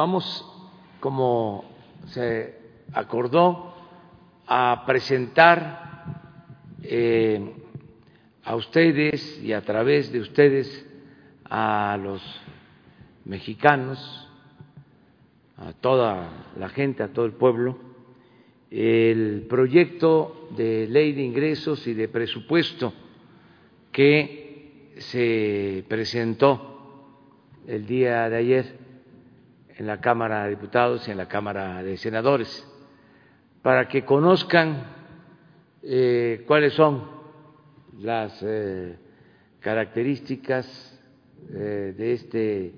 vamos, como se acordó, a presentar eh, a ustedes y a través de ustedes a los mexicanos, a toda la gente, a todo el pueblo, el proyecto de ley de ingresos y de presupuesto que se presentó el día de ayer en la Cámara de Diputados y en la Cámara de Senadores, para que conozcan eh, cuáles son las eh, características eh, de este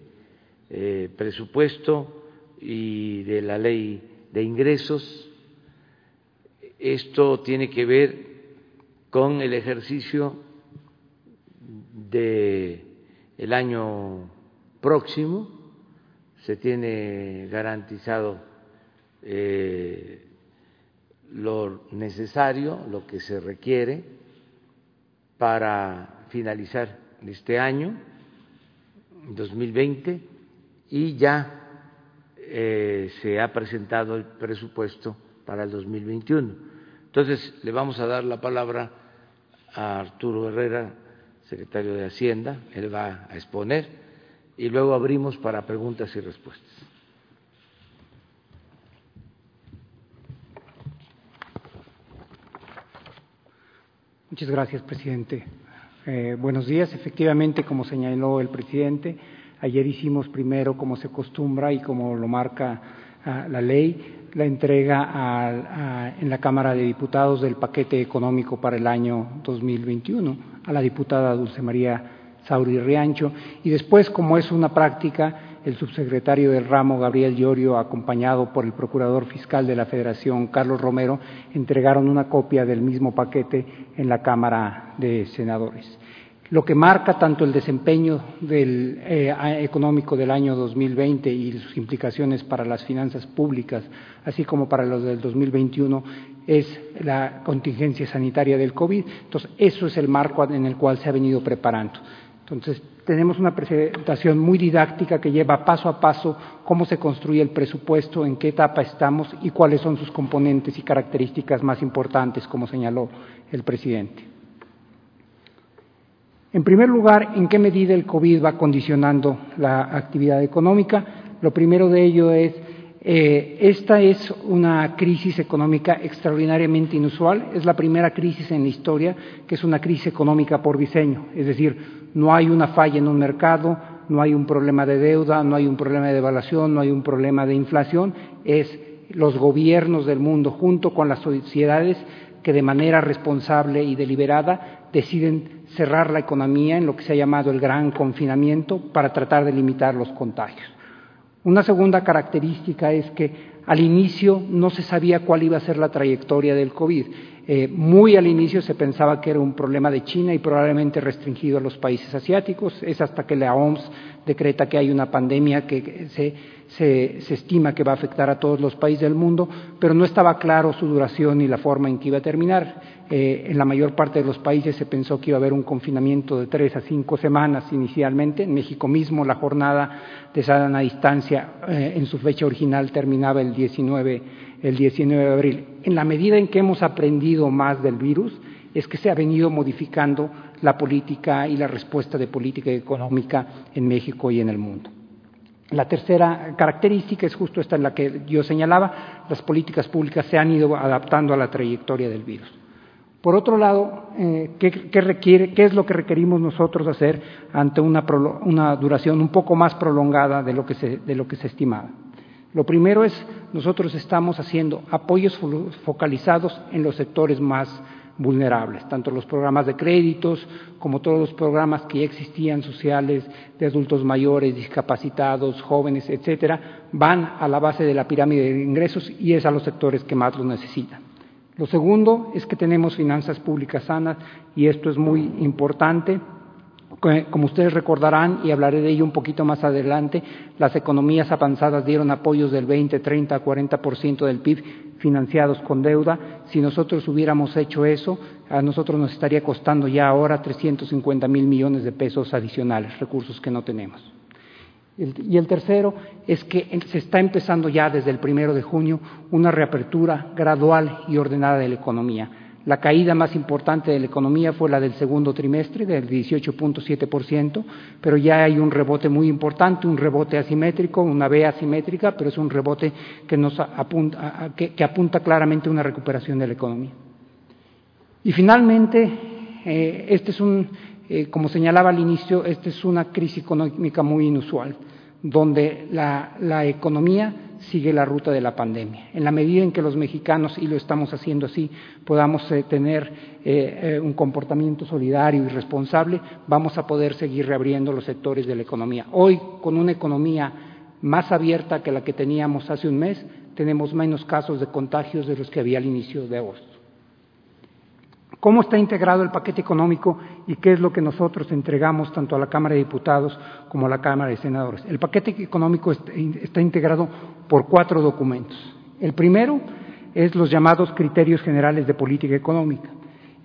presupuesto y de la ley de ingresos. Esto tiene que ver con el ejercicio de el año próximo se tiene garantizado eh, lo necesario, lo que se requiere para finalizar este año, 2020, y ya eh, se ha presentado el presupuesto para el 2021. Entonces, le vamos a dar la palabra a Arturo Herrera, secretario de Hacienda, él va a exponer y luego abrimos para preguntas y respuestas. Muchas gracias, presidente. Eh, buenos días. Efectivamente, como señaló el presidente, ayer hicimos primero, como se acostumbra y como lo marca ah, la ley, la entrega en la Cámara de Diputados del paquete económico para el año 2021 a la diputada Dulce María Sauri Riancho y después, como es una práctica, el subsecretario del ramo, Gabriel Llorio, acompañado por el procurador fiscal de la Federación, Carlos Romero, entregaron una copia del mismo paquete en la Cámara de Senadores lo que marca tanto el desempeño eh, económico del año 2020 y sus implicaciones para las finanzas públicas, así como para los del 2021, es la contingencia sanitaria del COVID. Entonces, eso es el marco en el cual se ha venido preparando. Entonces, tenemos una presentación muy didáctica que lleva paso a paso cómo se construye el presupuesto, en qué etapa estamos y cuáles son sus componentes y características más importantes, como señaló el presidente. En primer lugar, ¿en qué medida el COVID va condicionando la actividad económica? Lo primero de ello es, eh, esta es una crisis económica extraordinariamente inusual, es la primera crisis en la historia que es una crisis económica por diseño, es decir, no hay una falla en un mercado, no hay un problema de deuda, no hay un problema de devaluación, no hay un problema de inflación, es los gobiernos del mundo junto con las sociedades que de manera responsable y deliberada deciden cerrar la economía en lo que se ha llamado el gran confinamiento para tratar de limitar los contagios. Una segunda característica es que al inicio no se sabía cuál iba a ser la trayectoria del COVID. Eh, muy al inicio se pensaba que era un problema de China y probablemente restringido a los países asiáticos. Es hasta que la OMS decreta que hay una pandemia que se se, estima que va a afectar a todos los países del mundo, pero no estaba claro su duración y la forma en que iba a terminar. Eh, en la mayor parte de los países se pensó que iba a haber un confinamiento de tres a cinco semanas inicialmente. En México mismo la jornada de sana distancia eh, en su fecha original terminaba el 19, el 19 de abril. En la medida en que hemos aprendido más del virus, es que se ha venido modificando la política y la respuesta de política económica en México y en el mundo. La tercera característica es justo esta en la que yo señalaba, las políticas públicas se han ido adaptando a la trayectoria del virus. Por otro lado, eh, ¿qué, requiere, ¿qué, es lo que requerimos nosotros hacer ante una, una, duración un poco más prolongada de lo que se estimaba? Lo primero es, nosotros estamos haciendo apoyos focalizados en los sectores más vulnerables, tanto los programas de créditos como todos los programas que ya existían sociales de adultos mayores, discapacitados, jóvenes, etcétera, van a la base de la pirámide de ingresos y es a los sectores que más lo necesitan. Lo segundo es que tenemos finanzas públicas sanas y esto es muy importante como ustedes recordarán, y hablaré de ello un poquito más adelante, las economías avanzadas dieron apoyos del 20, 30, 40% del PIB financiados con deuda. Si nosotros hubiéramos hecho eso, a nosotros nos estaría costando ya ahora 350 mil millones de pesos adicionales, recursos que no tenemos. y el tercero es que se está empezando ya desde el primero de junio una reapertura gradual y ordenada de la economía. La caída más importante de la economía fue la del segundo trimestre, del 18.7%, pero ya hay un rebote muy importante, un rebote asimétrico, una V asimétrica, pero es un rebote que, nos apunta, que, apunta claramente a una recuperación de la economía. Y finalmente, eh, este es un, eh, como señalaba al inicio, esta es una crisis económica muy inusual, donde la, economía sigue la ruta de la pandemia. En la medida en que los mexicanos, y lo estamos haciendo así, podamos eh, tener eh, un comportamiento solidario y responsable, vamos a poder seguir reabriendo los sectores de la economía. Hoy, con una economía más abierta que la que teníamos hace un mes, tenemos menos casos de contagios de los que había al inicio de agosto cómo está integrado el paquete económico y qué es lo que nosotros entregamos tanto a la Cámara de Diputados como la Cámara de Senadores. El paquete económico está integrado por cuatro documentos. El primero es los llamados criterios generales de política económica.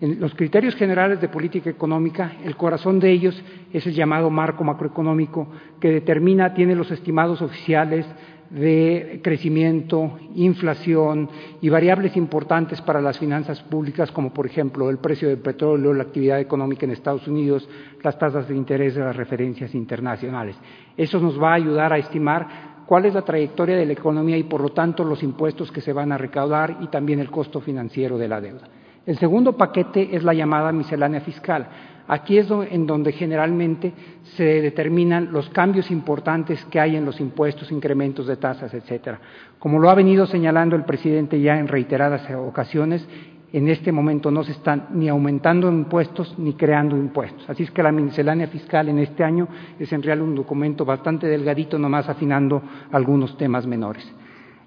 En los criterios generales de política económica, el corazón de ellos es el llamado marco macroeconómico que determina, tiene los estimados oficiales de crecimiento, inflación y variables importantes para las finanzas públicas, como por ejemplo el precio del petróleo, la actividad económica en Estados Unidos, las tasas de interés de las referencias internacionales. Eso nos va a ayudar a estimar cuál es la trayectoria de la economía y, por lo tanto, los impuestos que se van a recaudar y también el costo financiero de la deuda. El segundo paquete es la llamada miscelánea fiscal. Aquí es en donde generalmente se determinan los cambios importantes que hay en los impuestos, incrementos de tasas, etcétera. Como lo ha venido señalando el presidente ya en reiteradas ocasiones, en este momento no se están ni aumentando impuestos ni creando impuestos. Así es que la miscelánea fiscal en este año es en realidad un documento bastante delgadito, nomás afinando algunos temas menores.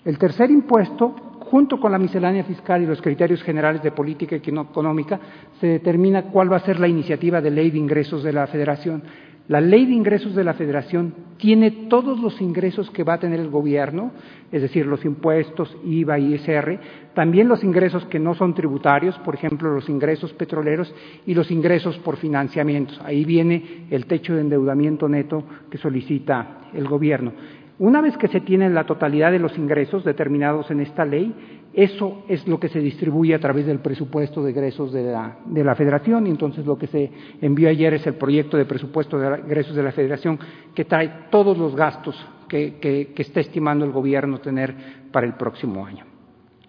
El tercer impuesto junto con la miscelánea fiscal y los criterios generales de política económica, se determina cuál va a ser la iniciativa de ley de ingresos de la Federación. La ley de ingresos de la Federación tiene todos los ingresos que va a tener el gobierno, es decir, los impuestos, IVA, ISR, también los ingresos que no son tributarios, por ejemplo, los ingresos petroleros y los ingresos por financiamientos. Ahí viene el techo de endeudamiento neto que solicita el gobierno. Una vez que se tiene la totalidad de los ingresos determinados en esta ley, eso es lo que se distribuye a través del presupuesto de egresos de la, Federación y entonces lo que se envió ayer es el proyecto de presupuesto de egresos de la Federación que trae todos los gastos que, que está estimando el Gobierno tener para el próximo año.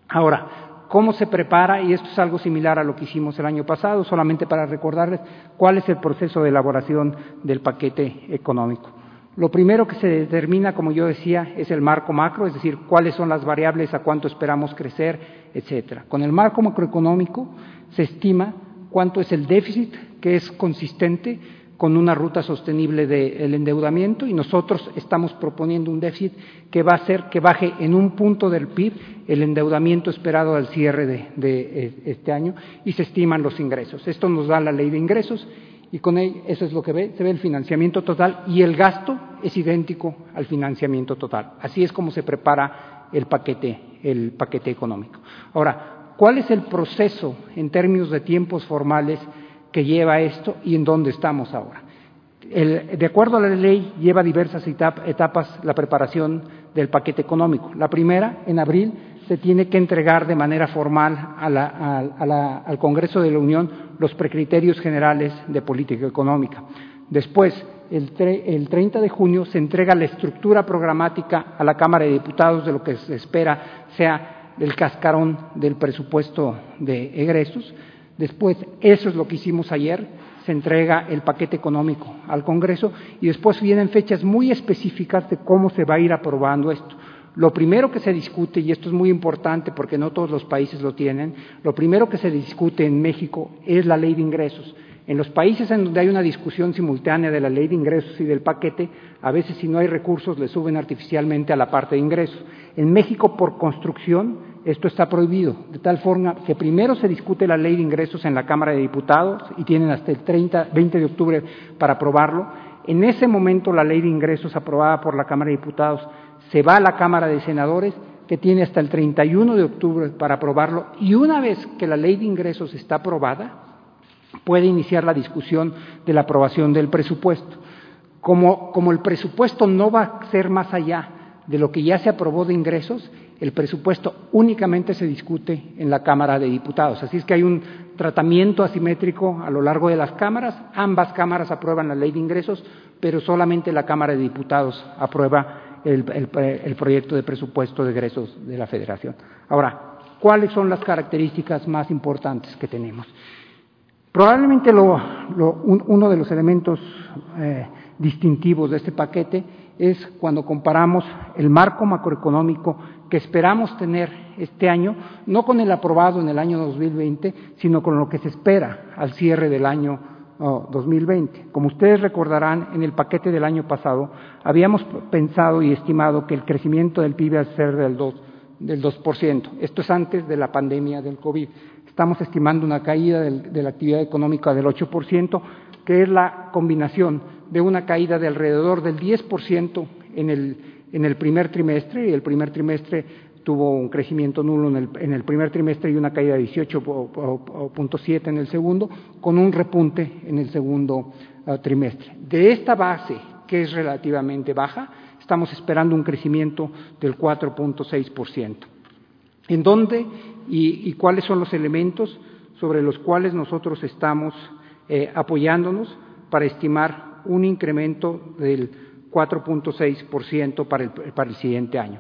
Ahora, ¿cómo se prepara? Y esto es algo similar a lo que hicimos el año pasado, solamente para recordarles cuál es el proceso de elaboración del paquete económico. Lo primero que se determina, como yo decía, es el marco macro, es decir, cuáles son las variables, a cuánto esperamos crecer, etcétera. Con el marco macroeconómico se estima cuánto es el déficit, que es consistente con una ruta sostenible del endeudamiento y nosotros estamos proponiendo un déficit que va a hacer que baje en un punto del PIB el endeudamiento esperado al cierre de, de este año y se estiman los ingresos. Esto nos da la ley de ingresos y con él eso es lo que ve, se ve el financiamiento total y el gasto es idéntico al financiamiento total. Así es como se prepara el paquete, el paquete económico. Ahora, ¿cuál es el proceso en términos de tiempos formales que lleva esto y en dónde estamos ahora? de acuerdo a la ley, lleva diversas etapas la preparación del paquete económico. La primera, en abril, se tiene que entregar de manera formal al Congreso de la Unión los precriterios generales de política económica. Después, el, el 30 de junio, se entrega la estructura programática a la Cámara de Diputados de lo que se espera sea el cascarón del presupuesto de egresos. Después, eso es lo que hicimos ayer, se entrega el paquete económico al Congreso y después vienen fechas muy específicas de cómo se va a ir aprobando esto. Lo primero que se discute, y esto es muy importante porque no todos los países lo tienen, lo primero que se discute en México es la ley de ingresos. En los países en donde hay una discusión simultánea de la ley de ingresos y del paquete, a veces si no hay recursos le suben artificialmente a la parte de ingresos. En México, por construcción, esto está prohibido, de tal forma que primero se discute la ley de ingresos en la Cámara de Diputados y tienen hasta el 30, 20 de octubre para aprobarlo. En ese momento la ley de ingresos aprobada por la Cámara de Diputados se va a la Cámara de Senadores, que tiene hasta el 31 de octubre para aprobarlo, y una vez que la ley de ingresos está aprobada, puede iniciar la discusión de la aprobación del presupuesto. Como, como el presupuesto no va a ser más allá de lo que ya se aprobó de ingresos, el presupuesto únicamente se discute en la Cámara de Diputados. Así es que hay un tratamiento asimétrico a lo largo de las cámaras. Ambas cámaras aprueban la ley de ingresos, pero solamente la Cámara de Diputados aprueba el, proyecto de presupuesto de egresos de la Federación. Ahora, ¿cuáles son las características más importantes que tenemos? Probablemente uno de los elementos eh, distintivos de este paquete es cuando comparamos el marco macroeconómico que esperamos tener este año, no con el aprobado en el año 2020, sino con lo que se espera al cierre del año oh, 2020. Como ustedes recordarán, en el paquete del año pasado habíamos pensado y estimado que el crecimiento del PIB iba ser del 2%. Del 2%. Esto es antes de la pandemia del COVID. Estamos estimando una caída del, de la actividad económica del 8%, que es la combinación de una caída de alrededor del 10% en el, en el primer trimestre, y el primer trimestre tuvo un crecimiento nulo en el, en el primer trimestre y una caída de 18.7 en el segundo, con un repunte en el segundo uh, trimestre. De esta base, que es relativamente baja, estamos esperando un crecimiento del 4.6%. ¿En dónde y, y, cuáles son los elementos sobre los cuales nosotros estamos eh, apoyándonos para estimar un incremento del 4.6% para el, para el siguiente año.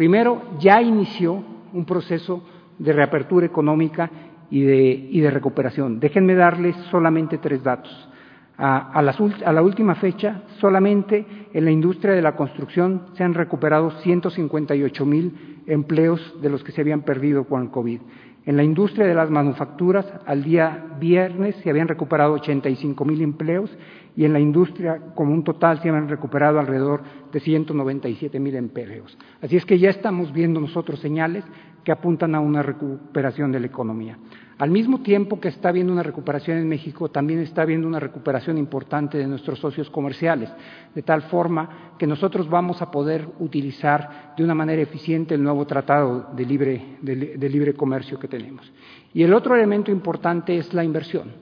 Primero, ya inició un proceso de reapertura económica y de, y de recuperación. Déjenme darles solamente tres datos. A, a, la última fecha, solamente en la industria de la construcción se han recuperado 158 mil empleos de los que se habían perdido con el COVID. En la industria de las manufacturas, al día viernes se habían recuperado 85 mil empleos y en la industria como un total se han recuperado alrededor de 197 mil empleos. Así es que ya estamos viendo nosotros señales que apuntan a una recuperación de la economía. Al mismo tiempo que está habiendo una recuperación en México, también está habiendo una recuperación importante de nuestros socios comerciales, de tal forma que nosotros vamos a poder utilizar de una manera eficiente el nuevo tratado de libre, de, de libre comercio que tenemos. Y el otro elemento importante es la inversión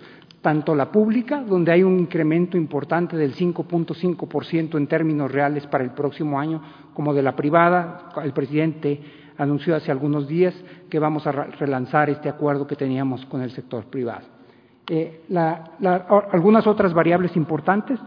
tanto la pública, donde hay un incremento importante del 5.5% en términos reales para el próximo año, como de la privada. El presidente anunció hace algunos días que vamos a relanzar este acuerdo que teníamos con el sector privado. Eh, algunas otras variables importantes.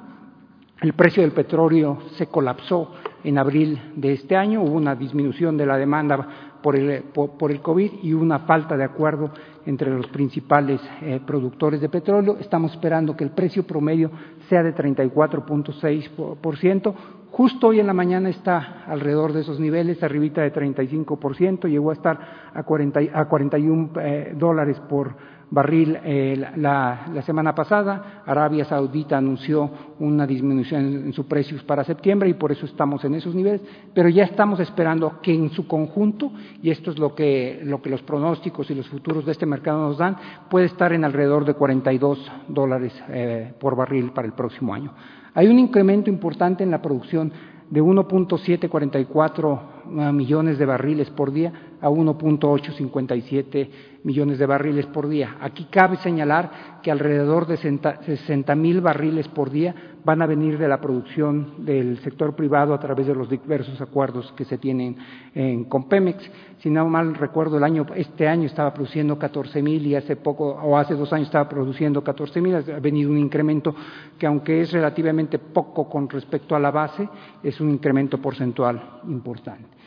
El precio del petróleo se colapsó en abril de este año, hubo una disminución de la demanda por el, por el COVID y una falta de acuerdo entre los principales eh, productores de petróleo. Estamos esperando que el precio promedio sea de 34.6%. Justo hoy en la mañana está alrededor de esos niveles, arribita de 35%, llegó a estar a, 40, a 41 eh, dólares por barril eh, la, semana pasada. Arabia Saudita anunció una disminución en, sus precios para septiembre y por eso estamos en esos niveles, pero ya estamos esperando que en su conjunto, y esto es lo que, lo que los pronósticos y los futuros de este mercado nos dan, puede estar en alrededor de 42 dólares eh, por barril para el próximo año. Hay un incremento importante en la producción de 1.744 millones de barriles por día a 1.857 millones de barriles por día. Aquí cabe señalar que alrededor de 60 mil barriles por día van a venir de la producción del sector privado a través de los diversos acuerdos que se tienen en, con Pemex. Si no mal recuerdo, el año, este año estaba produciendo 14 mil y hace poco, o hace dos años estaba produciendo 14 mil. Ha venido un incremento que, aunque es relativamente poco con respecto a la base, es un incremento porcentual importante.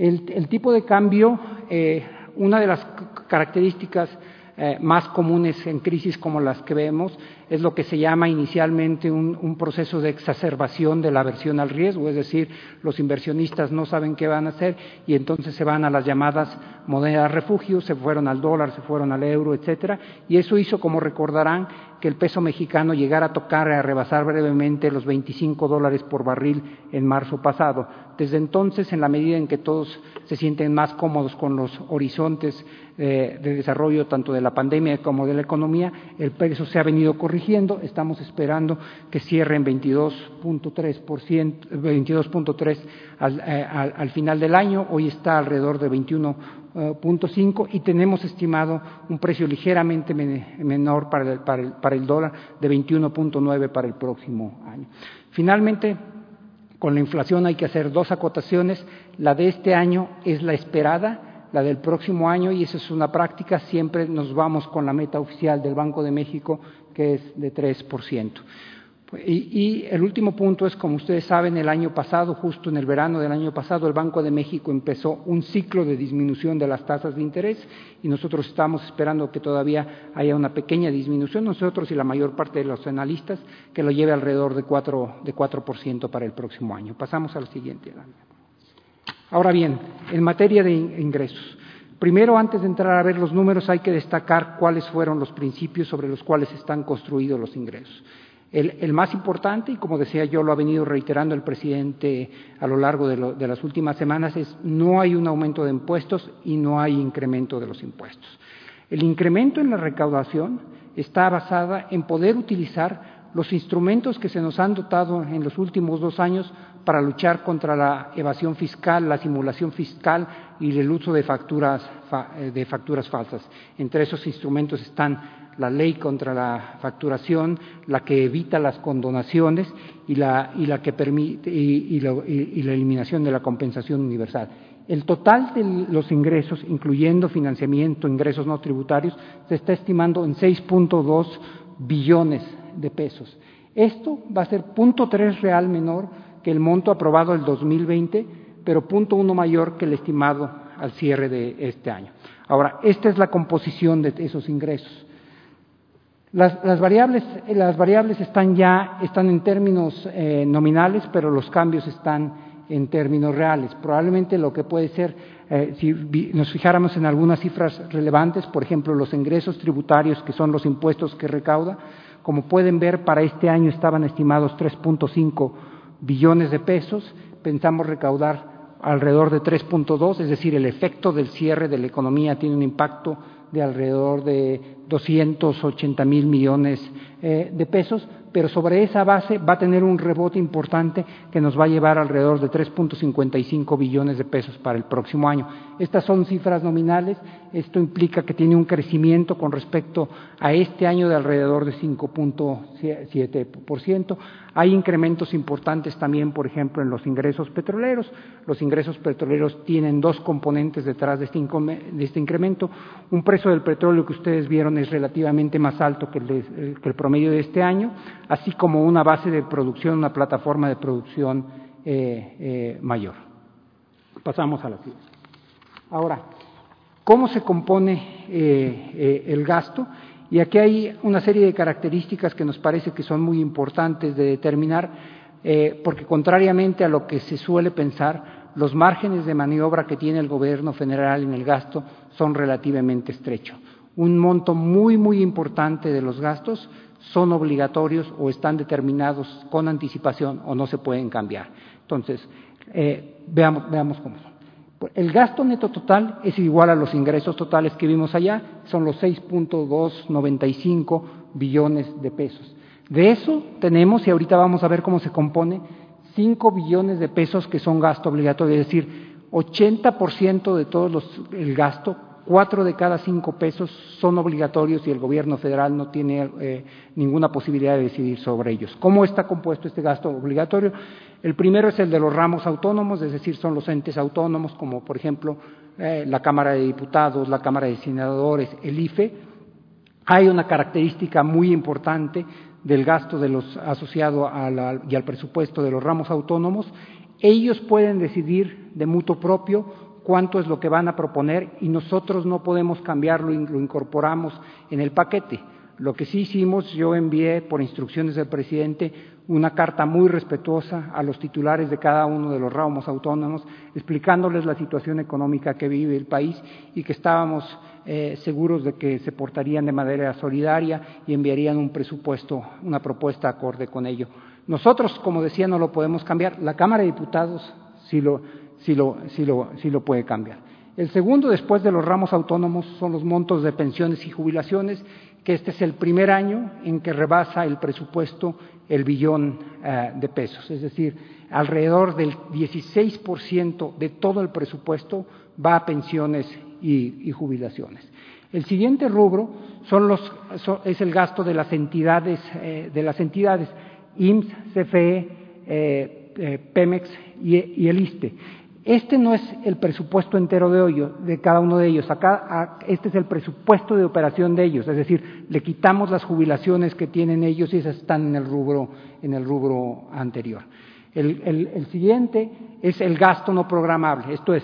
El, el tipo de cambio, eh, una de las características eh, más comunes en crisis como las que vemos es lo que se llama inicialmente un, proceso de exacerbación de la aversión al riesgo, es decir, los inversionistas no saben qué van a hacer y entonces se van a las llamadas monedas refugio, se fueron al dólar, se fueron al euro, etcétera, y eso hizo, como recordarán, que el peso mexicano llegara a tocar, a rebasar brevemente los 25 dólares por barril en marzo pasado. Desde entonces, en la medida en que todos se sienten más cómodos con los horizontes eh, de desarrollo tanto de la pandemia como de la economía, el peso se ha venido corrigiendo. Estamos esperando que cierre en 22.3 22 al, eh, al, al, final del año. Hoy está alrededor de 21 4.5 y tenemos estimado un precio ligeramente menor para el, para el, para el dólar de 21.9 para el próximo año. Finalmente, con la inflación hay que hacer dos acotaciones. La de este año es la esperada, la del próximo año, y esa es una práctica, siempre nos vamos con la meta oficial del Banco de México, que es de 3%. Y, el último punto es, como ustedes saben, el año pasado, justo en el verano del año pasado, el Banco de México empezó un ciclo de disminución de las tasas de interés y nosotros estamos esperando que todavía haya una pequeña disminución, nosotros y la mayor parte de los analistas, que lo lleve alrededor de 4%, de 4 para el próximo año. Pasamos al siguiente. Ahora bien, en materia de ingresos. Primero, antes de entrar a ver los números, hay que destacar cuáles fueron los principios sobre los cuales están construidos los ingresos. El, más importante, y como decía yo, lo ha venido reiterando el presidente a lo largo de, de, las últimas semanas, es no hay un aumento de impuestos y no hay incremento de los impuestos. El incremento en la recaudación está basada en poder utilizar los instrumentos que se nos han dotado en los últimos dos años para luchar contra la evasión fiscal, la simulación fiscal y el uso de facturas, de facturas falsas. Entre esos instrumentos están la ley contra la facturación, la que evita las condonaciones y la, y la que permite y, la, eliminación de la compensación universal. El total de los ingresos, incluyendo financiamiento, ingresos no tributarios, se está estimando en 6.2 billones de pesos. Esto va a ser punto tres real menor que el monto aprobado el 2020, pero punto uno mayor que el estimado al cierre de este año. Ahora, esta es la composición de esos ingresos. Las, las, variables, las variables están ya están en términos eh, nominales, pero los cambios están en términos reales. Probablemente lo que puede ser, eh, si nos fijáramos en algunas cifras relevantes, por ejemplo, los ingresos tributarios, que son los impuestos que recauda, como pueden ver, para este año estaban estimados 3.5 billones de pesos, pensamos recaudar alrededor de 3.2, es decir, el efecto del cierre de la economía tiene un impacto de alrededor de 280 mil millones eh, de pesos, pero sobre esa base va a tener un rebote importante que nos va a llevar alrededor de 3.55 billones de pesos para el próximo año. Estas son cifras nominales, esto implica que tiene un crecimiento con respecto a este año de alrededor de 5.7%. Hay incrementos importantes también, por ejemplo, en los ingresos petroleros. Los ingresos petroleros tienen dos componentes detrás de este, de este incremento. Un precio del petróleo que ustedes vieron es relativamente más alto que el, de, que el promedio de este año, así como una base de producción, una plataforma de producción eh, eh, mayor. Pasamos a la siguiente. Ahora, ¿cómo se compone eh, el gasto? Y aquí hay una serie de características que nos parece que son muy importantes de determinar, eh, porque contrariamente a lo que se suele pensar, los márgenes de maniobra que tiene el gobierno federal en el gasto son relativamente estrechos. Un monto muy, muy importante de los gastos son obligatorios o están determinados con anticipación o no se pueden cambiar. Entonces, eh, veamos, veamos cómo son. El gasto neto total es igual a los ingresos totales que vimos allá, son los 6.295 billones de pesos. De eso tenemos, y ahorita vamos a ver cómo se compone, 5 billones de pesos que son gasto obligatorio, es decir, 80% de todo los, el gasto cuatro de cada cinco pesos son obligatorios y el gobierno federal no tiene eh, ninguna posibilidad de decidir sobre ellos. ¿Cómo está compuesto este gasto obligatorio? El primero es el de los ramos autónomos, es decir, son los entes autónomos, como por ejemplo eh, la Cámara de Diputados, la Cámara de Senadores, el IFE. Hay una característica muy importante del gasto de los asociado y al presupuesto de los ramos autónomos. Ellos pueden decidir de mutuo propio cuánto es lo que van a proponer y nosotros no podemos cambiarlo lo incorporamos en el paquete. Lo que sí hicimos, yo envié por instrucciones del presidente una carta muy respetuosa a los titulares de cada uno de los ramos autónomos, explicándoles la situación económica que vive el país y que estábamos eh, seguros de que se portarían de manera solidaria y enviarían un presupuesto, una propuesta acorde con ello. Nosotros, como decía, no lo podemos cambiar. La Cámara de Diputados sí lo, si lo, si lo, si lo puede cambiar. El segundo, después de los ramos autónomos, son los montos de pensiones y jubilaciones, que este es el primer año en que rebasa el presupuesto el billón eh, de pesos. Es decir, alrededor del 16% de todo el presupuesto va a pensiones y, jubilaciones. El siguiente rubro son los, es el gasto de las entidades, eh, de las entidades IMSS, CFE, eh, Pemex y, el ISTE. Este no es el presupuesto entero de, hoyo, de cada uno de ellos. Acá, este es el presupuesto de operación de ellos. Es decir, le quitamos las jubilaciones que tienen ellos y esas están en el rubro, en el rubro anterior. El, siguiente es el gasto no programable. Esto es,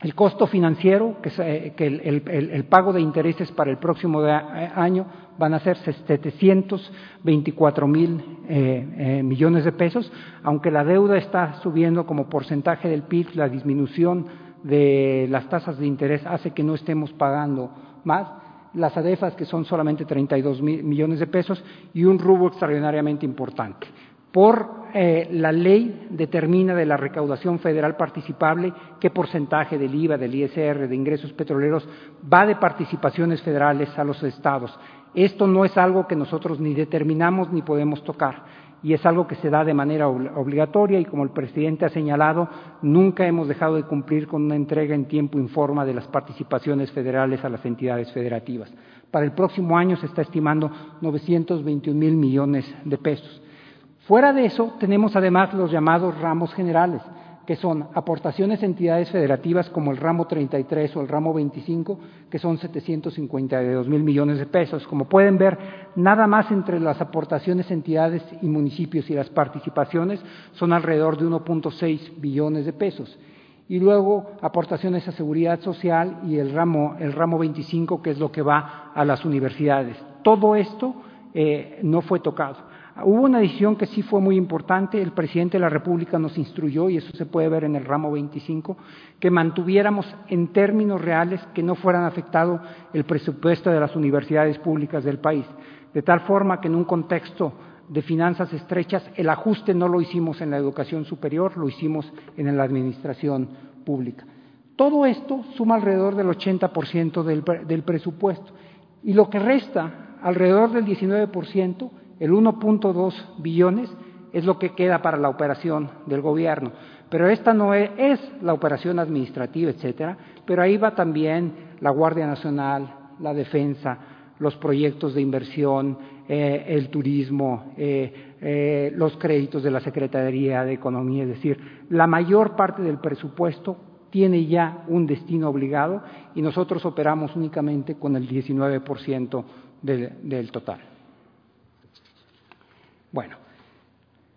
el costo financiero, que, eh, el, pago de intereses para el próximo año van a ser 724 mil eh, eh, millones de pesos, aunque la deuda está subiendo como porcentaje del PIB, la disminución de las tasas de interés hace que no estemos pagando más, las ADEFAS que son solamente 32 mil millones de pesos y un rubro extraordinariamente importante. Por eh, la ley determina de la recaudación federal participable qué porcentaje del IVA, del ISR, de ingresos petroleros va de participaciones federales a los estados. Esto no es algo que nosotros ni determinamos ni podemos tocar y es algo que se da de manera obligatoria y como el presidente ha señalado, nunca hemos dejado de cumplir con una entrega en tiempo y forma de las participaciones federales a las entidades federativas. Para el próximo año se está estimando 921 mil millones de pesos. Fuera de eso, tenemos además los llamados ramos generales, que son aportaciones a entidades federativas como el ramo 33 o el ramo 25, que son 752 mil millones de pesos. Como pueden ver, nada más entre las aportaciones a entidades y municipios y las participaciones son alrededor de 1.6 billones de pesos. Y luego aportaciones a seguridad social y el ramo, el ramo 25, que es lo que va a las universidades. Todo esto eh, no fue tocado. Hubo una decisión que sí fue muy importante, el presidente de la República nos instruyó, y eso se puede ver en el ramo 25, que mantuviéramos en términos reales que no fueran afectado el presupuesto de las universidades públicas del país, de tal forma que en un contexto de finanzas estrechas el ajuste no lo hicimos en la educación superior, lo hicimos en la administración pública. Todo esto suma alrededor del 80% del, del presupuesto y lo que resta, alrededor del 19%, el 1.2 billones es lo que queda para la operación del gobierno. Pero esta no es, la operación administrativa, etcétera, pero ahí va también la Guardia Nacional, la defensa, los proyectos de inversión, eh, el turismo, eh, eh, los créditos de la Secretaría de Economía, es decir, la mayor parte del presupuesto tiene ya un destino obligado y nosotros operamos únicamente con el 19% del total. Bueno,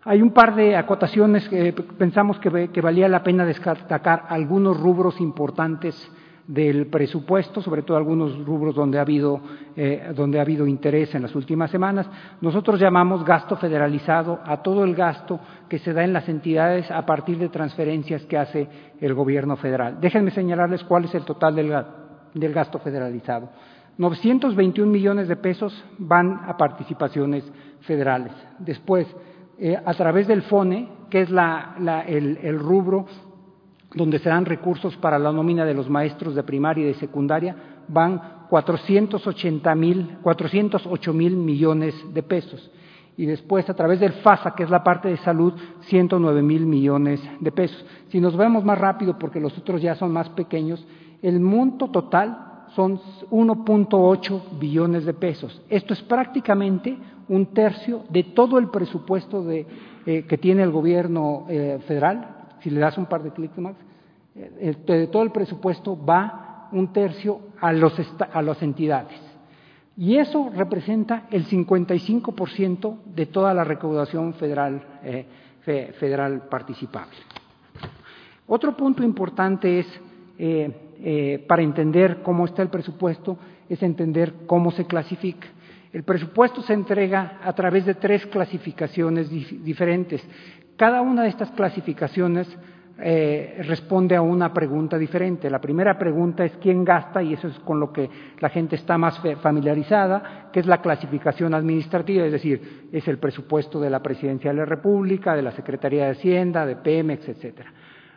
hay un par de acotaciones que pensamos que, valía la pena destacar algunos rubros importantes del presupuesto, sobre todo algunos rubros donde ha habido eh, donde ha habido interés en las últimas semanas. Nosotros llamamos gasto federalizado a todo el gasto que se da en las entidades a partir de transferencias que hace el gobierno federal. Déjenme señalarles cuál es el total del, del gasto federalizado. 921 millones de pesos van a participaciones federales. Después, eh, a través del FONE, que es el, rubro donde se dan recursos para la nómina de los maestros de primaria y de secundaria, van 480 mil, 408 mil millones de pesos. Y después, a través del FASA, que es la parte de salud, 109 mil millones de pesos. Si nos vemos más rápido, porque los otros ya son más pequeños, el monto total son 1.8 billones de pesos. Esto es prácticamente un tercio de todo el presupuesto eh, que tiene el gobierno eh, federal. Si le das un par de clics más, eh, de todo el presupuesto va un tercio a, los a las entidades. Y eso representa el 55% de toda la recaudación federal participable. Otro punto importante es eh, para entender cómo está el presupuesto es entender cómo se clasifica. El presupuesto se entrega a través de tres clasificaciones diferentes. Cada una de estas clasificaciones eh, responde a una pregunta diferente. La primera pregunta es quién gasta, y eso es con lo que la gente está más familiarizada, que es la clasificación administrativa, es decir, es el presupuesto de la Presidencia de la República, de la Secretaría de Hacienda, de Pemex, etcétera.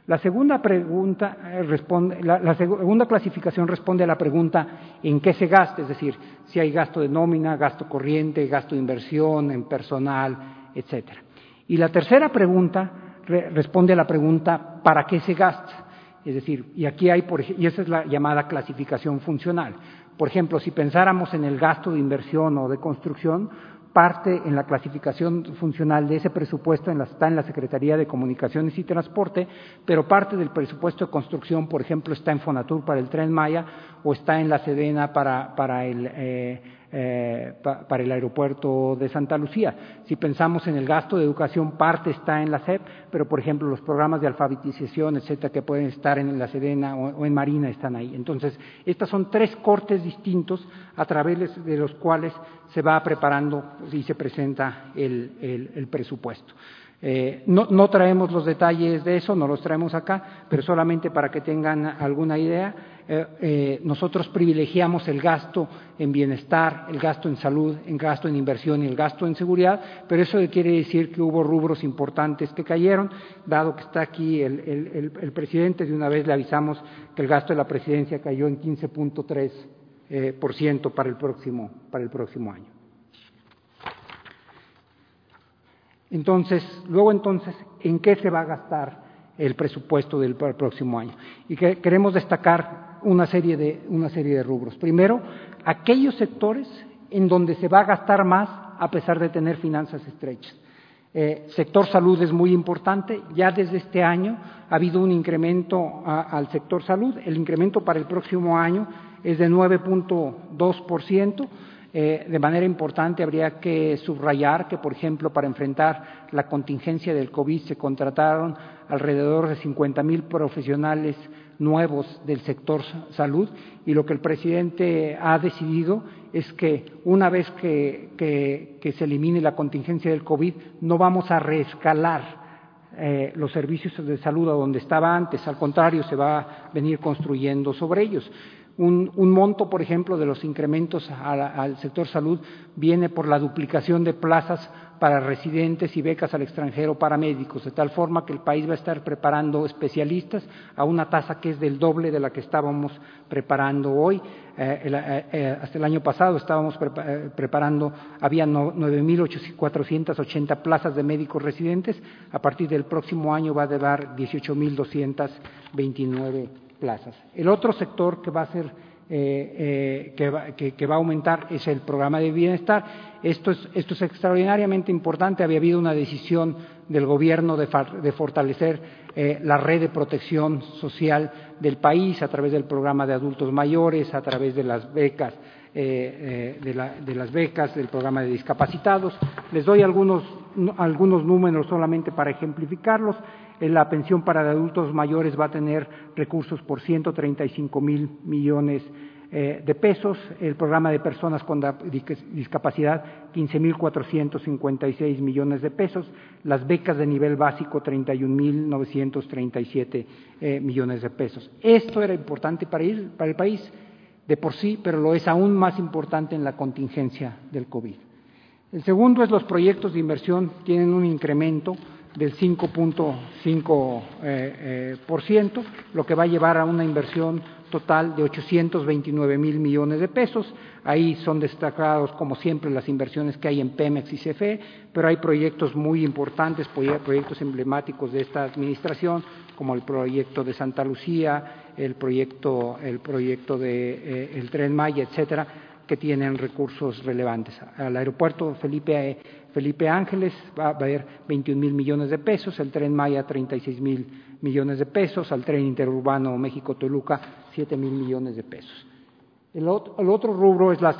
La segunda pregunta eh, responde, la, segunda clasificación responde a la pregunta en qué se gasta, es decir, si hay gasto de nómina, gasto corriente, gasto de inversión, en personal, etcétera. Y la tercera pregunta responde a la pregunta ¿para qué se gasta? Es decir, y aquí hay, por, y esa es la llamada clasificación funcional. Por ejemplo, si pensáramos en el gasto de inversión o de construcción, parte en la clasificación funcional de ese presupuesto en la, está en la Secretaría de Comunicaciones y Transporte, pero parte del presupuesto de construcción, por ejemplo, está en Fonatur para el Tren Maya o está en la Sedena para, para el, eh, eh, pa, para el aeropuerto de Santa Lucía. Si pensamos en el gasto de educación, parte está en la SEP, pero por ejemplo los programas de alfabetización, etcétera, que pueden estar en la Sedena o, en Marina están ahí. Entonces, estas son tres cortes distintos a través de los cuales se va preparando y se presenta el, el presupuesto. Eh, no, traemos los detalles de eso, no los traemos acá, pero solamente para que tengan alguna idea, eh, eh, nosotros privilegiamos el gasto en bienestar, el gasto en salud, el gasto en inversión y el gasto en seguridad, pero eso quiere decir que hubo rubros importantes que cayeron, dado que está aquí el, presidente, de una vez le avisamos que el gasto de la presidencia cayó en 15.3 eh, por ciento para el próximo, para el próximo año. Entonces, luego entonces, ¿en qué se va a gastar el presupuesto del próximo año? Y que queremos destacar una serie de, una serie de rubros. Primero, aquellos sectores en donde se va a gastar más a pesar de tener finanzas estrechas. Eh, sector salud es muy importante. Ya desde este año ha habido un incremento al sector salud. El incremento para el próximo año es de 9.2%. Eh, de manera importante habría que subrayar que, por ejemplo, para enfrentar la contingencia del COVID se contrataron alrededor de 50 mil profesionales nuevos del sector salud y lo que el presidente ha decidido es que una vez que, se elimine la contingencia del COVID no vamos a reescalar eh, los servicios de salud a donde estaba antes, al contrario, se va a venir construyendo sobre ellos. Un, un, monto, por ejemplo, de los incrementos al, sector salud viene por la duplicación de plazas para residentes y becas al extranjero para médicos, de tal forma que el país va a estar preparando especialistas a una tasa que es del doble de la que estábamos preparando hoy. Eh, el, eh, hasta el año pasado estábamos pre preparando, había no, 9.480 plazas de médicos residentes, a partir del próximo año va a dar 18.229 plazas. El otro sector que va a ser eh, eh, que, va, a aumentar es el programa de bienestar. Esto es, extraordinariamente importante. Había habido una decisión del gobierno de, de fortalecer eh, la red de protección social del país a través del programa de adultos mayores, a través de las becas. Eh, de, la, de, las becas del programa de discapacitados. Les doy algunos, algunos números solamente para ejemplificarlos. La pensión para adultos mayores va a tener recursos por 135 mil millones eh, de pesos. El programa de personas con discapacidad, 15.456 millones de pesos. Las becas de nivel básico, 31.937 eh, millones de pesos. Esto era importante para el, para el país de por sí, pero lo es aún más importante en la contingencia del COVID. El segundo es los proyectos de inversión tienen un incremento del 5.5%, eh, eh, lo que va a llevar a una inversión total de 829 mil millones de pesos. Ahí son destacados, como siempre, las inversiones que hay en Pemex y CFE, pero hay proyectos muy importantes, proyectos emblemáticos de esta administración, como el proyecto de Santa Lucía, el proyecto, el proyecto de eh, el Tren Maya, etcétera, que tienen recursos relevantes. Al aeropuerto Felipe, Felipe Ángeles va a haber 21 mil millones de pesos, el tren Maya 36 mil millones de pesos, al tren interurbano México-Toluca 7 mil millones de pesos. El otro, el otro rubro es la,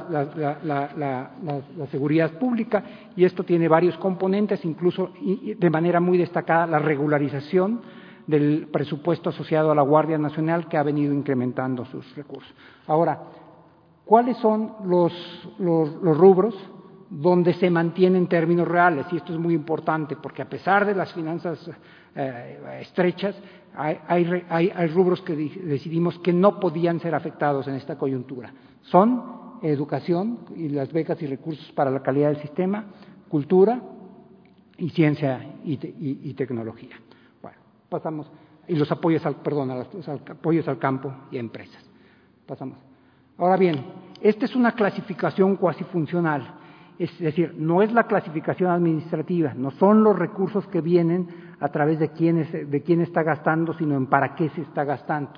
la, seguridad pública y esto tiene varios componentes, incluso de manera muy destacada la regularización del presupuesto asociado a la Guardia Nacional que ha venido incrementando sus recursos. Ahora, ¿Cuáles son los, los, los, rubros donde se mantienen términos reales? Y esto es muy importante porque a pesar de las finanzas eh, estrechas, hay, hay, rubros que decidimos que no podían ser afectados en esta coyuntura. Son educación y las becas y recursos para la calidad del sistema, cultura y ciencia y, te, y tecnología. Bueno, pasamos. Y los apoyos al, perdón, los apoyos al campo y a empresas. Pasamos. Ahora bien, esta es una clasificación cuasi funcional, es decir, no es la clasificación administrativa, no son los recursos que vienen a través de quién, de quién está gastando, sino en para qué se está gastando.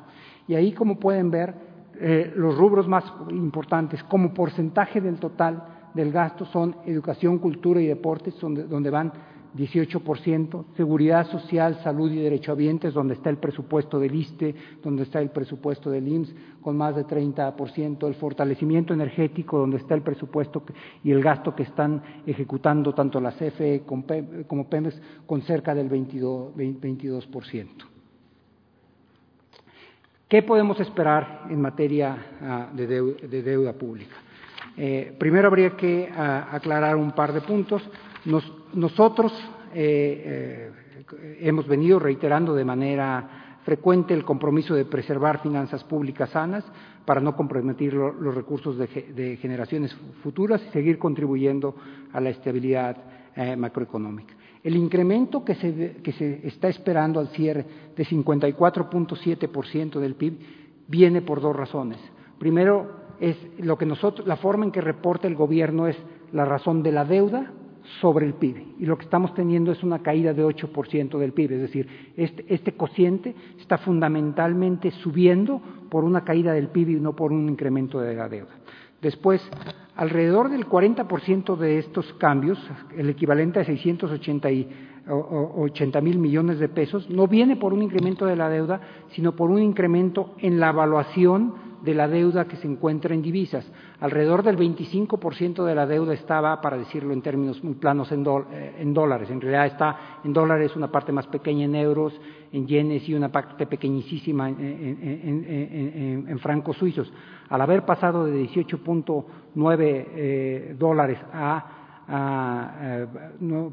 Y ahí, como pueden ver, eh, los rubros más importantes como porcentaje del total del gasto son educación, cultura y deportes, donde, donde van 18%, seguridad social, salud y derechohabientes, donde está el presupuesto del ISTE, donde está el presupuesto del IMSS, con más de 30%, el fortalecimiento energético, donde está el presupuesto y el gasto que están ejecutando tanto la CFE como Pemex, con cerca del 22%. 22%. ¿Qué podemos esperar en materia uh, de, deuda, de, deuda, pública? Eh, primero habría que uh, aclarar un par de puntos. Nos, nosotros eh, eh, hemos venido reiterando de manera frecuente el compromiso de preservar finanzas públicas sanas para no comprometer lo, los recursos de, de, generaciones futuras y seguir contribuyendo a la estabilidad eh, macroeconómica. El incremento que se, que se está esperando al cierre de 54.7% del PIB viene por dos razones. Primero, es lo que nosotros, la forma en que reporta el gobierno es la razón de la deuda sobre el PIB. Y lo que estamos teniendo es una caída de 8% del PIB, es decir, este, este, cociente está fundamentalmente subiendo por una caída del PIB y no por un incremento de la deuda. Después, alrededor del 40% de estos cambios, el equivalente a 680 mil millones de pesos, no viene por un incremento de la deuda, sino por un incremento en la evaluación de la deuda que se encuentra en divisas. Alrededor del 25% de la deuda estaba, para decirlo en términos muy planos, eh, en, dólares. En realidad está en dólares, una parte más pequeña en euros, en yenes y una parte pequeñísima en, en, francos suizos. Al haber pasado de 18.9 eh, dólares a eh,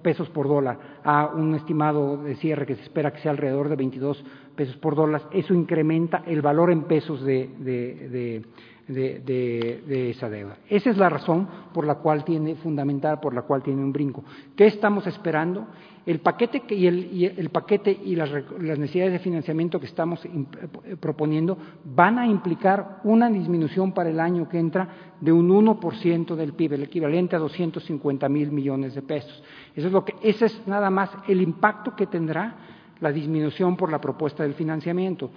pesos por dólar a un estimado de cierre que se espera que sea alrededor de 22 pesos por dólar, eso incrementa el valor en pesos de, de, de, de, esa deuda. Esa es la razón por la cual tiene, fundamental, por la cual tiene un brinco. ¿Qué estamos esperando? El paquete que, y, el, y el paquete y las, las, necesidades de financiamiento que estamos eh, proponiendo van a implicar una disminución para el año que entra de un 1% del PIB, el equivalente a 250 mil millones de pesos. Eso es lo que, ese es nada más el impacto que tendrá la disminución por la propuesta del financiamiento.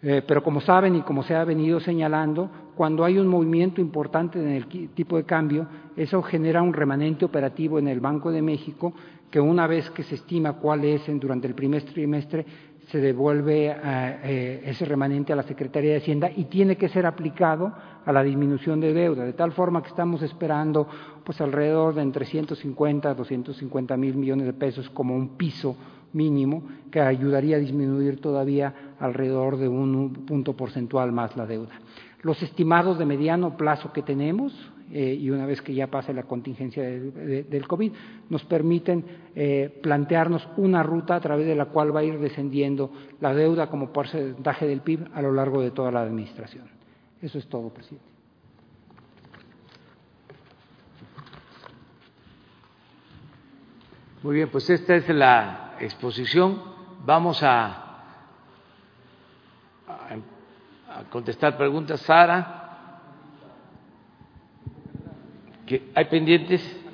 Eh, pero como saben y como se ha venido señalando, cuando hay un movimiento importante en el tipo de cambio, eso genera un remanente operativo en el Banco de México que una vez que se estima cuál es durante el primer trimestre, se devuelve a, eh, ese remanente a la Secretaría de Hacienda y tiene que ser aplicado a la disminución de deuda, de tal forma que estamos esperando pues alrededor de entre 150 a 250 mil millones de pesos como un piso mínimo que ayudaría a disminuir todavía alrededor de un punto porcentual más la deuda. Los estimados de mediano plazo que tenemos, eh, y una vez que ya pase la contingencia de, de, del COVID, nos permiten eh, plantearnos una ruta a través de la cual va a ir descendiendo la deuda como porcentaje del PIB a lo largo de toda la administración. Eso es todo, presidente. Muy bien, pues esta es la exposición vamos a, contestar preguntas. Sara, ¿que ¿hay pendientes?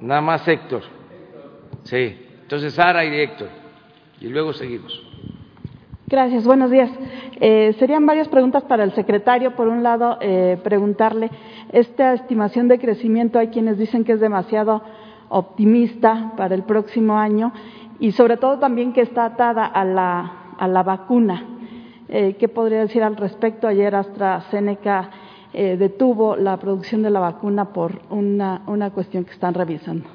Nada más Héctor. Sí, entonces Sara y Héctor. Y luego seguimos. Gracias, buenos días. Eh, serían varias preguntas para el secretario. Por un lado, eh, preguntarle, esta estimación de crecimiento, hay quienes dicen que es demasiado optimista para el próximo año y sobre todo también que está atada a la, a la vacuna. Eh, ¿Qué podría decir al respecto? Ayer AstraZeneca eh, detuvo la producción de la vacuna por una, una cuestión que están revisando.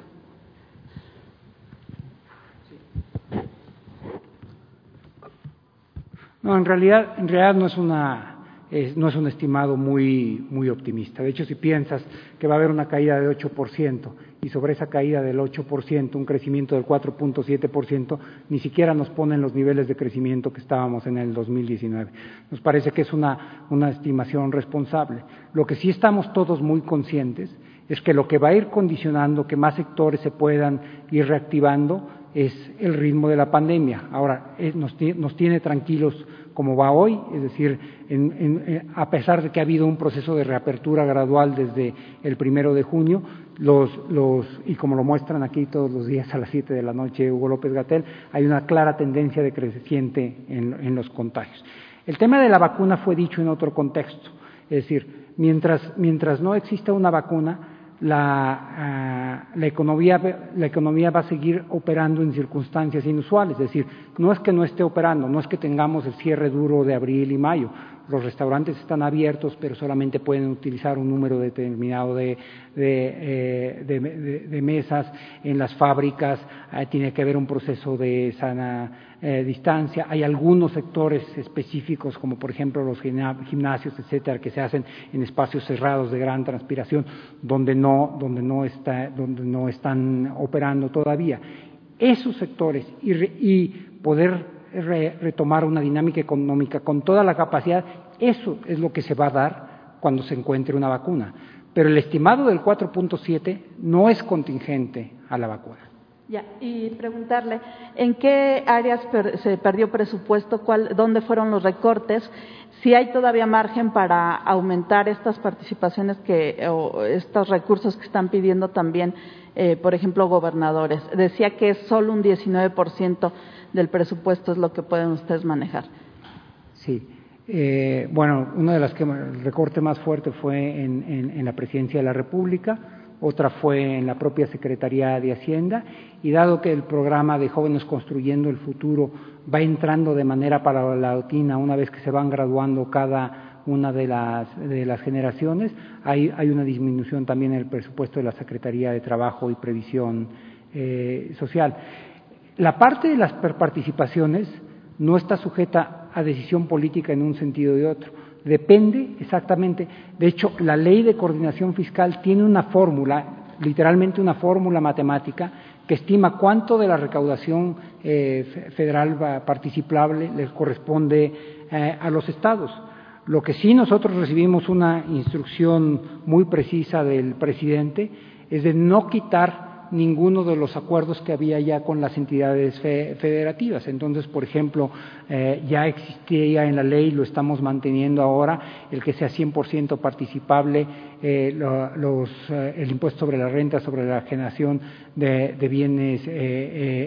No, en realidad, en realidad no es una eh, no es un estimado muy, muy optimista. De hecho, si piensas que va a haber una caída de 8% y sobre esa caída del 8%, un crecimiento del 4.7%, ni siquiera nos ponen los niveles de crecimiento que estábamos en el 2019. Nos parece que es una, una estimación responsable. Lo que sí estamos todos muy conscientes es que lo que va a ir condicionando que más sectores se puedan ir reactivando es el ritmo de la pandemia. Ahora, nos, nos tiene tranquilos como va hoy, es decir, a pesar de que ha habido un proceso de reapertura gradual desde el primero de junio, los, los, y como lo muestran aquí todos los días a las siete de la noche Hugo López Gatel, hay una clara tendencia decreciente en, en los contagios. El tema de la vacuna fue dicho en otro contexto, es decir, mientras, mientras no exista una vacuna, la, uh, la, economía, la economía va a seguir operando en circunstancias inusuales, es decir, no es que no esté operando, no es que tengamos el cierre duro de abril y mayo, los restaurantes están abiertos, pero solamente pueden utilizar un número determinado de, eh, mesas. En las fábricas eh, tiene que haber un proceso de sana eh, distancia. Hay algunos sectores específicos, como por ejemplo los gimnasios, etcétera, que se hacen en espacios cerrados de gran transpiración, donde no, donde no, está, donde no están operando todavía. Esos sectores y, y poder re, retomar una dinámica económica con toda la capacidad, eso es lo que se va a dar cuando se encuentre una vacuna. Pero el estimado del 4.7 no es contingente a la vacuna. Ya, y preguntarle, ¿en qué áreas per se perdió presupuesto? Cuál, ¿Dónde fueron los recortes? Si hay todavía margen para aumentar estas participaciones que, o estos recursos que están pidiendo también, eh, por ejemplo, gobernadores. Decía que es solo un 19% del presupuesto es lo que pueden ustedes manejar. Sí. Eh, bueno, una de las que el recorte más fuerte fue en, la presidencia de la República, otra fue en la propia Secretaría de Hacienda, y dado que el programa de Jóvenes Construyendo el Futuro va entrando de manera paulatina una vez que se van graduando cada una de las, de las generaciones, hay, hay una disminución también en el presupuesto de la Secretaría de Trabajo y Previsión eh, Social. La parte de las participaciones no está sujeta a decisión política en un sentido y otro. Depende exactamente. De hecho, la ley de coordinación fiscal tiene una fórmula, literalmente una fórmula matemática, que estima cuánto de la recaudación eh, federal participable les corresponde eh, a los estados. Lo que sí nosotros recibimos una instrucción muy precisa del presidente es de no quitar ninguno de los acuerdos que había ya con las entidades fe federativas. Entonces, por ejemplo, eh, ya existía en la ley, lo estamos manteniendo ahora, el que sea 100% participable eh, lo, eh, el impuesto sobre la renta, sobre la generación de, de bienes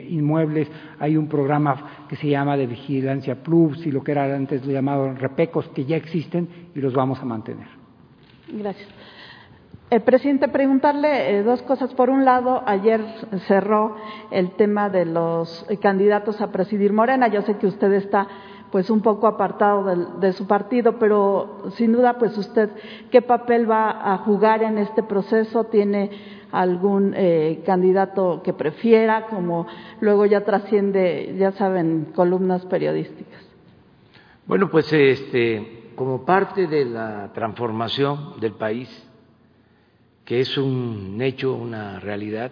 inmuebles. Hay un programa que se llama de vigilancia plus y lo que era antes llamado repecos que ya existen y los vamos a mantener. Gracias. Eh, presidente, preguntarle eh, dos cosas. Por un lado, ayer cerró el tema de los candidatos a presidir Morena. Yo sé que usted está pues un poco apartado de, de, su partido, pero sin duda, pues usted, ¿qué papel va a jugar en este proceso? ¿Tiene algún eh, candidato que prefiera? Como luego ya trasciende, ya saben, columnas periodísticas. Bueno, pues este, como parte de la transformación del país, que es un hecho, una realidad.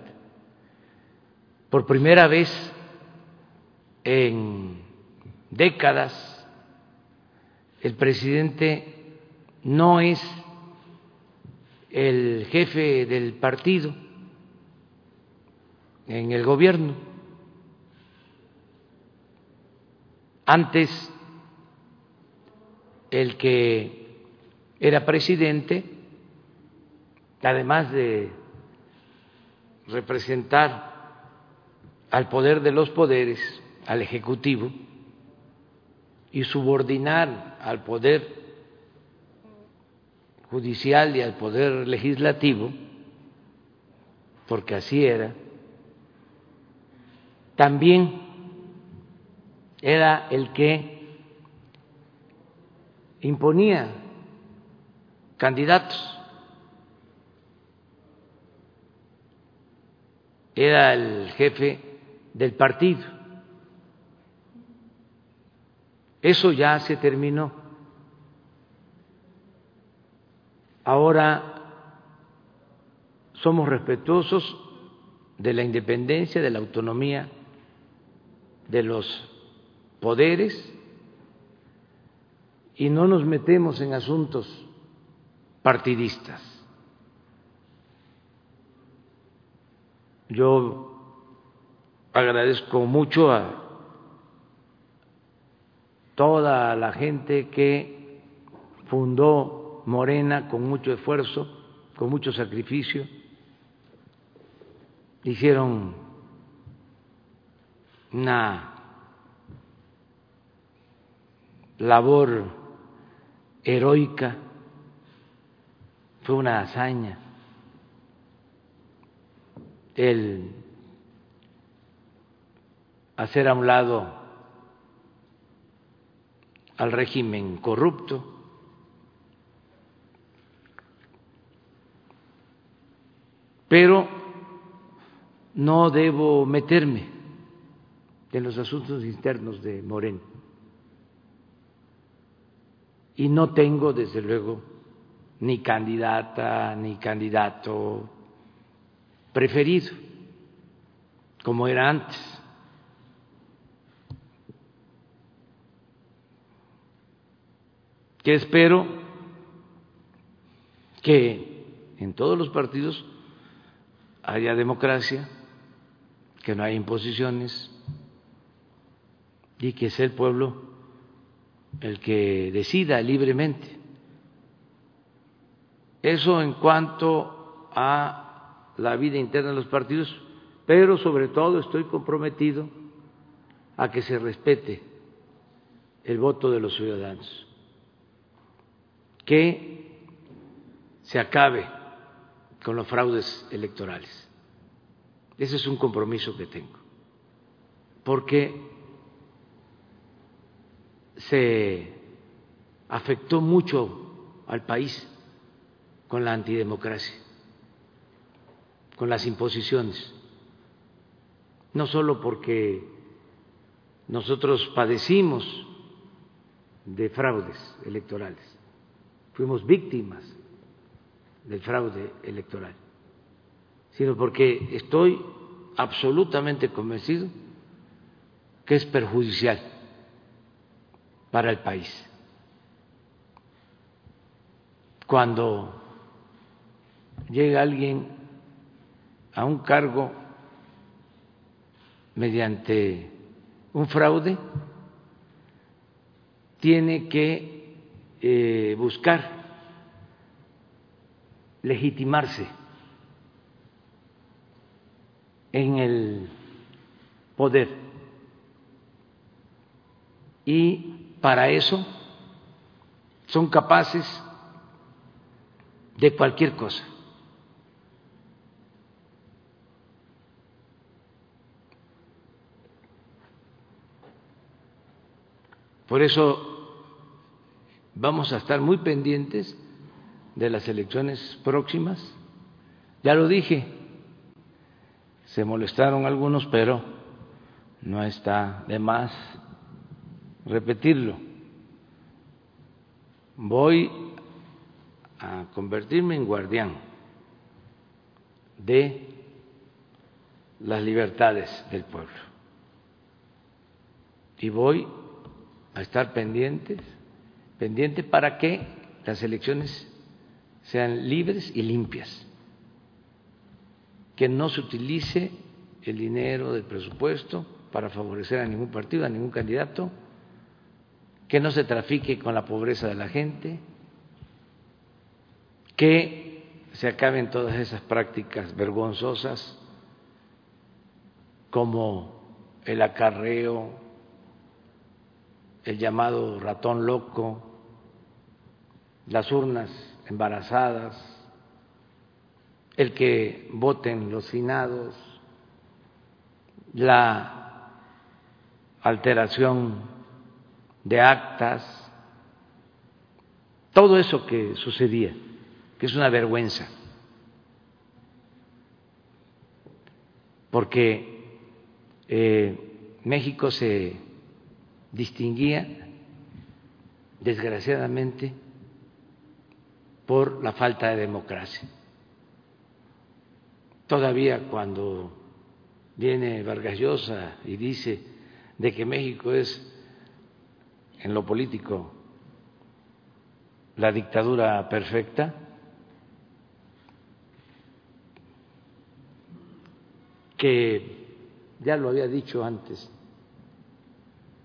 Por primera vez en décadas, el presidente no es el jefe del partido en el gobierno. Antes, el que era presidente además de representar al poder de los poderes, al Ejecutivo, y subordinar al poder judicial y al poder legislativo, porque así era, también era el que imponía candidatos era el jefe del partido. Eso ya se terminó. Ahora somos respetuosos de la independencia, de la autonomía de los poderes y no nos metemos en asuntos partidistas. Yo agradezco mucho a toda la gente que fundó Morena con mucho esfuerzo, con mucho sacrificio, hicieron una labor heroica, fue una hazaña el hacer a un lado al régimen corrupto, pero no debo meterme en los asuntos internos de Moreno. Y no tengo, desde luego, ni candidata ni candidato preferido, como era antes. Que espero que en todos los partidos haya democracia, que no haya imposiciones y que sea el pueblo el que decida libremente. Eso en cuanto a la vida interna de los partidos, pero sobre todo estoy comprometido a que se respete el voto de los ciudadanos, que se acabe con los fraudes electorales. Ese es un compromiso que tengo, porque se afectó mucho al país con la antidemocracia con las imposiciones, no solo porque nosotros padecimos de fraudes electorales, fuimos víctimas del fraude electoral, sino porque estoy absolutamente convencido que es perjudicial para el país. Cuando llega alguien a un cargo mediante un fraude, tiene que eh, buscar legitimarse en el poder. Y para eso son capaces de cualquier cosa. Por eso vamos a estar muy pendientes de las elecciones próximas. Ya lo dije, se molestaron algunos, pero no está de más repetirlo. Voy a convertirme en guardián de las libertades del pueblo. Y voy a estar pendientes, pendientes para que las elecciones sean libres y limpias, que no se utilice el dinero del presupuesto para favorecer a ningún partido, a ningún candidato, que no se trafique con la pobreza de la gente, que se acaben todas esas prácticas vergonzosas como el acarreo el llamado ratón loco, las urnas embarazadas, el que voten los finados, la alteración de actas, todo eso que sucedía, que es una vergüenza, porque eh, México se distinguía, desgraciadamente, por la falta de democracia. Todavía cuando viene Vargas Llosa y dice de que México es en lo político la dictadura perfecta, que ya lo había dicho antes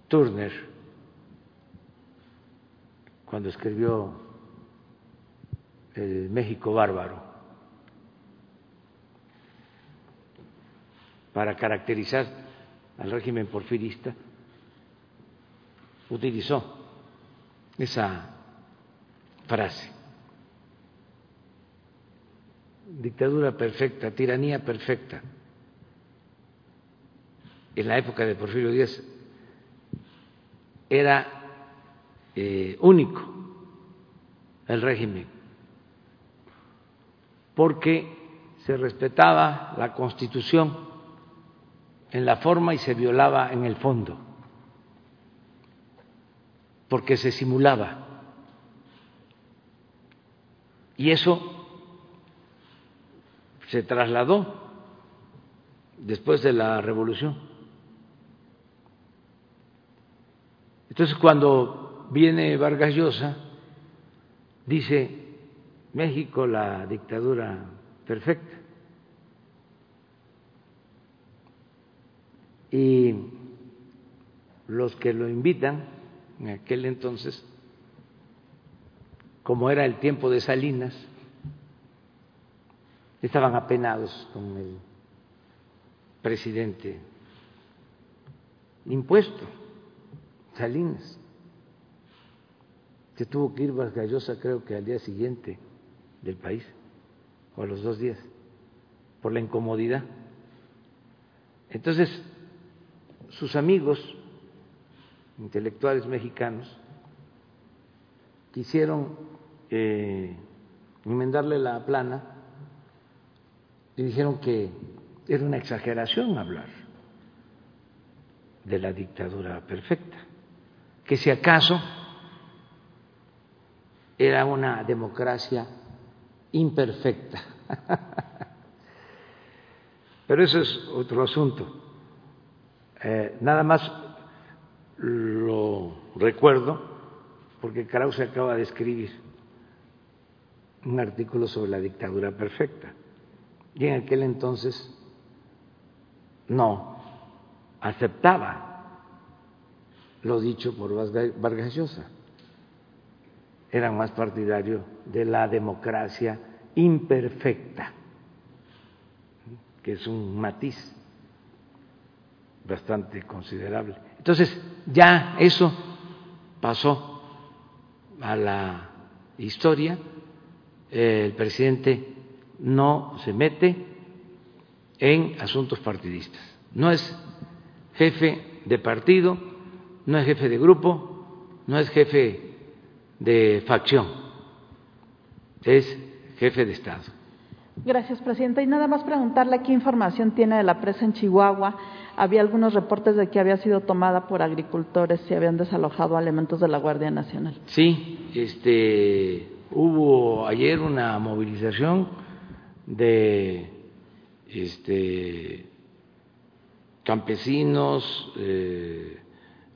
Turner cuando escribió El México Bárbaro, para caracterizar al régimen porfirista, utilizó esa frase. Dictadura perfecta, tiranía perfecta. En la época de Porfirio Díaz era eh, único el régimen, porque se respetaba la constitución en la forma y se violaba en el fondo, porque se simulaba. Y eso se trasladó después de la revolución. Entonces cuando viene Vargas Llosa, dice México la dictadura perfecta. Y los que lo invitan en aquel entonces, como era el tiempo de Salinas, estaban apenados con el presidente impuesto, Salinas, que tuvo que ir Vargas creo que al día siguiente del país, o a los dos días, por la incomodidad. Entonces, sus amigos intelectuales mexicanos quisieron eh, enmendarle la plana y dijeron que era una exageración hablar de la dictadura perfecta, que si acaso era una democracia imperfecta. Pero eso es otro asunto. Eh, nada más lo recuerdo porque Krause acaba de escribir un artículo sobre la dictadura perfecta. Y en aquel entonces no aceptaba lo dicho por Vargas Llosa. Era más partidario de la democracia imperfecta, que es un matiz bastante considerable. Entonces, ya eso pasó a la historia. El presidente no se mete en asuntos partidistas. No es jefe de partido, no es jefe de grupo, no es jefe de facción, es jefe de Estado. Gracias, presidenta. Y nada más preguntarle qué información tiene de la presa en Chihuahua había algunos reportes de que había sido tomada por agricultores y habían desalojado elementos de la Guardia Nacional. Sí, este, hubo ayer una movilización de este, campesinos, eh,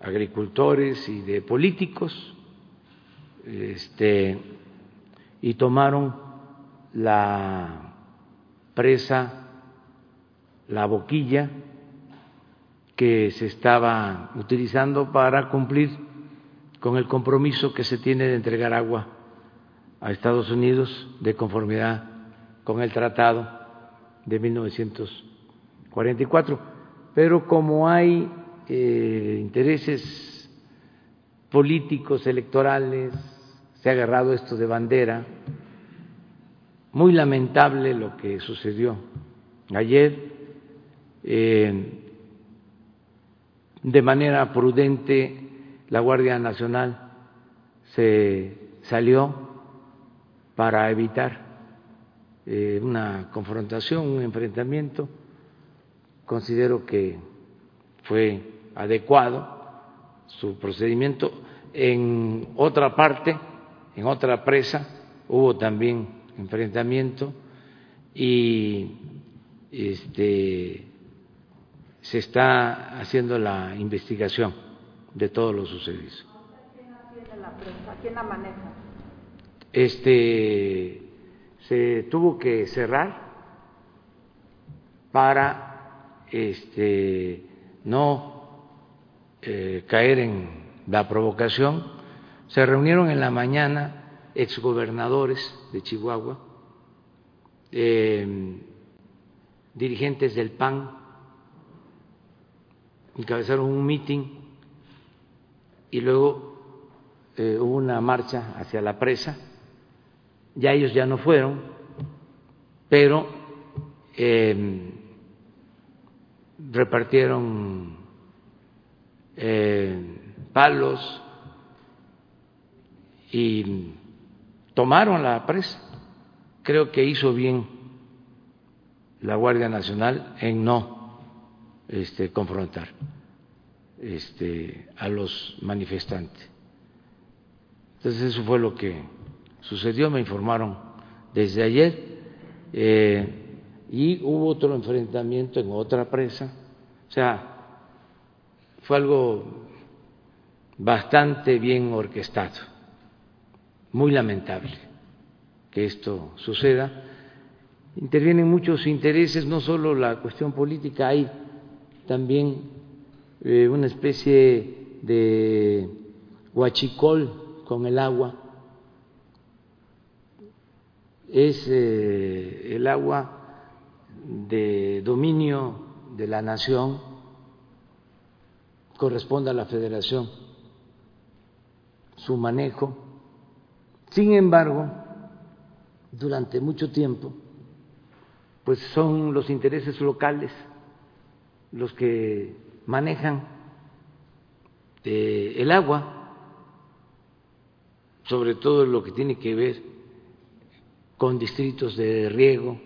agricultores y de políticos, este, y tomaron la presa, la boquilla, que se estaba utilizando para cumplir con el compromiso que se tiene de entregar agua a Estados Unidos de conformidad con el tratado de 1944. Pero como hay eh, intereses políticos, electorales, se ha agarrado esto de bandera, muy lamentable lo que sucedió ayer. Eh, de manera prudente la Guardia Nacional se salió para evitar eh, una confrontación, un enfrentamiento. Considero que fue adecuado su procedimiento. En otra parte, en otra presa, hubo también enfrentamiento y este se está haciendo la investigación de todos los sucedidos. ¿Quién la maneja? Este se tuvo que cerrar para este, no eh, caer en la provocación, se reunieron en la mañana exgobernadores de Chihuahua, eh, dirigentes del PAN, encabezaron un mitin y luego eh, hubo una marcha hacia la presa. Ya ellos ya no fueron, pero eh, repartieron eh, palos y tomaron la presa. Creo que hizo bien la Guardia Nacional en no este, confrontar este, a los manifestantes. Entonces eso fue lo que sucedió, me informaron desde ayer. Eh, y hubo otro enfrentamiento en otra presa. O sea, fue algo bastante bien orquestado, muy lamentable que esto suceda. Intervienen muchos intereses, no solo la cuestión política, hay también eh, una especie de huachicol con el agua. Es eh, el agua de dominio de la nación corresponde a la federación su manejo. Sin embargo, durante mucho tiempo, pues son los intereses locales los que manejan eh, el agua, sobre todo lo que tiene que ver con distritos de riego,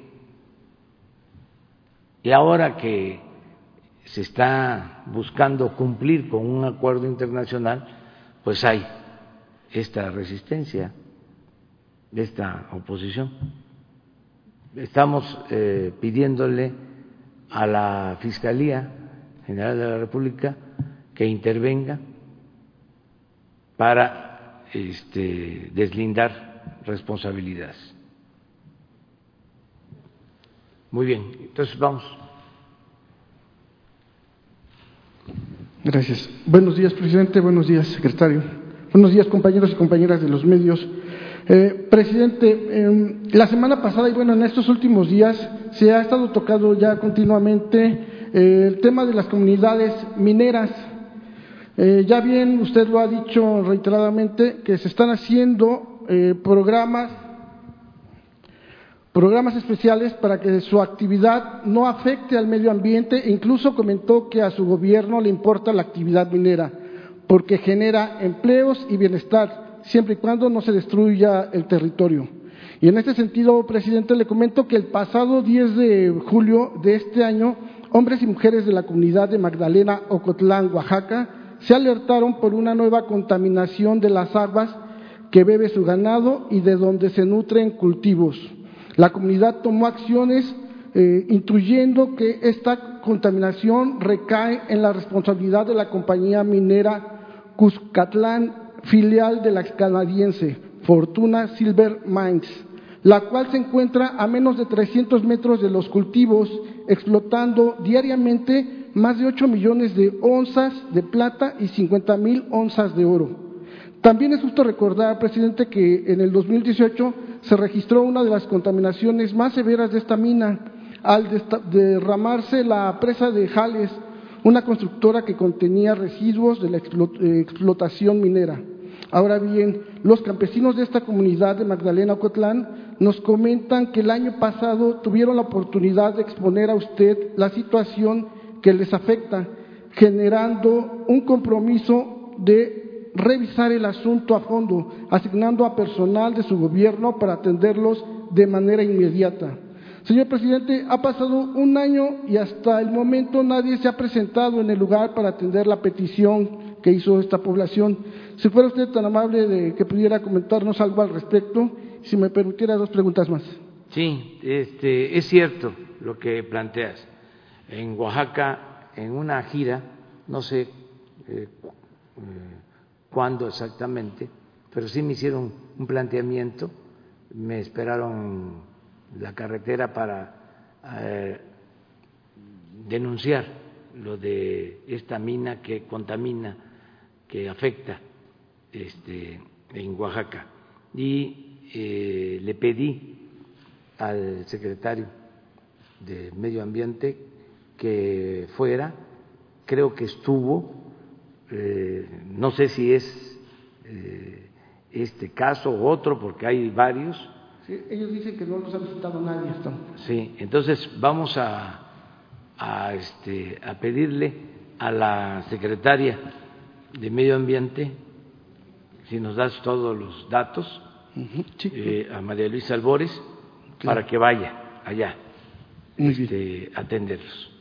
y ahora que se está buscando cumplir con un acuerdo internacional, pues hay esta resistencia, esta oposición. Estamos eh, pidiéndole a la Fiscalía General de la República que intervenga para este, deslindar responsabilidades. Muy bien, entonces vamos. Gracias. Buenos días, presidente. Buenos días, secretario. Buenos días, compañeros y compañeras de los medios. Eh, presidente, em, la semana pasada y bueno, en estos últimos días se ha estado tocando ya continuamente eh, el tema de las comunidades mineras. Eh, ya bien, usted lo ha dicho reiteradamente, que se están haciendo programas programas especiales para que su actividad no afecte al medio ambiente e incluso comentó que a su gobierno le importa la actividad minera porque genera empleos y bienestar siempre y cuando no se destruya el territorio. Y en este sentido, presidente, le comento que el pasado 10 de julio de este año, hombres y mujeres de la comunidad de Magdalena, Ocotlán, Oaxaca, se alertaron por una nueva contaminación de las aguas que bebe su ganado y de donde se nutren cultivos. La comunidad tomó acciones eh, intuyendo que esta contaminación recae en la responsabilidad de la compañía minera Cuscatlán, filial de la canadiense Fortuna Silver Mines, la cual se encuentra a menos de 300 metros de los cultivos, explotando diariamente más de 8 millones de onzas de plata y 50 mil onzas de oro. También es justo recordar, presidente, que en el 2018 se registró una de las contaminaciones más severas de esta mina al derramarse la presa de Jales, una constructora que contenía residuos de la explotación minera. Ahora bien, los campesinos de esta comunidad de Magdalena Ocotlán nos comentan que el año pasado tuvieron la oportunidad de exponer a usted la situación que les afecta, generando un compromiso de revisar el asunto a fondo, asignando a personal de su gobierno para atenderlos de manera inmediata. Señor presidente, ha pasado un año y hasta el momento nadie se ha presentado en el lugar para atender la petición que hizo esta población. Si fuera usted tan amable de que pudiera comentarnos algo al respecto, si me permitiera dos preguntas más. Sí, este, es cierto lo que planteas. En Oaxaca, en una gira, no sé eh, eh, cuándo exactamente, pero sí me hicieron un planteamiento, me esperaron la carretera para eh, denunciar lo de esta mina que contamina, que afecta este, en Oaxaca. Y eh, le pedí al secretario de Medio Ambiente que fuera, creo que estuvo, eh, no sé si es eh, este caso u otro, porque hay varios. Sí, ellos dicen que no los ha visitado nadie. Sí, entonces vamos a, a, este, a pedirle a la secretaria de Medio Ambiente, si nos das todos los datos, eh, a María Luisa Albores, para que vaya allá este, a atenderlos.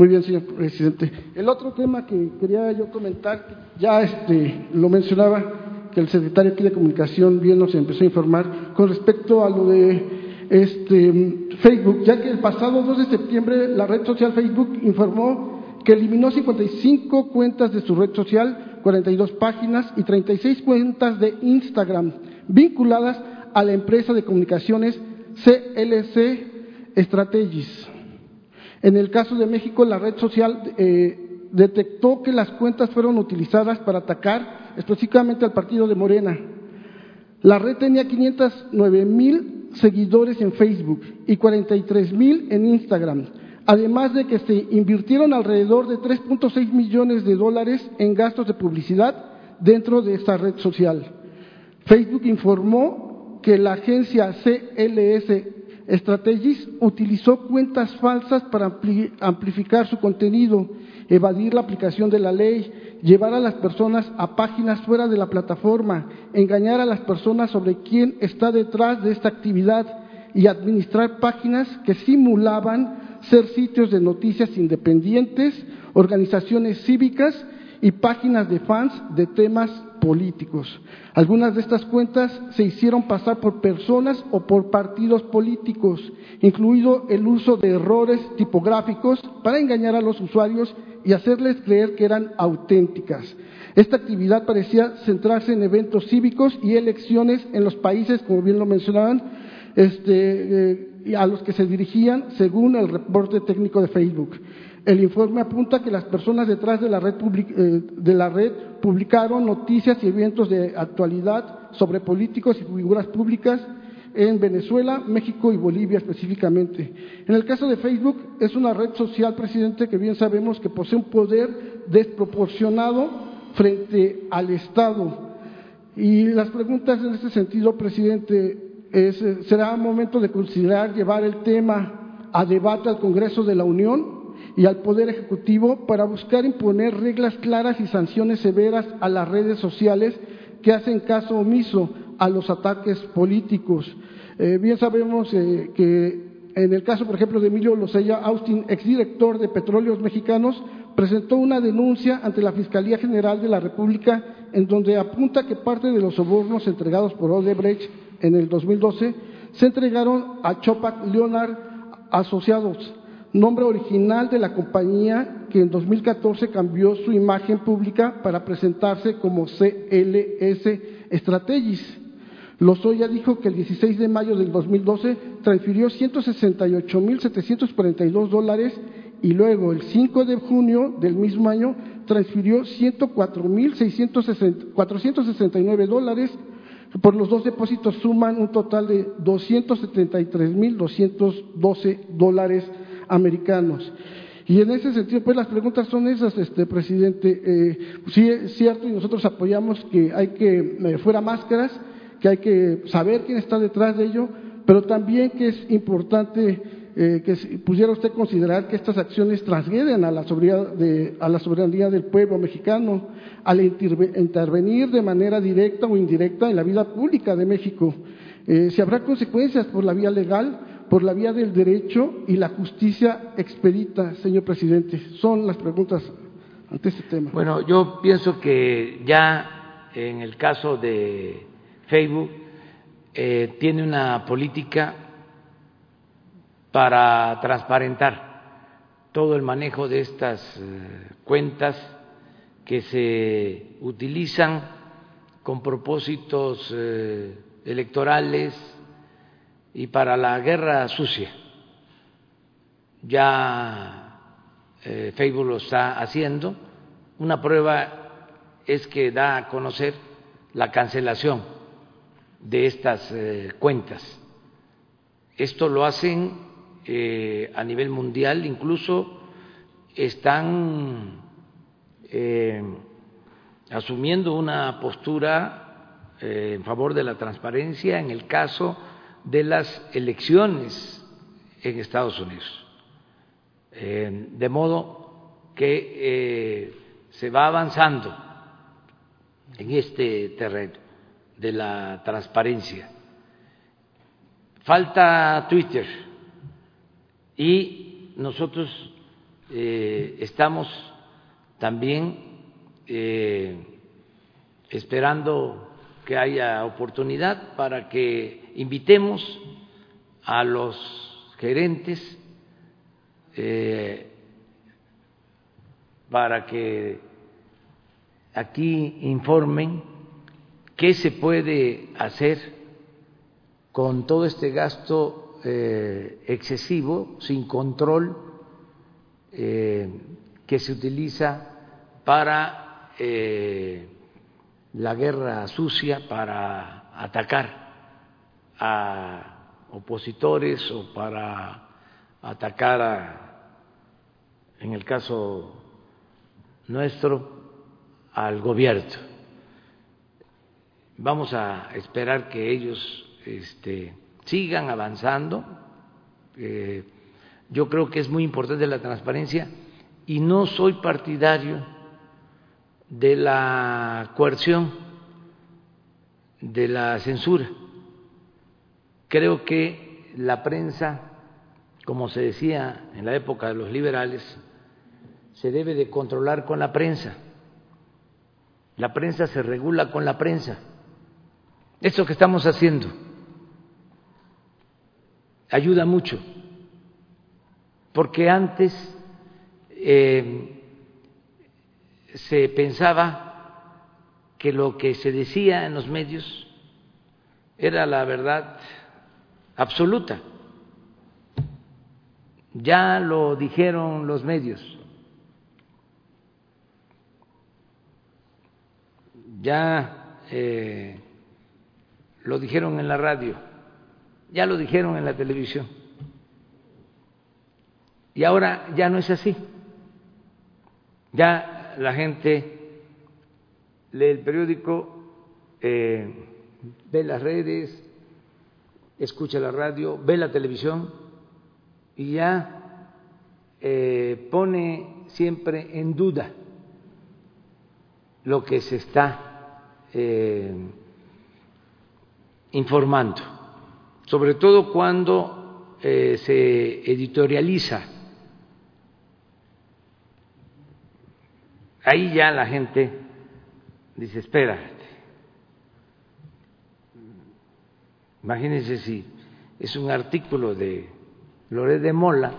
Muy bien, señor presidente. El otro tema que quería yo comentar, ya este, lo mencionaba, que el secretario aquí de Comunicación bien nos empezó a informar con respecto a lo de este, Facebook, ya que el pasado 2 de septiembre la red social Facebook informó que eliminó 55 cuentas de su red social, 42 páginas y 36 cuentas de Instagram vinculadas a la empresa de comunicaciones CLC Strategies. En el caso de México, la red social eh, detectó que las cuentas fueron utilizadas para atacar específicamente al partido de Morena. La red tenía 509 mil seguidores en Facebook y 43 mil en Instagram, además de que se invirtieron alrededor de 3.6 millones de dólares en gastos de publicidad dentro de esta red social. Facebook informó que la agencia CLS Strategies utilizó cuentas falsas para amplificar su contenido, evadir la aplicación de la ley, llevar a las personas a páginas fuera de la plataforma, engañar a las personas sobre quién está detrás de esta actividad y administrar páginas que simulaban ser sitios de noticias independientes, organizaciones cívicas y páginas de fans de temas políticos. Algunas de estas cuentas se hicieron pasar por personas o por partidos políticos, incluido el uso de errores tipográficos para engañar a los usuarios y hacerles creer que eran auténticas. Esta actividad parecía centrarse en eventos cívicos y elecciones en los países, como bien lo mencionaban, este, eh, a los que se dirigían según el reporte técnico de Facebook. El informe apunta que las personas detrás de la, red eh, de la red publicaron noticias y eventos de actualidad sobre políticos y figuras públicas en Venezuela, México y Bolivia específicamente. En el caso de Facebook, es una red social, presidente, que bien sabemos que posee un poder desproporcionado frente al Estado. Y las preguntas en este sentido, presidente, es, ¿será momento de considerar llevar el tema a debate al Congreso de la Unión? Y al Poder Ejecutivo para buscar imponer reglas claras y sanciones severas a las redes sociales que hacen caso omiso a los ataques políticos. Eh, bien sabemos eh, que en el caso, por ejemplo, de Emilio Loseya Austin, exdirector de Petróleos Mexicanos, presentó una denuncia ante la Fiscalía General de la República en donde apunta que parte de los sobornos entregados por Odebrecht en el 2012 se entregaron a Chopac Leonard Asociados, nombre original de la compañía que en 2014 cambió su imagen pública para presentarse como CLS Strategies. Lozoya dijo que el 16 de mayo del 2012 transfirió 168.742 dólares y luego el 5 de junio del mismo año transfirió 104.469 dólares. Por los dos depósitos suman un total de 273.212 dólares americanos. Y en ese sentido, pues las preguntas son esas, este presidente. Eh, sí es cierto y nosotros apoyamos que hay que eh, fuera máscaras, que hay que saber quién está detrás de ello, pero también que es importante eh, que pudiera usted considerar que estas acciones transgreden a la soberanía, de, a la soberanía del pueblo mexicano al intervenir de manera directa o indirecta en la vida pública de México. si habrá consecuencias por la vía legal, por la vía del derecho y la justicia expedita, señor presidente? Son las preguntas ante este tema. Bueno, yo pienso que ya en el caso de Facebook eh, tiene una política para transparentar todo el manejo de estas eh, cuentas que se utilizan con propósitos eh, electorales, y para la guerra sucia. Ya eh, Facebook lo está haciendo. Una prueba es que da a conocer la cancelación de estas eh, cuentas. Esto lo hacen eh, a nivel mundial, incluso están asumiendo una postura en favor de la transparencia en el caso de las elecciones en Estados Unidos. de modo que se va avanzando en este terreno de la transparencia. Falta Twitter y nosotros eh, estamos también eh, esperando que haya oportunidad para que invitemos a los gerentes eh, para que aquí informen qué se puede hacer con todo este gasto eh, excesivo, sin control, eh, que se utiliza para la guerra sucia, para atacar a opositores o para atacar a, en el caso nuestro, al gobierno. Vamos a esperar que ellos este, sigan avanzando. Eh, yo creo que es muy importante la transparencia y no soy partidario de la coerción, de la censura. Creo que la prensa, como se decía en la época de los liberales, se debe de controlar con la prensa la prensa se regula con la prensa. Esto que estamos haciendo ayuda mucho, porque antes eh, se pensaba que lo que se decía en los medios era la verdad absoluta. Ya lo dijeron los medios. ya eh, lo dijeron en la radio, ya lo dijeron en la televisión. Y ahora ya no es así. Ya la gente lee el periódico, eh, ve las redes, escucha la radio, ve la televisión y ya eh, pone siempre en duda lo que se está eh, informando, sobre todo cuando eh, se editorializa. Ahí ya la gente dice, espera, imagínense si es un artículo de Loret de Mola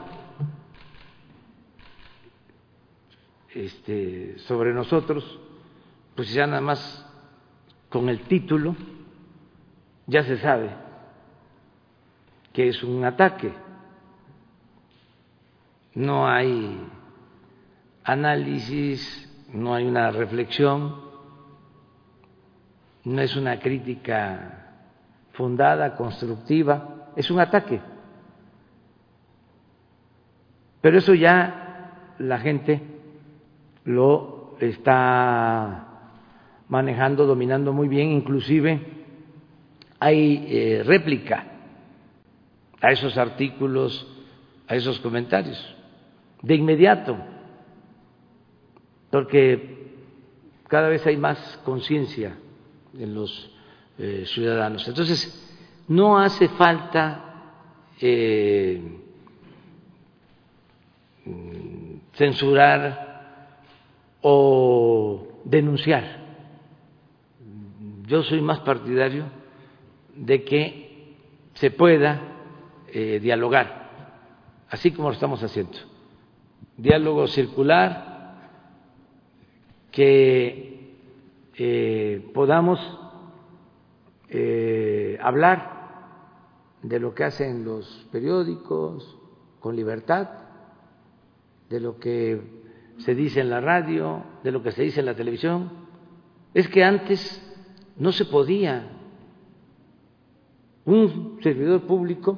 este, sobre nosotros, pues ya nada más con el título ya se sabe que es un ataque. No hay análisis, no hay una reflexión, no es una crítica fundada, constructiva, es un ataque. Pero eso ya la gente lo está manejando, dominando muy bien, inclusive hay eh, réplica a esos artículos, a esos comentarios, de inmediato, porque cada vez hay más conciencia en los eh, ciudadanos. Entonces, no hace falta eh, censurar o denunciar yo soy más partidario de que se pueda eh, dialogar, así como lo estamos haciendo. Diálogo circular, que podamos eh, hablar de lo que hacen los periódicos con libertad, de lo que se dice en la radio, de lo que se dice en la televisión. Es que antes no se podía. Un servidor público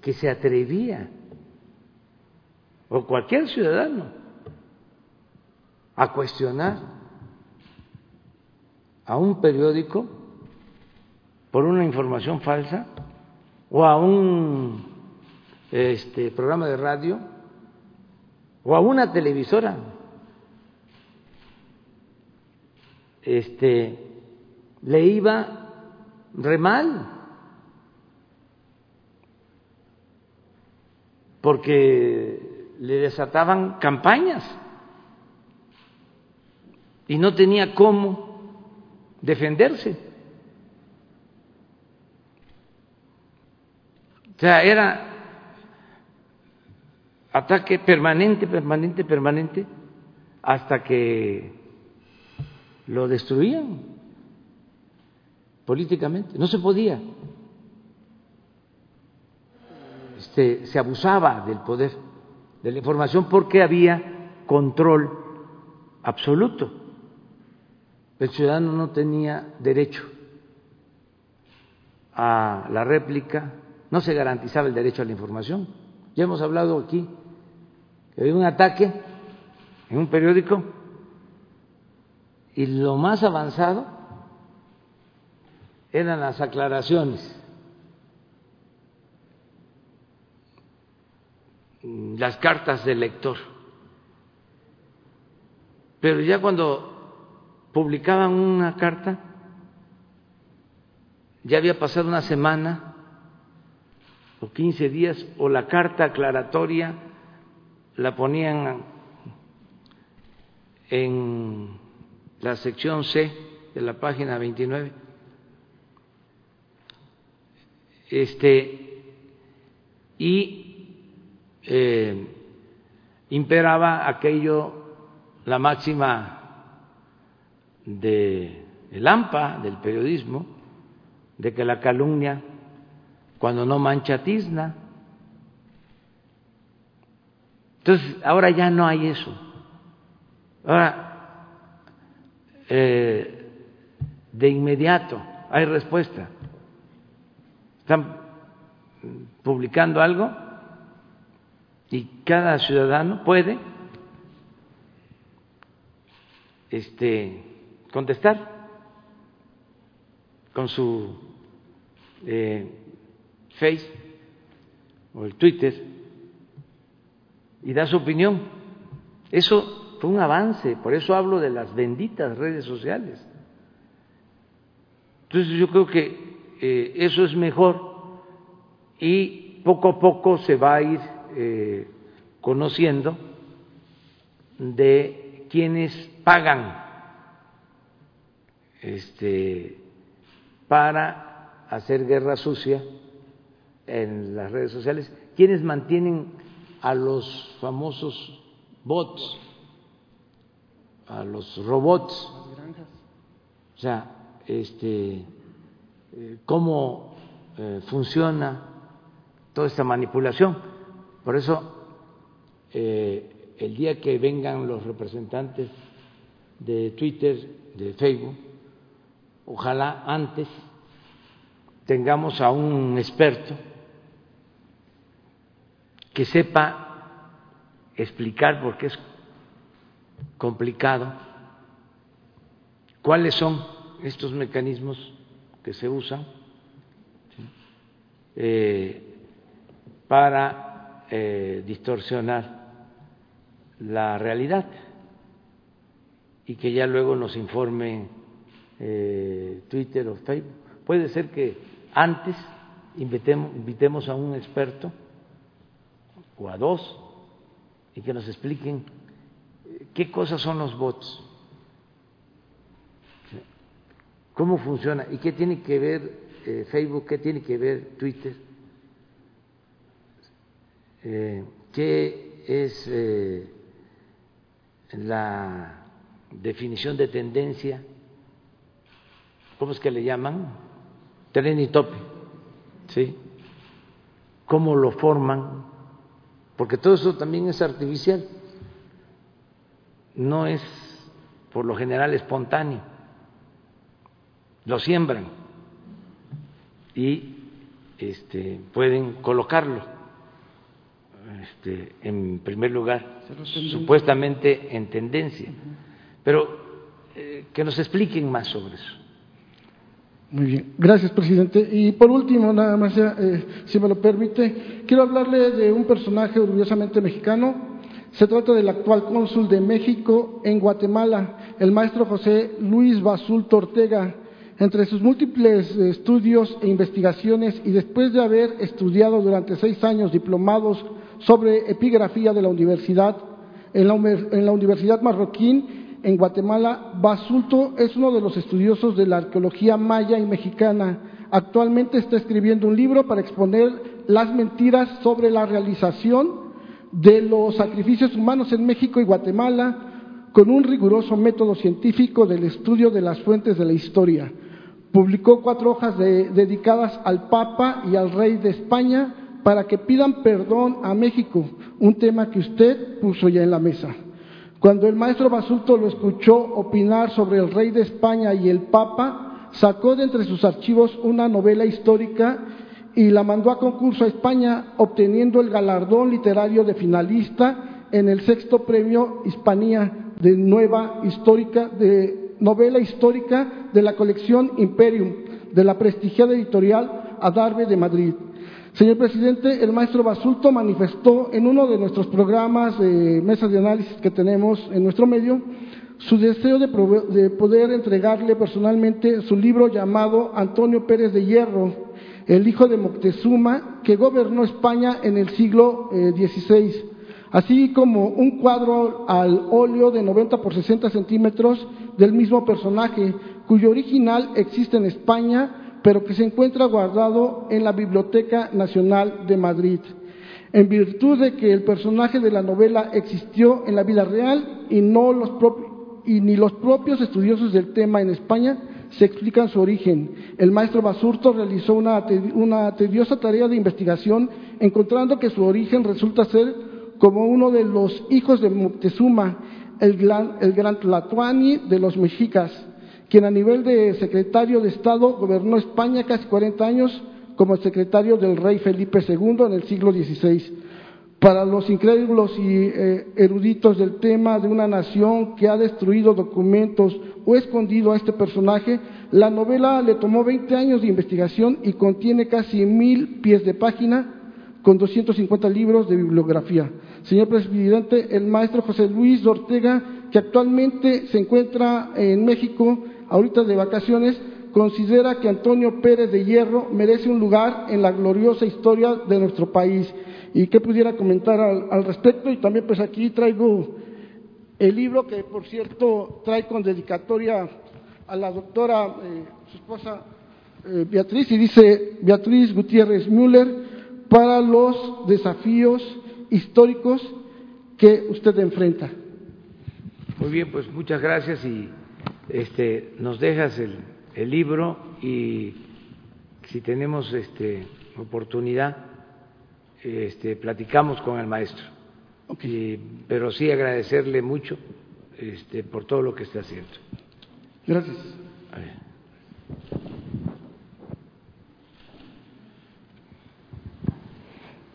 que se atrevía, o cualquier ciudadano, a cuestionar a un periódico por una información falsa o a un este, programa de radio o a una televisora. Este, le iba re mal, porque le desataban campañas y no tenía cómo defenderse. O sea, era ataque permanente, permanente, permanente, hasta que lo destruían políticamente. No se podía. Este, se abusaba del poder de la información porque había control absoluto. El ciudadano no tenía derecho a la réplica, no se garantizaba el derecho a la información. Ya hemos hablado aquí que había un ataque en un periódico y lo más avanzado eran las aclaraciones, las cartas del lector. Pero ya cuando publicaban una carta, ya había pasado una semana o 15 días o la carta aclaratoria la ponían en la sección C de la página 29. Este, y eh, imperaba aquello, la máxima de el AMPA, del periodismo, de que la calumnia cuando no mancha tizna. Entonces, ahora ya no hay eso. Ahora, eh, de inmediato hay respuesta. Están publicando algo y cada ciudadano puede este, contestar con su eh, Face o el Twitter y da su opinión. Eso fue un avance, por eso hablo de las benditas redes sociales. Entonces yo creo que eh, eso es mejor y poco a poco se va a ir eh, conociendo de quienes pagan este, para hacer guerra sucia en las redes sociales, quienes mantienen a los famosos bots, a los robots, o sea, este, eh, cómo eh, funciona toda esta manipulación. Por eso, eh, el día que vengan los representantes de Twitter, de Facebook, ojalá antes tengamos a un experto que sepa explicar, porque es complicado, cuáles son estos mecanismos que se usan eh, para eh, distorsionar la realidad y que ya luego nos informe eh, Twitter o Facebook. Puede ser que antes invitemos, invitemos a un experto o a dos y que nos expliquen eh, qué cosas son los bots, cómo funciona y qué tiene que ver eh, Facebook, qué tiene que ver Twitter, eh, qué es la definición de tendencia, ¿cómo es que le llaman? Tren y tope, ¿sí? ¿Cómo lo forman? Porque todo eso también es artificial. no es por lo general espontáneo, lo siembran y este, pueden colocarlo este, en primer lugar, supuestamente en tendencia, pero eh, que nos expliquen más sobre eso. Muy bien, gracias presidente. Y por último, nada más, eh, si me lo permite, quiero hablarle de un personaje orgullosamente mexicano. Se trata del actual cónsul de México en Guatemala, el maestro José Luis Basulto Ortega. Entre sus múltiples estudios e investigaciones y después de haber estudiado durante seis años diplomados sobre epigrafía de la universidad, en la, en la Universidad Marroquín, en Guatemala, Basulto es uno de los estudiosos de la arqueología maya y mexicana. Actualmente está escribiendo un libro para exponer las mentiras sobre la realización de los sacrificios humanos en México y Guatemala con un riguroso método científico del estudio de las fuentes de la historia. Publicó cuatro hojas dedicadas al Papa y al Rey de España para que pidan perdón a México, un tema que usted puso ya en la mesa. Cuando el maestro Basulto lo escuchó opinar sobre el rey de España y el Papa, sacó de entre sus archivos una novela histórica y la mandó a concurso a España, obteniendo el galardón literario de finalista en el sexto premio Hispanía de nueva histórica de novela histórica de la colección Imperium de la prestigiada editorial Adarve de Madrid. Señor presidente, el maestro Basulto manifestó en uno de nuestros programas de mesas de análisis que tenemos en nuestro medio su deseo de, poder entregarle personalmente su libro llamado Antonio Pérez de Hierro, el hijo de Moctezuma, que gobernó España en el siglo XVI, eh, así como un cuadro al óleo de 90 por 60 centímetros del mismo personaje, cuyo original existe en España pero que se encuentra guardado en la Biblioteca Nacional de Madrid, en virtud de que el personaje de la novela existió en la vida real y, no los y ni los propios estudiosos del tema en España se explican su origen. El maestro Basurto realizó una, tediosa tarea de investigación, encontrando que su origen resulta ser como uno de los hijos de Moctezuma, el gran, el gran Tlatuani de los mexicas quien a nivel de secretario de Estado gobernó España casi 40 años como secretario del rey Felipe II en el siglo XVI. Para los incrédulos y eh, eruditos del tema de una nación que ha destruido documentos o escondido a este personaje, la novela le tomó 20 años de investigación y contiene casi mil pies de página con 250 libros de bibliografía. Señor presidente, el maestro José Luis Ortega, que actualmente se encuentra en México, ahorita de vacaciones, considera que Antonio Pérez de Hierro merece un lugar en la gloriosa historia de nuestro país. Y qué pudiera comentar al, respecto. Y también pues aquí traigo el libro que por cierto trae con dedicatoria a la doctora, eh, su esposa eh, Beatriz, y dice Beatriz Gutiérrez Müller, para los desafíos históricos que usted enfrenta. Muy bien, pues muchas gracias y este, nos dejas el, el libro y si tenemos este, oportunidad, este, platicamos con el maestro. pero sí agradecerle mucho este, por todo lo que está haciendo. Gracias.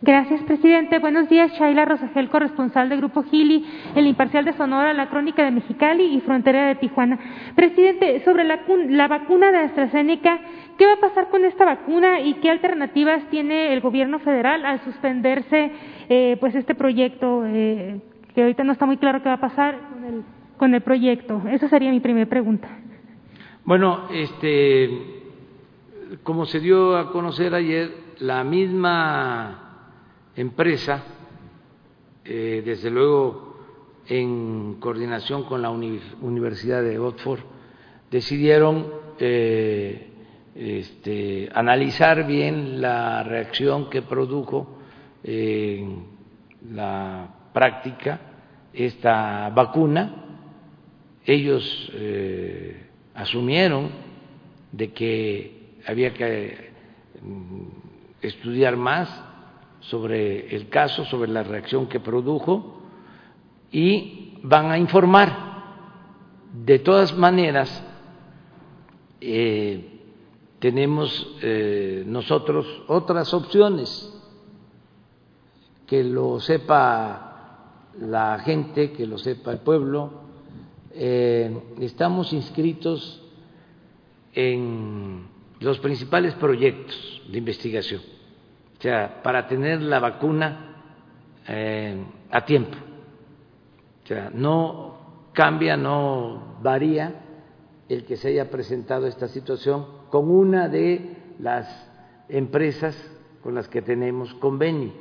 Gracias, presidente. Buenos días, Shaila Rosagel, corresponsal del Grupo Gili, el imparcial de Sonora, la Crónica de Mexicali y Frontera de Tijuana. Presidente, sobre la, vacuna de AstraZeneca, ¿qué va a pasar con esta vacuna y qué alternativas tiene el gobierno federal al suspenderse eh, pues este proyecto, eh, que ahorita no está muy claro qué va a pasar con el, con el proyecto? Esa sería mi primera pregunta. Bueno, este, como se dio a conocer ayer, la misma empresa, eh, desde luego en coordinación con la Universidad de Oxford, decidieron eh, este, analizar bien la reacción que produjo en la práctica esta vacuna. Ellos eh, asumieron de que había que mm, estudiar más sobre el caso, sobre la reacción que produjo y van a informar. De todas maneras, eh, tenemos eh, nosotros otras opciones, que lo sepa la gente, que lo sepa el pueblo. Eh, estamos inscritos en los principales proyectos de investigación, sea, para tener la vacuna a tiempo. O sea, no cambia, no varía el que se haya presentado esta situación con una de las empresas con las que tenemos convenio,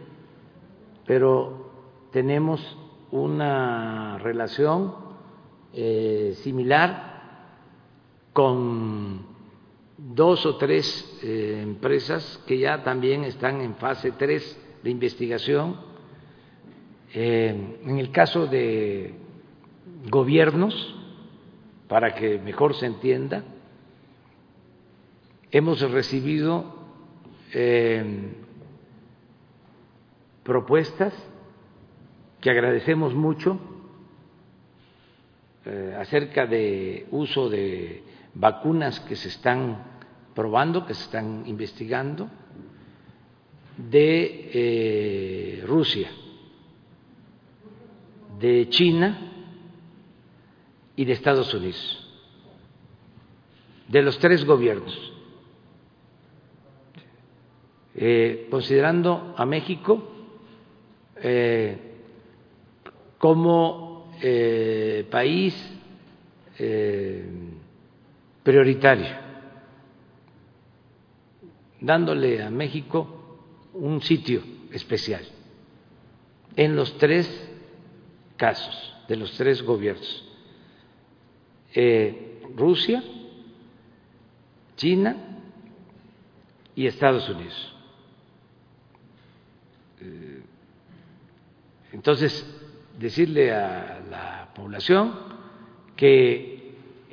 pero tenemos una relación eh, similar con dos o tres eh, empresas que ya también están en fase 3 de investigación. Eh, en el caso de gobiernos, para que mejor se entienda, hemos recibido eh, propuestas que agradecemos mucho acerca de uso de vacunas que se están probando, que se están investigando, de eh, Rusia, de China, y de Estados Unidos, de los tres gobiernos. Eh, considerando a México eh, como país prioritario, dándole a México un sitio especial en los tres casos de los tres gobiernos eh, Rusia, China y Estados Unidos. Eh, entonces, decirle a la población que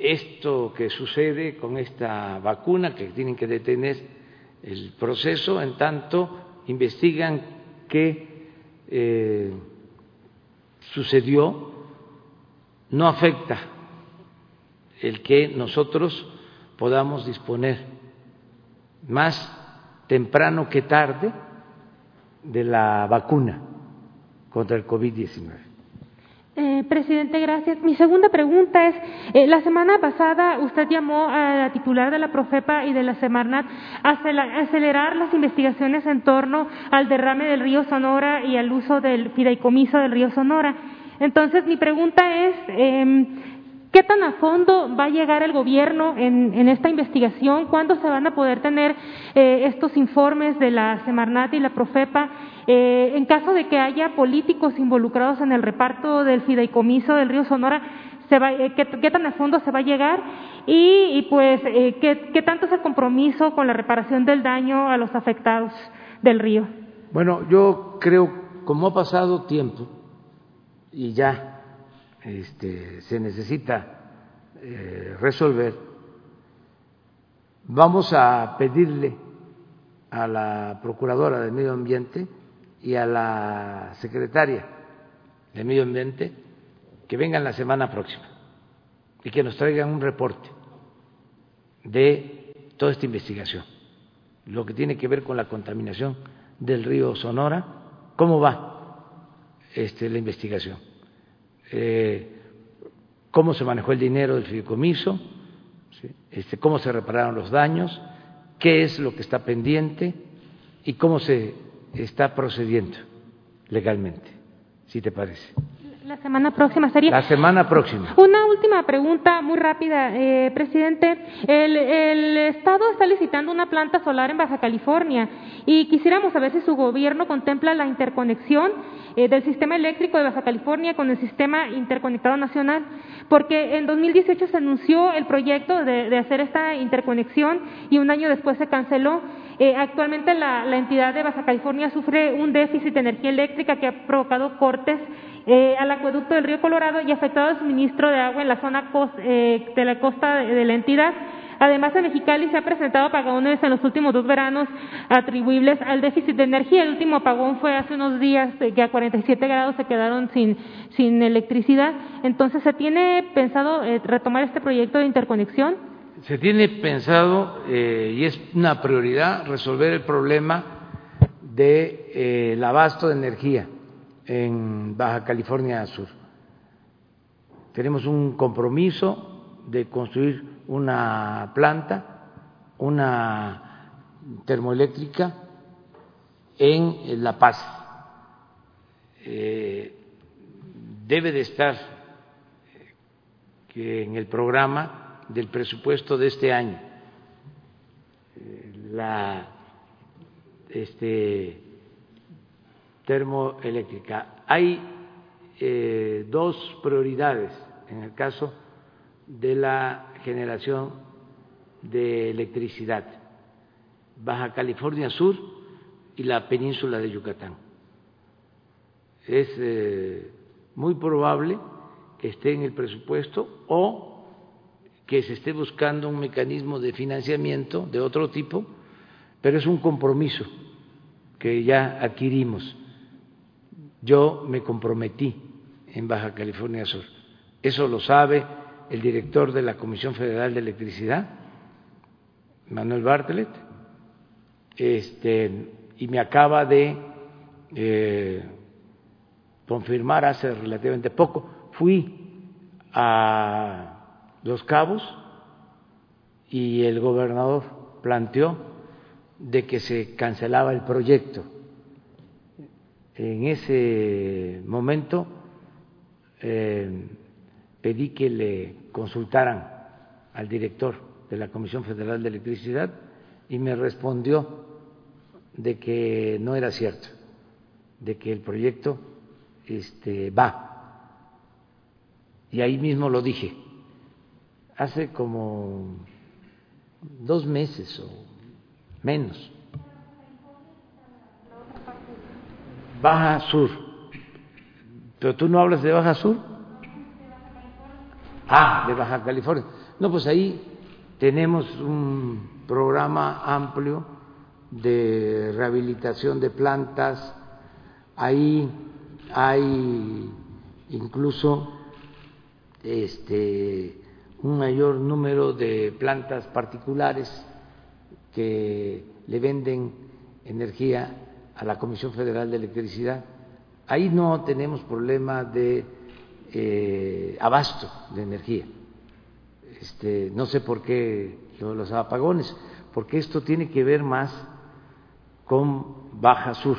esto que sucede con esta vacuna, que tienen que detener el proceso, en tanto investigan qué eh, sucedió, no afecta el que nosotros podamos disponer más temprano que tarde de la vacuna contra el COVID-19. Eh, presidente, gracias. Mi segunda pregunta es, eh, la semana pasada usted llamó a la titular de la Profepa y de la Semarnat a acelerar las investigaciones en torno al derrame del río Sonora y al uso del fideicomiso del río Sonora. Entonces, mi pregunta es, eh, ¿Qué tan a fondo va a llegar el gobierno en, esta investigación? ¿Cuándo se van a poder tener eh, estos informes de la Semarnat y la Profepa? Eh, en caso de que haya políticos involucrados en el reparto del fideicomiso del río Sonora, eh, ¿qué, tan a fondo se va a llegar? Y, pues, ¿qué, ¿qué tanto es el compromiso con la reparación del daño a los afectados del río? Bueno, yo creo, como ha pasado tiempo y ya este, se necesita eh, resolver, vamos a pedirle a la Procuradora de Medio Ambiente y a la Secretaria de Medio Ambiente que vengan la semana próxima y que nos traigan un reporte de toda esta investigación, lo que tiene que ver con la contaminación del río Sonora, cómo va este, la investigación eh, cómo se manejó el dinero del fideicomiso, este, cómo se repararon los daños, qué es lo que está pendiente y cómo se está procediendo legalmente, si te parece. La semana próxima sería. La semana próxima. Una última pregunta muy rápida, eh, presidente. El, el, Estado está licitando una planta solar en Baja California y quisiéramos saber si su gobierno contempla la interconexión eh, del sistema eléctrico de Baja California con el sistema interconectado nacional, porque en 2018 se anunció el proyecto de, hacer esta interconexión y un año después se canceló. Eh, actualmente la, entidad de Baja California sufre un déficit de energía eléctrica que ha provocado cortes eh, al acueducto del río Colorado y afectado el suministro de agua en la zona eh, de la costa de, la entidad. Además, en Mexicali se ha presentado apagones en los últimos dos veranos atribuibles al déficit de energía. El último apagón fue hace unos días que a 47 grados se quedaron sin, sin electricidad. Entonces, ¿se tiene pensado eh, retomar este proyecto de interconexión? Se tiene pensado eh, y es una prioridad resolver el problema del de, eh, abasto de energía en Baja California Sur. Tenemos un compromiso de construir una planta, una termoeléctrica en La Paz. Eh, debe de estar que en el programa del presupuesto de este año eh, la este, termoeléctrica. Hay eh, dos prioridades en el caso de la generación de electricidad, Baja California Sur y la península de Yucatán. Es eh, muy probable que esté en el presupuesto o que se esté buscando un mecanismo de financiamiento de otro tipo, pero es un compromiso que ya adquirimos. Yo me comprometí en Baja California Sur. Eso lo sabe el director de la Comisión Federal de Electricidad, Manuel Bartlett, este, y me acaba de eh, confirmar hace relativamente poco. Fui a Los Cabos y el gobernador planteó de que se cancelaba el proyecto. En ese momento eh, pedí que le consultaran al director de la Comisión Federal de Electricidad y me respondió de que no era cierto, de que el proyecto este, va. Y ahí mismo lo dije, hace como dos meses o menos. Baja Sur. Pero tú no hablas de Baja Sur. Ah, de Baja California. No, pues ahí tenemos un programa amplio de rehabilitación de plantas. Ahí hay incluso este un mayor número de plantas particulares que le venden energía a la Comisión Federal de Electricidad. Ahí no tenemos problema de eh, abasto de energía. Este, no sé por qué los apagones, porque esto tiene que ver más con Baja Sur.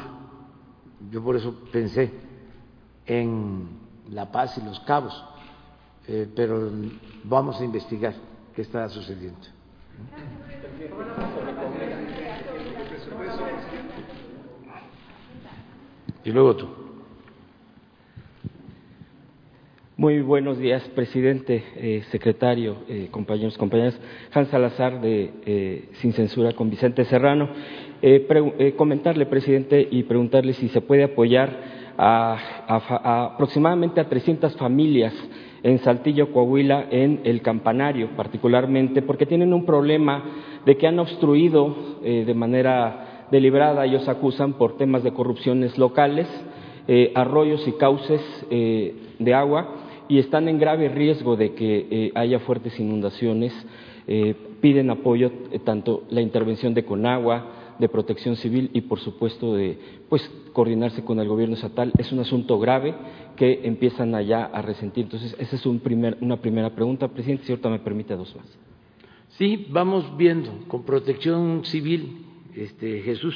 Yo por eso pensé en La Paz y Los Cabos, eh, pero vamos a investigar qué está sucediendo. Y luego tú. Muy buenos días, presidente, eh, secretario, eh, compañeros, compañeras. Hans Salazar de eh, Sin Censura con Vicente Serrano. comentarle, presidente, y preguntarle si se puede apoyar a, aproximadamente a 300 familias en Saltillo, Coahuila, en el campanario, particularmente, porque tienen un problema de que han obstruido de manera deliberada, ellos acusan por temas de corrupciones locales, arroyos y cauces de agua y están en grave riesgo de que eh, haya fuertes inundaciones. Eh, piden apoyo eh, tanto la intervención de Conagua, de Protección Civil y, por supuesto, de pues, coordinarse con el gobierno estatal. Es un asunto grave que empiezan allá a resentir. Entonces, esa es una primera pregunta, presidente. Si ahorita me permite dos más. Sí, vamos viendo con Protección Civil, este, Jesús,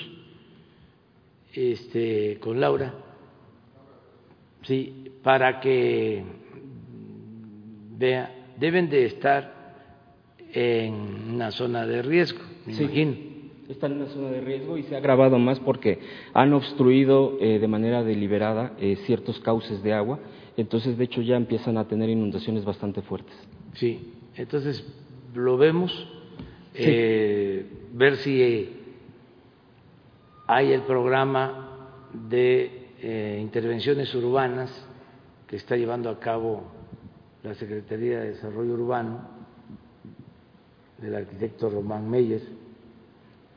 este, con Laura, sí, para que vea, deben de estar en una zona de riesgo, me imagino. Están en una zona de riesgo y se ha agravado más porque han obstruido eh, de manera deliberada eh, ciertos cauces de agua, entonces de hecho ya empiezan a tener inundaciones bastante fuertes. Sí, entonces lo vemos, eh, ver si hay el programa de intervenciones urbanas que está llevando a cabo la Secretaría de Desarrollo Urbano del arquitecto Román Meyer,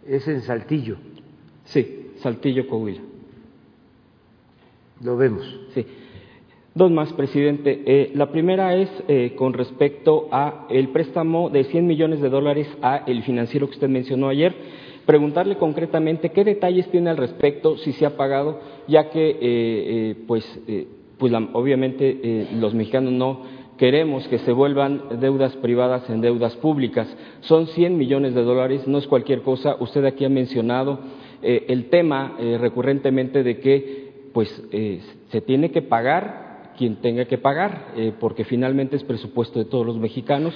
es en Saltillo. Sí, Saltillo, Coahuila. Lo vemos. Sí. Dos más, presidente. Eh, la primera es eh, con respecto a el préstamo de 100 millones de dólares a el financiero que usted mencionó ayer. Preguntarle concretamente qué detalles tiene al respecto, si se ha pagado, ya que, eh, pues, pues obviamente los mexicanos no queremos que se vuelvan deudas privadas en deudas públicas. Son 100 millones de dólares, no es cualquier cosa. Usted aquí ha mencionado el tema recurrentemente de que pues se tiene que pagar quien tenga que pagar, eh, porque finalmente es presupuesto de todos los mexicanos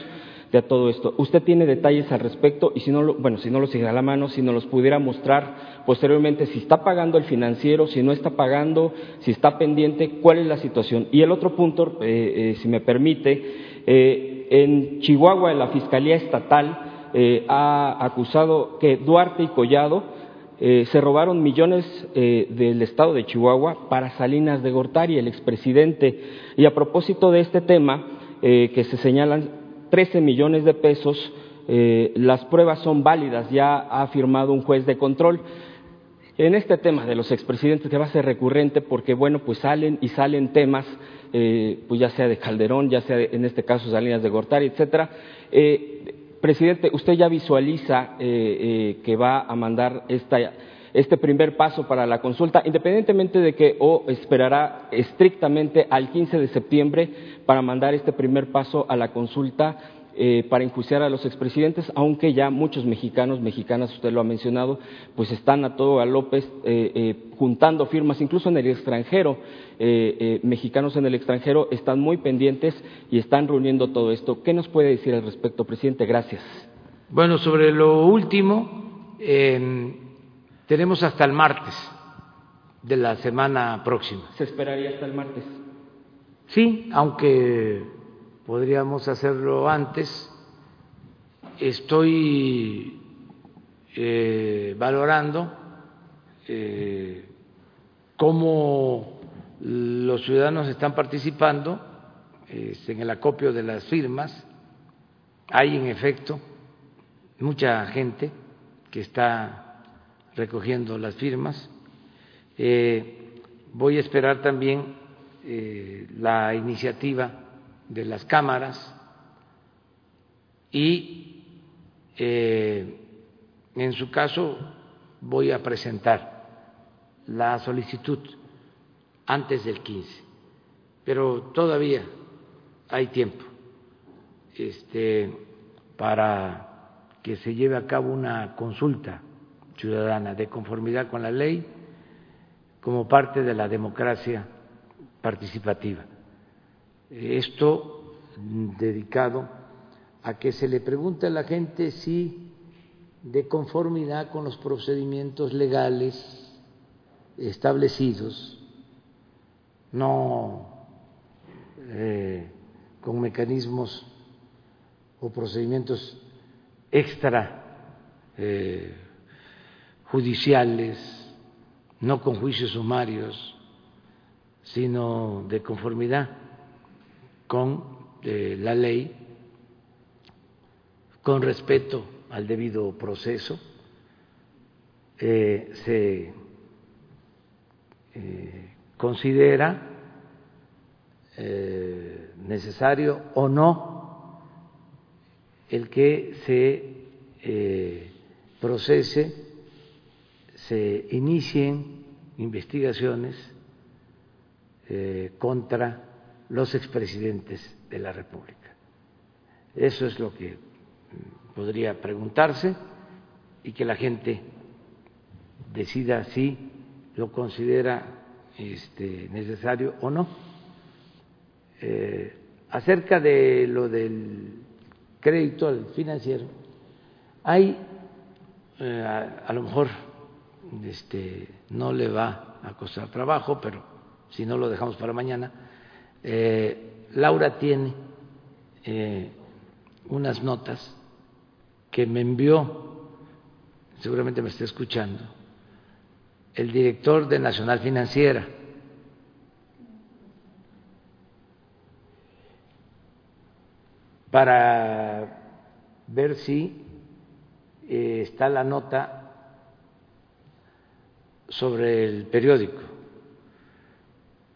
de todo esto. Usted tiene detalles al respecto y si no, lo, bueno, si no los sigue a la mano, si nos los pudiera mostrar posteriormente, si está pagando el financiero, si no está pagando, si está pendiente, cuál es la situación. Y el otro punto, eh, eh, si me permite, en Chihuahua la Fiscalía Estatal ha acusado que Duarte y Collado eh, se robaron millones eh, del estado de Chihuahua para Salinas de Gortari, el expresidente. Y a propósito de este tema, eh, que se señalan 13 millones de pesos, las pruebas son válidas, ya ha afirmado un juez de control. En este tema de los expresidentes que va a ser recurrente porque, bueno, pues salen y salen temas, pues ya sea de Calderón, ya sea en este caso Salinas de Gortari, etcétera. Presidente, usted ya visualiza eh, eh, que va a mandar este primer paso para la consulta, independientemente de que o esperará estrictamente al 15 de septiembre para mandar este primer paso a la consulta eh, para enjuiciar a los expresidentes, aunque ya muchos mexicanos, mexicanas, usted lo ha mencionado, pues están a todo a López eh, eh, juntando firmas, incluso en el extranjero, mexicanos en el extranjero están muy pendientes y están reuniendo todo esto. ¿Qué nos puede decir al respecto, presidente? Gracias. Bueno, sobre lo último, em, tenemos hasta el martes de la semana próxima. ¿Se esperaría hasta el martes? Sí, aunque podríamos hacerlo antes. Estoy eh, valorando eh, cómo los ciudadanos están participando este, en el acopio de las firmas. Hay, en efecto, mucha gente que está recogiendo las firmas. Eh, voy a esperar también la iniciativa de las cámaras y eh, en su caso voy a presentar la solicitud antes del 15, pero todavía hay tiempo este, para que se lleve a cabo una consulta ciudadana de conformidad con la ley como parte de la democracia participativa. Esto dedicado a que se le pregunte a la gente si de conformidad con los procedimientos legales establecidos, no eh, con mecanismos o procedimientos extra eh, judiciales, no con juicios sumarios, sino de conformidad con eh, la ley, con respeto al debido proceso, eh, se eh, considera necesario o no el que se procese, se inicien investigaciones contra los expresidentes de la República. Eso es lo que podría preguntarse y que la gente decida si lo considera este, necesario o no. Eh, acerca de lo del crédito financiero, hay, eh, a, a, lo mejor este, no le va a costar trabajo, pero si no lo dejamos para mañana, eh, Laura tiene eh, unas notas que me envió, seguramente me está escuchando, el director de Nacional Financiera. para ver si eh, está la nota sobre el periódico.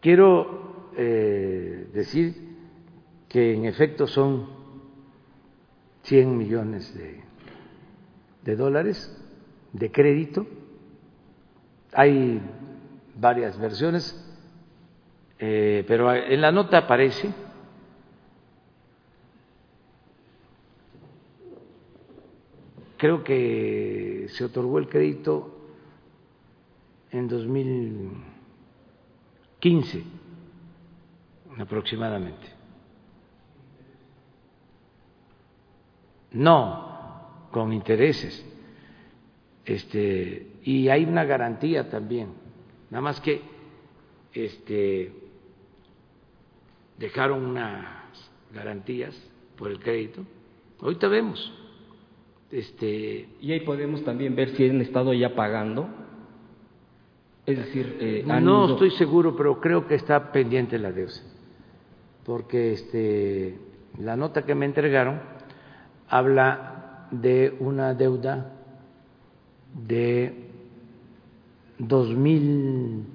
Quiero eh, decir que en efecto son 100 millones de, de dólares de crédito. Hay varias versiones, eh, pero en la nota aparece creo que se otorgó el crédito en 2015 aproximadamente. No, con intereses. Este, y hay una garantía también. Nada más que este dejaron unas garantías por el crédito. Ahorita vemos. Este, y ahí podemos también ver si han estado ya pagando es decir, eh, no estoy seguro, pero creo que está pendiente la deuda, porque este, la nota que me entregaron habla de una deuda de dos mil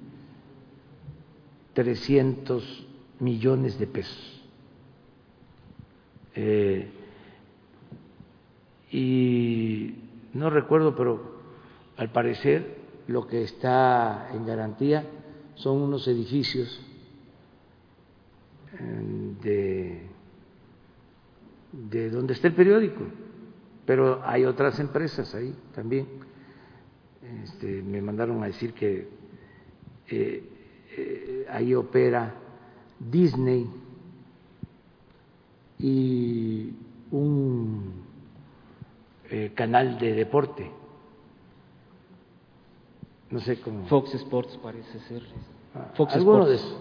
trescientos millones de pesos. Eh, y no recuerdo, pero al parecer lo que está en garantía son unos edificios de, de donde está el periódico, pero hay otras empresas ahí también. Este, me mandaron a decir que eh, eh, ahí opera Disney y un eh, canal de deporte no sé cómo. Fox Sports parece ser. Ah, Fox ¿Alguno de esos?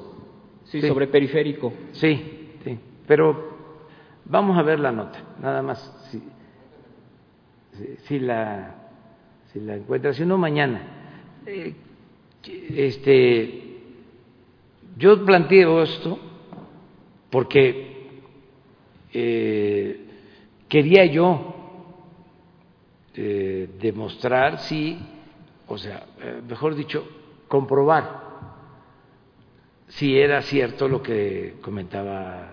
Sí, sobre periférico. Sí, sí. Pero vamos a ver la nota, nada más. Si, si, la, si la encuentras, si no, mañana. Eh, este, yo planteo esto porque eh, quería yo eh, demostrar si o sea, eh, mejor dicho, comprobar si era cierto lo que comentaba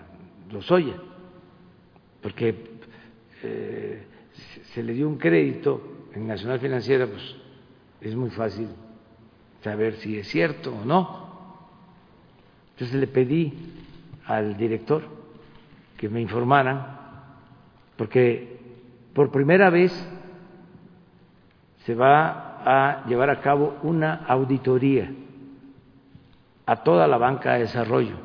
Lozoya, porque eh, se le dio un crédito en Nacional Financiera, pues es muy fácil saber si es cierto o no. Entonces le pedí al director que me informaran, porque por primera vez se va a llevar a cabo una auditoría a toda la banca de desarrollo.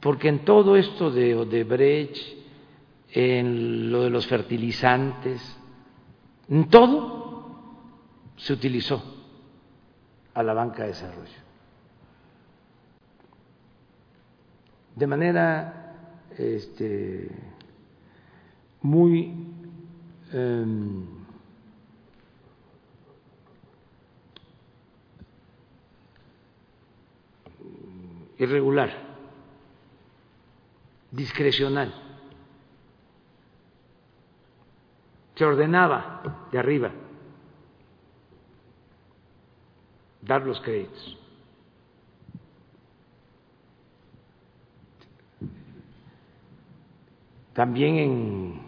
Porque en todo esto de Odebrecht, en lo de los fertilizantes, en todo se utilizó a la banca de desarrollo. De manera este, muy em, irregular, discrecional. Se ordenaba de arriba dar los créditos. También en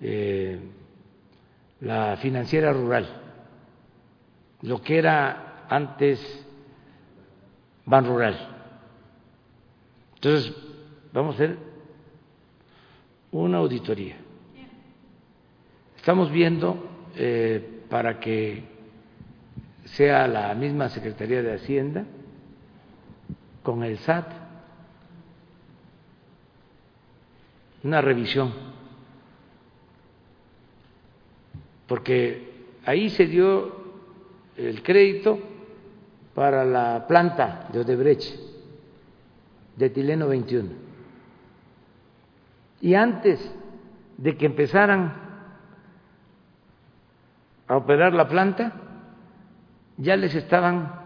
eh, la financiera rural, lo que era antes Ban Rural. Entonces, vamos a hacer una auditoría. Estamos viendo eh, para que sea la misma Secretaría de Hacienda con el SAT una revisión, porque ahí se dio el crédito para la planta de Odebrecht de Tileno 21. Y antes de que empezaran a operar la planta, ya les estaban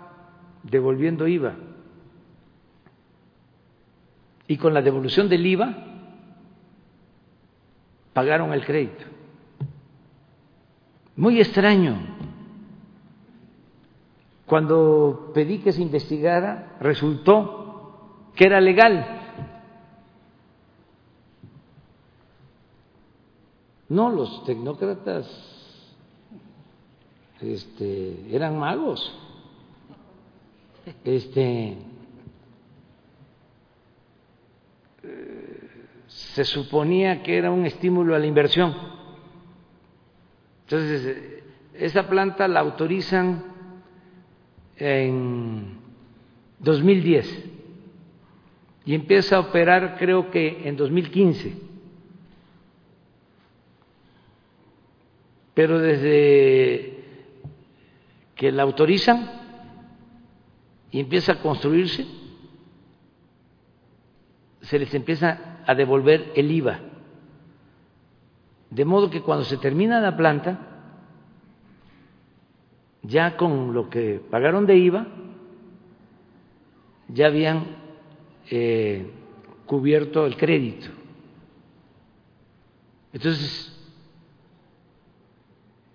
devolviendo IVA. Y con la devolución del IVA pagaron el crédito. Muy extraño. Cuando pedí que se investigara, resultó que era legal. No, los tecnócratas este, eran magos. Este, se suponía que era un estímulo a la inversión. Entonces, esa planta la autorizan en 2010 y empieza a operar creo que en 2015. Pero desde que la autorizan y empieza a construirse, se les empieza a devolver el IVA. De modo que cuando se termina la planta, ya con lo que pagaron de IVA, ya habían eh, cubierto el crédito. Entonces,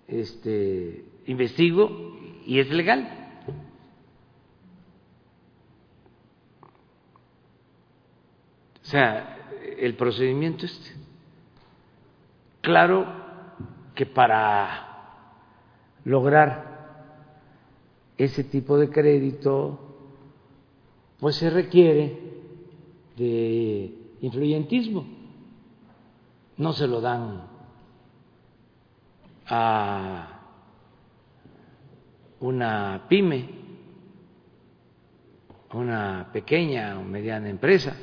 este, investigo y es legal. O sea, el procedimiento este. Claro que para lograr ese tipo de crédito, pues se requiere de influyentismo. No se lo dan a una pyme, a una pequeña o mediana empresa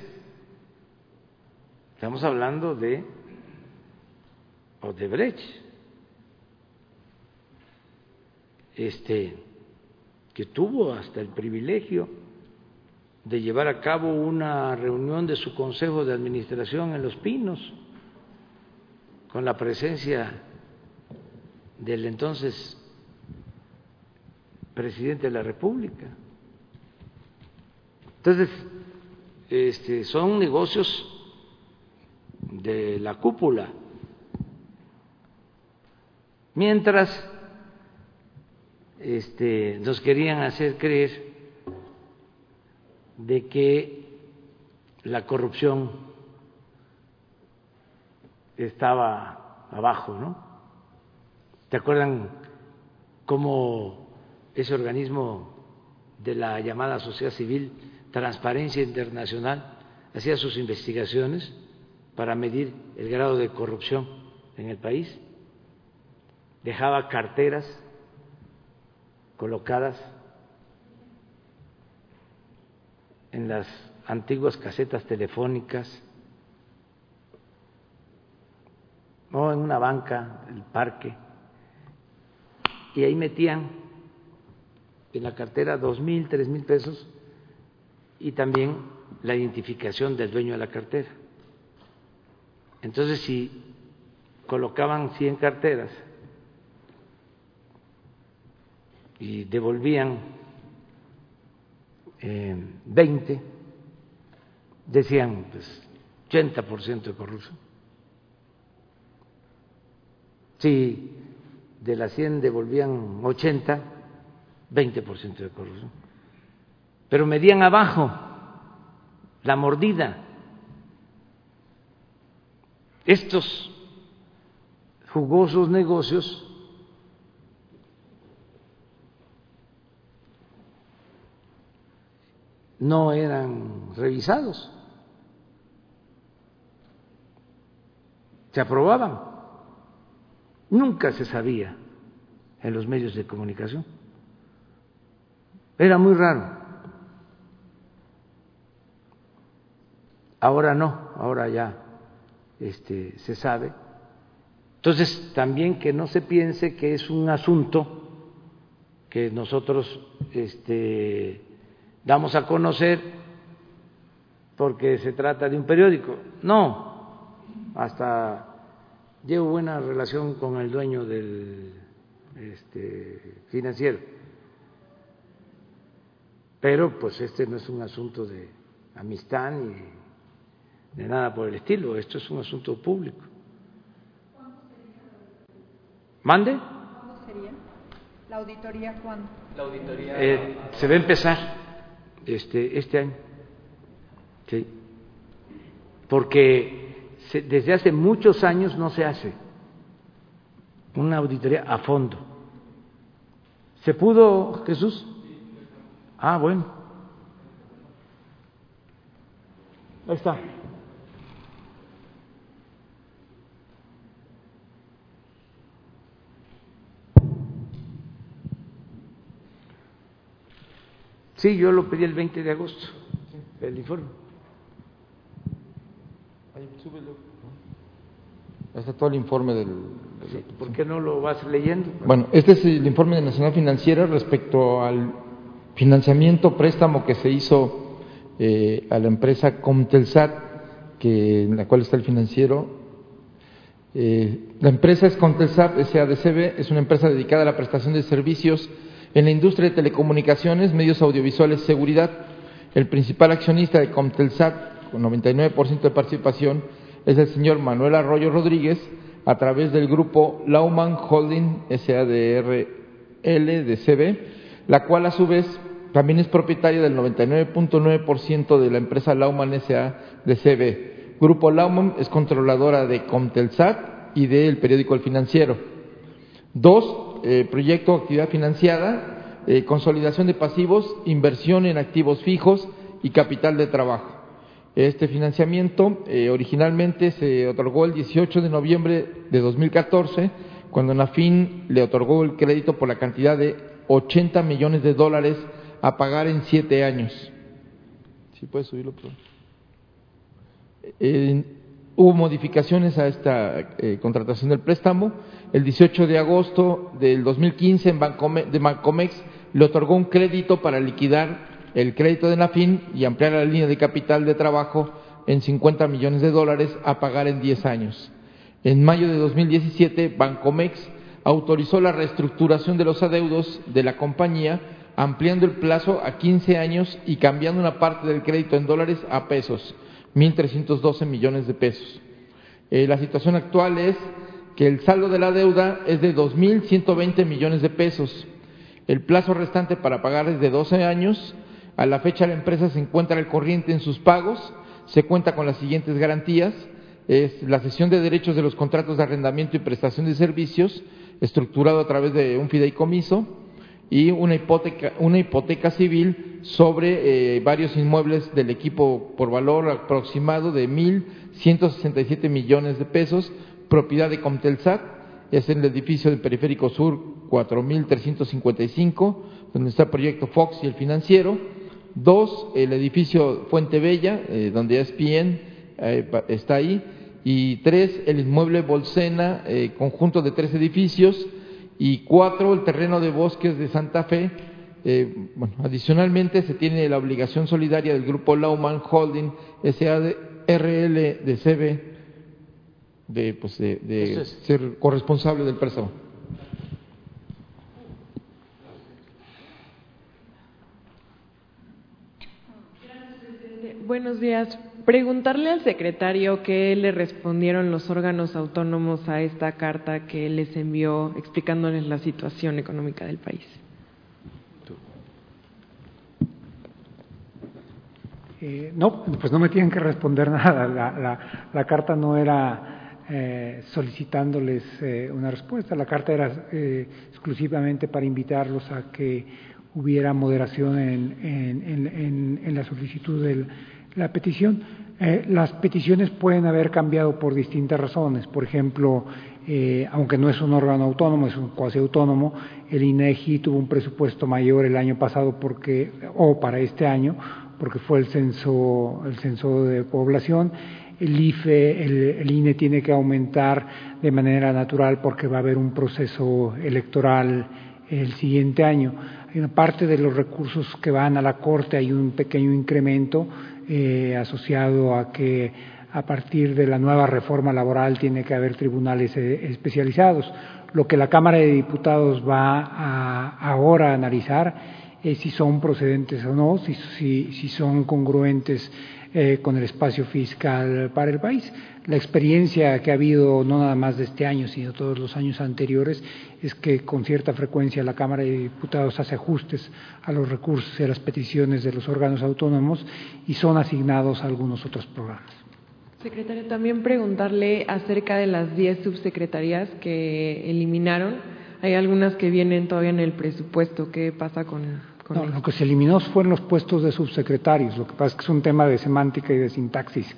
Estamos hablando de Odebrecht, este, que tuvo hasta el privilegio de llevar a cabo una reunión de su consejo de administración en Los Pinos, con la presencia del entonces presidente de la República. Entonces, este, son negocios de la cúpula. Mientras este, nos querían hacer creer de que la corrupción estaba abajo, ¿no? ¿Te acuerdan cómo ese organismo de la llamada sociedad civil, Transparencia Internacional, hacía sus investigaciones? para medir el grado de corrupción en el país. Dejaba carteras colocadas en las antiguas casetas telefónicas o en una banca del parque y ahí metían en la cartera dos mil, tres mil pesos y también la identificación del dueño de la cartera. Entonces, si colocaban 100 carteras y devolvían eh, 20, decían pues 80% de corrupción. Si de las 100 devolvían 80, 20% de corrupción. Pero medían abajo la mordida estos jugosos negocios no eran revisados, se aprobaban, nunca se sabía en los medios de comunicación, era muy raro. Ahora no, ahora ya este, se sabe. Entonces, también que no se piense que es un asunto que nosotros este, damos a conocer porque se trata de un periódico. No, hasta llevo buena relación con el dueño del este, financiero. Pero pues este no es un asunto de amistad ni de nada por el estilo, esto es un asunto público. ¿Mande? ¿Cuándo sería? ¿La auditoría cuándo? La auditoría. Eh, se va a empezar este, este año. Sí. Porque se, desde hace muchos años no se hace una auditoría a fondo. ¿Se pudo, Jesús? Ah, bueno. Ahí está. Sí, yo lo pedí el 20 de agosto, el informe. Ahí está todo el informe del... Sí, ¿Por qué no lo vas leyendo? Bueno, este es el informe de Nacional Financiera respecto al financiamiento, préstamo que se hizo eh, a la empresa Comtelsat, que, en la cual está el financiero. Eh, la empresa es Comtelsat SADCB, es una empresa dedicada a la prestación de servicios en la industria de telecomunicaciones, medios audiovisuales, seguridad. El principal accionista de Comtelsat, con 99% de participación, es el señor Manuel Arroyo Rodríguez, a través del grupo Lauman Holding SADRL de CB, la cual a su vez también es propietaria del 99.9% de la empresa Lauman SA de CB. Grupo Lauman es controladora de Comtelsat y del periódico El Financiero. Dos, eh, proyecto actividad financiada, eh, consolidación de pasivos, inversión en activos fijos y capital de trabajo. Este financiamiento eh, originalmente se otorgó el 18 de noviembre de 2014, cuando Nafin le otorgó el crédito por la cantidad de 80 millones de dólares a pagar en siete años. ¿Sí puedes subirlo, eh, hubo modificaciones a esta contratación del préstamo. El 18 de agosto del 2015 en Bancome, Bancomex le otorgó un crédito para liquidar el crédito de Nafin y ampliar la línea de capital de trabajo en 50 millones de dólares a pagar en 10 años. En mayo de 2017, Bancomex autorizó la reestructuración de los adeudos de la compañía, ampliando el plazo a 15 años y cambiando una parte del crédito en dólares a pesos, 1.312 millones de pesos. Eh, la situación actual es que el saldo de la deuda es de 2.120 millones de pesos. El plazo restante para pagar es de 12 años. A la fecha la empresa se encuentra al corriente en sus pagos, se cuenta con las siguientes garantías, la cesión de derechos de los contratos de arrendamiento y prestación de servicios, estructurado a través de un fideicomiso, y una hipoteca, una hipoteca civil sobre eh, varios inmuebles del equipo por valor aproximado de 1.167 millones de pesos, propiedad de Comtelsat, es en el edificio del Periférico Sur 4.355, donde está el proyecto Fox y el financiero, Dos, el edificio Fuente Bella, eh, donde ESPN eh, está ahí. Y tres, el inmueble Bolsena, eh, conjunto de tres edificios. Y cuatro, el terreno de bosques de Santa Fe. bueno, adicionalmente se tiene la obligación solidaria del grupo Lauman Holding SARL de CB de, pues de ser corresponsable del préstamo. Buenos días. Preguntarle al secretario qué le respondieron los órganos autónomos a esta carta que les envió explicándoles la situación económica del país. Eh, no, pues no me tienen que responder nada. La, carta no era eh, solicitándoles eh, una respuesta. La carta era exclusivamente para invitarlos a que hubiera moderación en, en la solicitud del la petición. Eh, las peticiones pueden haber cambiado por distintas razones. Por ejemplo, eh, aunque no es un órgano autónomo, es un cuasi autónomo, el INEGI tuvo un presupuesto mayor el año pasado porque, o para este año, porque fue el censo, el censo de población. El IFE, el, INE tiene que aumentar de manera natural porque va a haber un proceso electoral el siguiente año. Hay parte de los recursos que van a la Corte, hay un pequeño incremento eh, asociado a que a partir de la nueva reforma laboral tiene que haber tribunales eh, especializados. Lo que la Cámara de Diputados va a, ahora a analizar eh, si son procedentes o no, si son congruentes eh, con el espacio fiscal para el país. La experiencia que ha habido, no nada más de este año, sino todos los años anteriores, es que con cierta frecuencia la Cámara de Diputados hace ajustes a los recursos y a las peticiones de los órganos autónomos y son asignados algunos otros programas. Secretario, también preguntarle acerca de las 10 subsecretarías que eliminaron. Hay algunas que vienen todavía en el presupuesto. ¿Qué pasa con no, Lo que se eliminó fueron los puestos de subsecretarios. Lo que pasa es que es un tema de semántica y de sintaxis.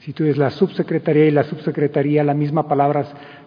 Si tú ves la subsecretaría y la subsecretaría, la misma palabra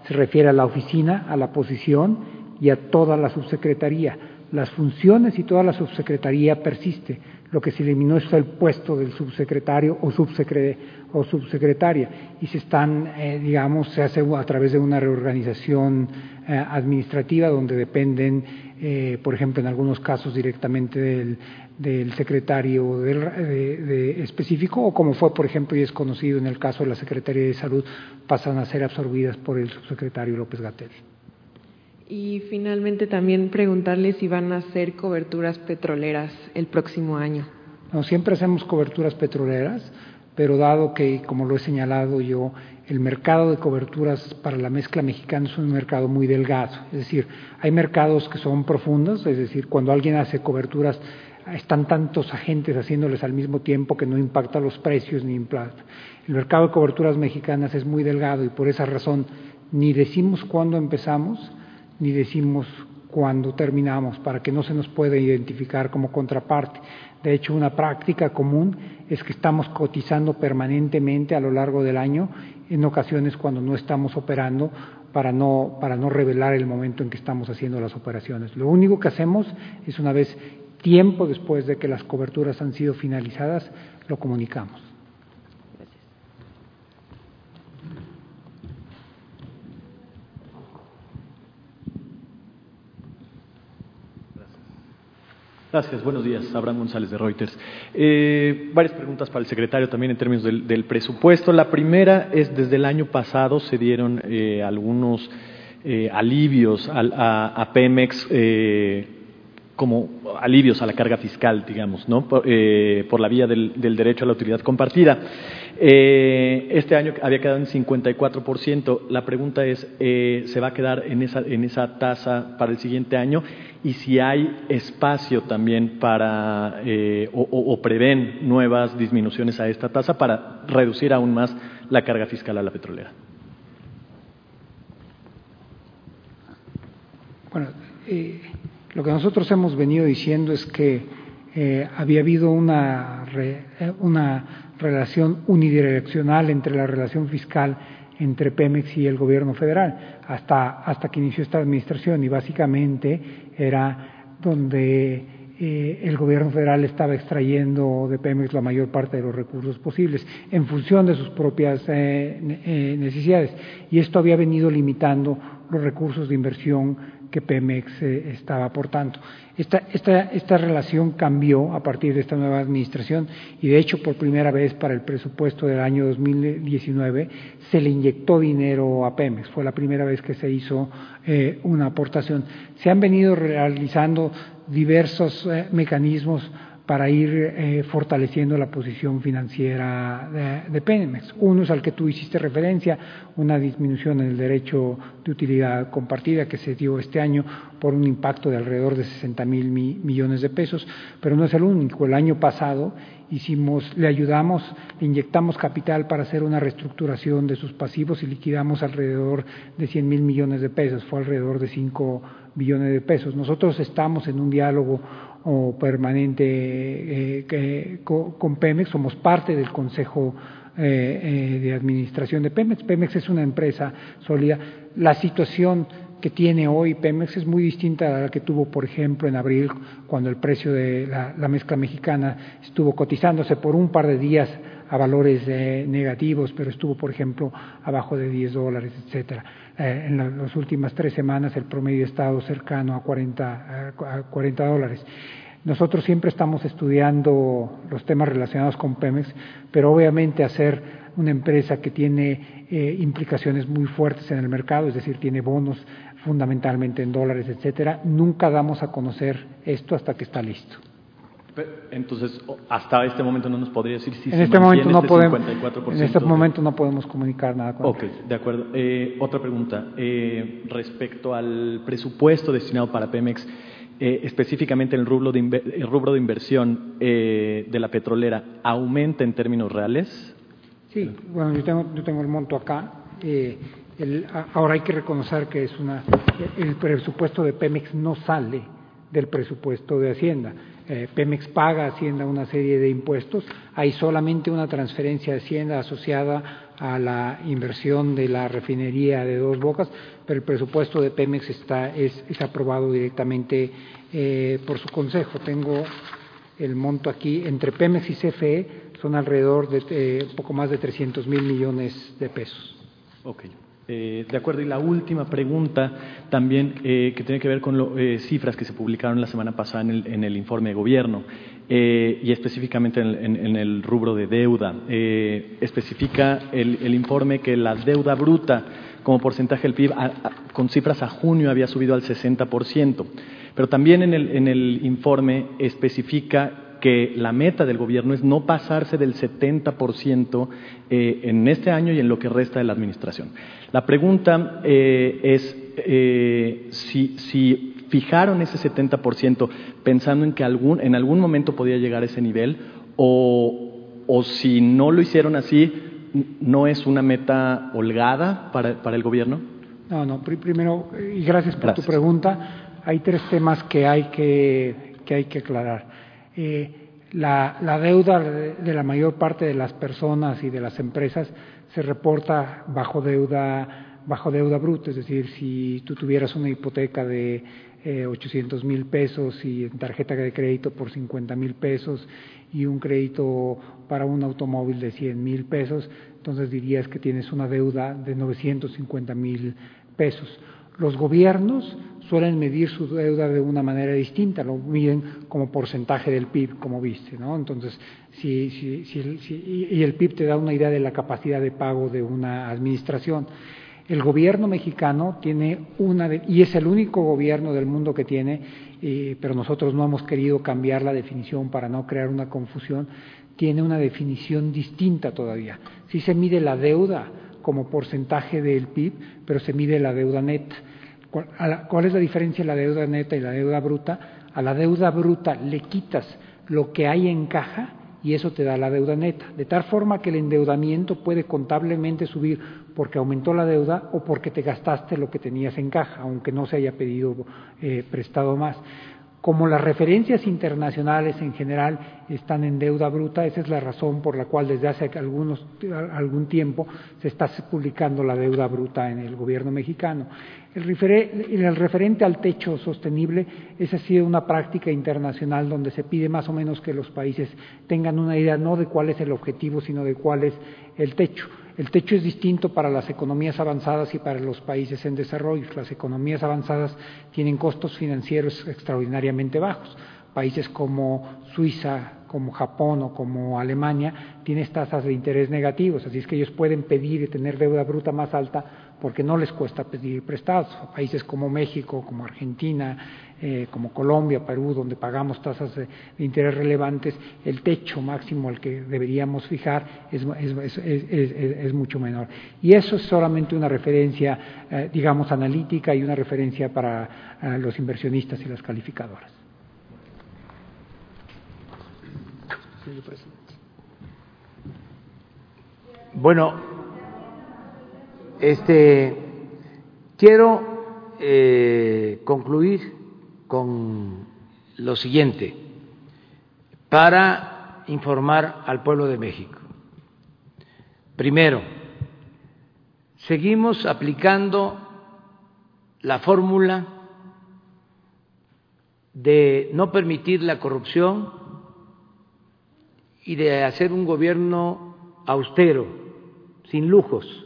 se refiere a la oficina, a la posición y a toda la subsecretaría. Las funciones y toda la subsecretaría persiste. Lo que se eliminó es el puesto del subsecretario o, subsecre o subsecretaria y se están, eh, digamos, se hace a través de una reorganización eh, administrativa donde dependen, eh, por ejemplo, en algunos casos directamente del, del secretario del, de, de específico o como fue, por ejemplo, y es conocido en el caso de la Secretaría de Salud, pasan a ser absorbidas por el subsecretario López Gatel. Y finalmente también preguntarle si van a hacer coberturas petroleras el próximo año. No, siempre hacemos coberturas petroleras, pero dado que, como lo he señalado yo, el mercado de coberturas para la mezcla mexicana es un mercado muy delgado. Es decir, hay mercados que son profundos, es decir, cuando alguien hace coberturas están tantos agentes haciéndoles al mismo tiempo que no impacta los precios ni impacta. El mercado de coberturas mexicanas es muy delgado y por esa razón ni decimos cuándo empezamos, ni decimos cuándo terminamos, para que no se nos pueda identificar como contraparte. De hecho, una práctica común es que estamos cotizando permanentemente a lo largo del año, en ocasiones cuando no estamos operando, para no, para no revelar el momento en que estamos haciendo las operaciones. Lo único que hacemos es, una vez tiempo después de que las coberturas han sido finalizadas, lo comunicamos. Gracias, buenos días. Abraham González de Reuters. Eh, varias preguntas para el secretario también en términos del, presupuesto. La primera es, desde el año pasado se dieron eh, algunos eh, alivios a, a, a Pemex eh, como alivios a la carga fiscal, digamos, ¿no? por, eh, por la vía del, del, derecho a la utilidad compartida. Eh, este año había quedado en 54%. La pregunta es, eh, ¿se va a quedar en esa, en esa tasa para el siguiente año? Y si hay espacio también para, eh, o, prevén nuevas disminuciones a esta tasa para reducir aún más la carga fiscal a la petrolera. Bueno, lo que nosotros hemos venido diciendo es que eh, había habido una, re, una relación unidireccional entre la relación fiscal entre Pemex y el gobierno federal hasta, hasta que inició esta administración y básicamente era donde eh, el gobierno federal estaba extrayendo de Pemex la mayor parte de los recursos posibles en función de sus propias eh, eh, necesidades. Y esto había venido limitando los recursos de inversión que Pemex eh, estaba aportando. Esta, esta, esta relación cambió a partir de esta nueva administración y de hecho por primera vez para el presupuesto del año 2019 se le inyectó dinero a Pemex. Fue la primera vez que se hizo eh, una aportación. Se han venido realizando diversos eh, mecanismos para ir eh, fortaleciendo la posición financiera de, de, Pemex. Uno es al que tú hiciste referencia, una disminución en el derecho de utilidad compartida que se dio este año por un impacto de alrededor de 60 mil mi, millones de pesos, pero no es el único. El año pasado hicimos, le ayudamos, le inyectamos capital para hacer una reestructuración de sus pasivos y liquidamos alrededor de 100 mil millones de pesos, fue alrededor de 5 billones de pesos. Nosotros estamos en un diálogo o permanente eh, que, con Pemex, somos parte del Consejo eh, eh, de Administración de Pemex. Pemex es una empresa sólida. La situación que tiene hoy Pemex es muy distinta a la que tuvo, por ejemplo, en abril, cuando el precio de la, la mezcla mexicana estuvo cotizándose por un par de días a valores eh, negativos, pero estuvo, por ejemplo, abajo de 10 dólares, etcétera. Eh, en la, las últimas tres semanas el promedio ha estado cercano a 40, a 40 dólares. Nosotros siempre estamos estudiando los temas relacionados con Pemex, pero obviamente hacer una empresa que tiene eh, implicaciones muy fuertes en el mercado, es decir, tiene bonos fundamentalmente en dólares, etcétera. Nunca damos a conocer esto hasta que está listo. Entonces, hasta este momento no nos podría decir si en este momento no este podemos, 54%. En este momento no podemos comunicar nada con Ok, de acuerdo. Eh, otra pregunta. Eh, respecto al presupuesto destinado para Pemex, eh, específicamente el rubro de, el rubro de inversión eh, de la petrolera, ¿aumenta en términos reales? Sí, bueno, yo tengo, yo tengo el monto acá. Eh, el, ahora hay que reconocer que es una, el presupuesto de Pemex no sale del presupuesto de Hacienda. Eh, Pemex paga a Hacienda una serie de impuestos, hay solamente una transferencia de Hacienda asociada a la inversión de la refinería de Dos Bocas, pero el presupuesto de Pemex está, es, es aprobado directamente eh, por su consejo. Tengo el monto aquí, entre Pemex y CFE son alrededor de eh, poco más de 300 mil millones de pesos. Okay. Eh, de acuerdo, y la última pregunta también eh, que tiene que ver con lo, eh, cifras que se publicaron la semana pasada en el, informe de gobierno eh, y específicamente en, en, en, el rubro de deuda. Eh, especifica el, informe que la deuda bruta como porcentaje del PIB con cifras a junio había subido al 60%, pero también en el, en el informe especifica que la meta del gobierno es no pasarse del 70% eh, en este año y en lo que resta de la administración. La pregunta eh, es eh, si, si, fijaron ese 70% pensando en que algún, en algún momento podía llegar a ese nivel o, o si no lo hicieron así, ¿no es una meta holgada para, para el gobierno? No, no, primero, y gracias por gracias. tu pregunta, hay tres temas que hay que, que, hay que aclarar. Eh, la, la, deuda de la mayor parte de las personas y de las empresas se reporta bajo deuda, bajo deuda bruta, es decir, si tú tuvieras una hipoteca de eh, 800 mil pesos y tarjeta de crédito por 50 mil pesos y un crédito para un automóvil de 100 mil pesos, entonces dirías que tienes una deuda de 950 mil pesos. Los gobiernos suelen medir su deuda de una manera distinta, lo miden como porcentaje del PIB, como viste, ¿no? Entonces, si, si, si, y el PIB te da una idea de la capacidad de pago de una administración. El gobierno mexicano tiene una, y es el único gobierno del mundo que tiene, pero nosotros no hemos querido cambiar la definición para no crear una confusión, tiene una definición distinta todavía. Si se mide la deuda como porcentaje del PIB, pero se mide la deuda neta. ¿Cuál es la diferencia de la deuda neta y la deuda bruta? A la deuda bruta le quitas lo que hay en caja y eso te da la deuda neta, de tal forma que el endeudamiento puede contablemente subir porque aumentó la deuda o porque te gastaste lo que tenías en caja, aunque no se haya pedido eh, prestado más. Como las referencias internacionales en general están en deuda bruta, esa es la razón por la cual desde hace algunos, algún tiempo se está publicando la deuda bruta en el gobierno mexicano. El, el referente al techo sostenible, esa ha sido una práctica internacional donde se pide más o menos que los países tengan una idea no de cuál es el objetivo, sino de cuál es el techo. El techo es distinto para las economías avanzadas y para los países en desarrollo. Las economías avanzadas tienen costos financieros extraordinariamente bajos. Países como Suiza, como Japón o como Alemania tienen tasas de interés negativos, así es que ellos pueden pedir y tener deuda bruta más alta porque no les cuesta pedir prestados. Países como México, como Argentina, eh, como Colombia, Perú, donde pagamos tasas de, interés relevantes, el techo máximo al que deberíamos fijar es, es, es, mucho menor. Y eso es solamente una referencia, eh, digamos, analítica y una referencia para los inversionistas y las calificadoras. Bueno, este, quiero eh, concluir con lo siguiente para informar al pueblo de México. Primero, seguimos aplicando la fórmula de no permitir la corrupción y de hacer un gobierno austero, sin lujos.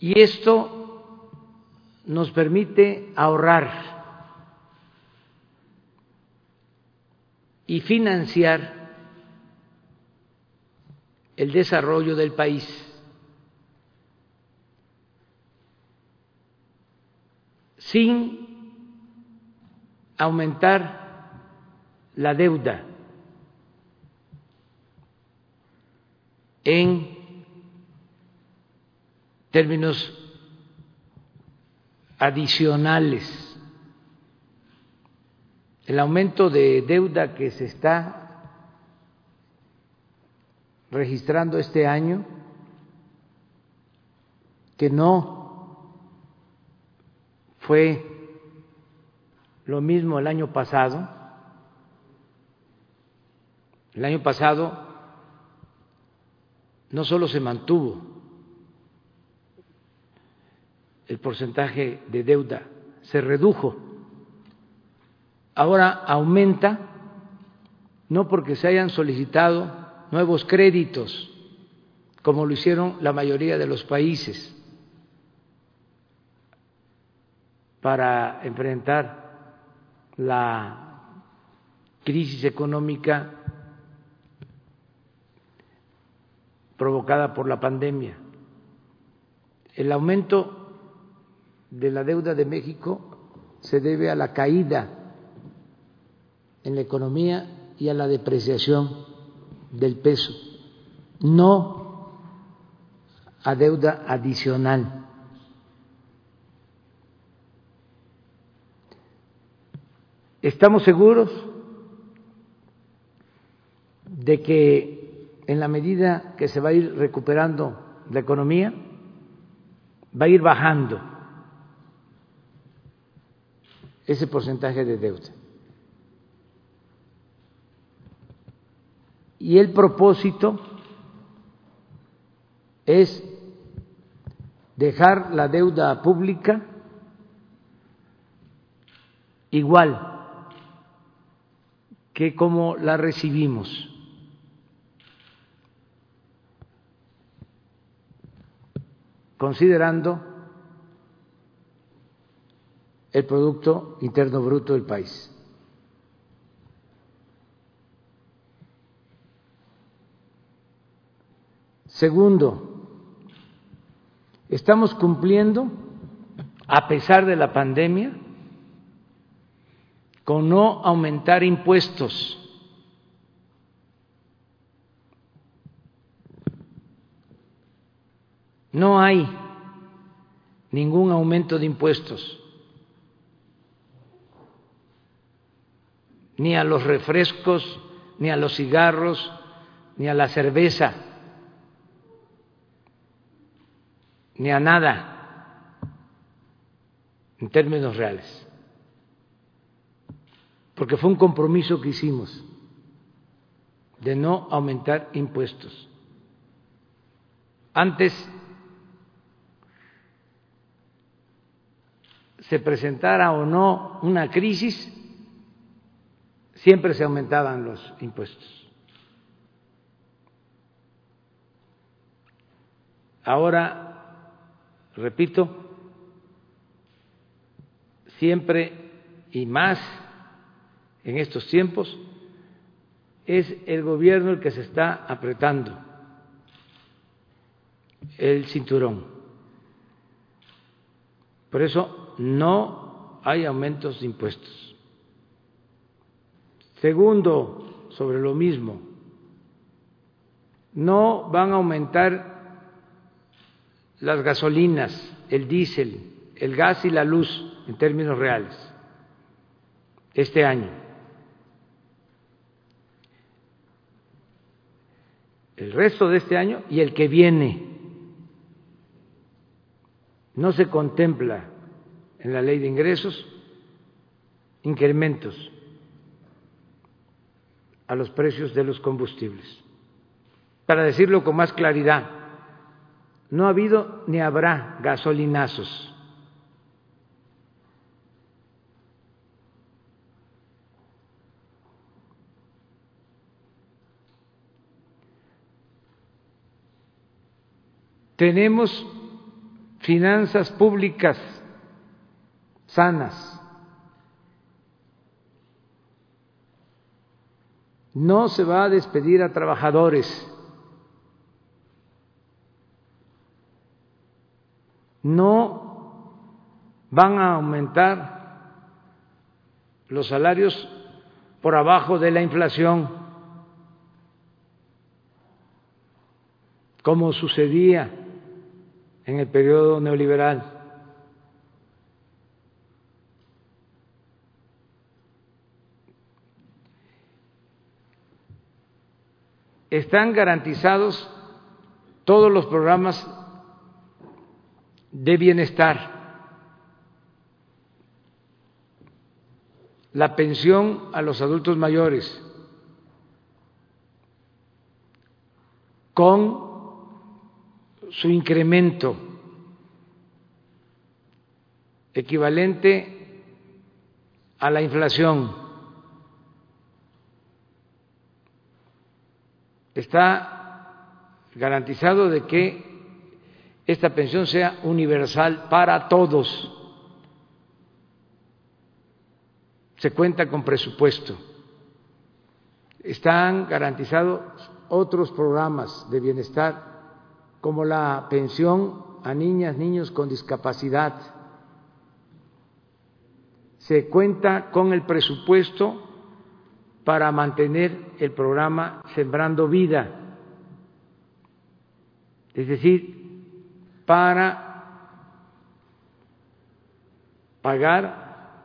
Y esto nos permite ahorrar y financiar el desarrollo del país. sin aumentar la deuda en términos adicionales. El aumento de deuda que se está registrando este año, que no fue lo mismo el año pasado. El año pasado no solo se mantuvo el porcentaje de deuda, se redujo. Ahora aumenta no porque se hayan solicitado nuevos créditos, como lo hicieron la mayoría de los países, para enfrentar la crisis económica provocada por la pandemia. El aumento de la deuda de México se debe a la caída en la economía y a la depreciación del peso, no a deuda adicional. Estamos seguros de que en la medida que se va a ir recuperando la economía, va a ir bajando ese porcentaje de deuda. Y el propósito es dejar la deuda pública igual que como la recibimos. considerando el Producto Interno Bruto del país. Segundo, estamos cumpliendo, a pesar de la pandemia, con no aumentar impuestos. No hay ningún aumento de impuestos, ni a los refrescos, ni a los cigarros, ni a la cerveza, ni a nada en términos reales porque fue un compromiso que hicimos de no aumentar impuestos. Antes se presentara o no una crisis, siempre se aumentaban los impuestos. Ahora, repito, siempre y más en estos tiempos, es el gobierno el que se está apretando el cinturón. Por eso no hay aumentos de impuestos. Segundo, sobre lo mismo, no van a aumentar las gasolinas, el diésel, el gas y la luz en términos reales este año. el resto de este año y el que viene. No se contempla en la ley de ingresos incrementos a los precios de los combustibles. Para decirlo con más claridad, no ha habido ni habrá gasolinazos tenemos finanzas públicas sanas. no se va a despedir a trabajadores, no van a aumentar los salarios por abajo de la inflación, como sucedía en el periodo neoliberal. Están garantizados todos los programas de bienestar, la pensión a los adultos mayores, con su incremento equivalente a la inflación. Está garantizado de que esta pensión sea universal para todos. Se cuenta con presupuesto. Están garantizados otros programas de bienestar como la pensión a niñas, niños con discapacidad. Se cuenta con el presupuesto para mantener el programa Sembrando Vida, es decir, para pagar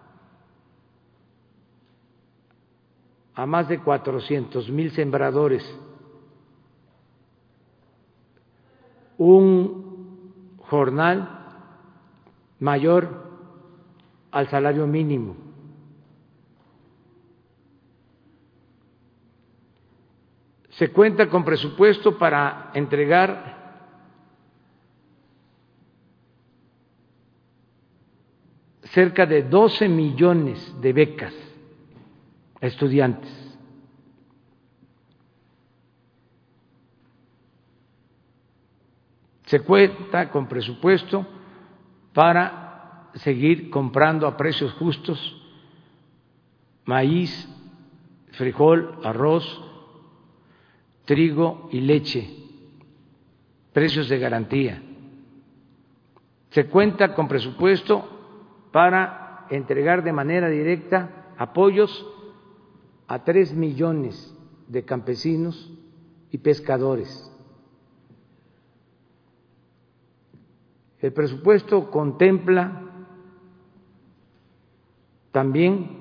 a más de cuatrocientos mil sembradores un jornal mayor al salario mínimo. Se cuenta con presupuesto para entregar cerca de 12 millones de becas a estudiantes. Se cuenta con presupuesto para seguir comprando a precios justos maíz, frijol, arroz, trigo y leche, precios de garantía. Se cuenta con presupuesto para entregar de manera directa apoyos a tres millones de campesinos y pescadores. El presupuesto contempla también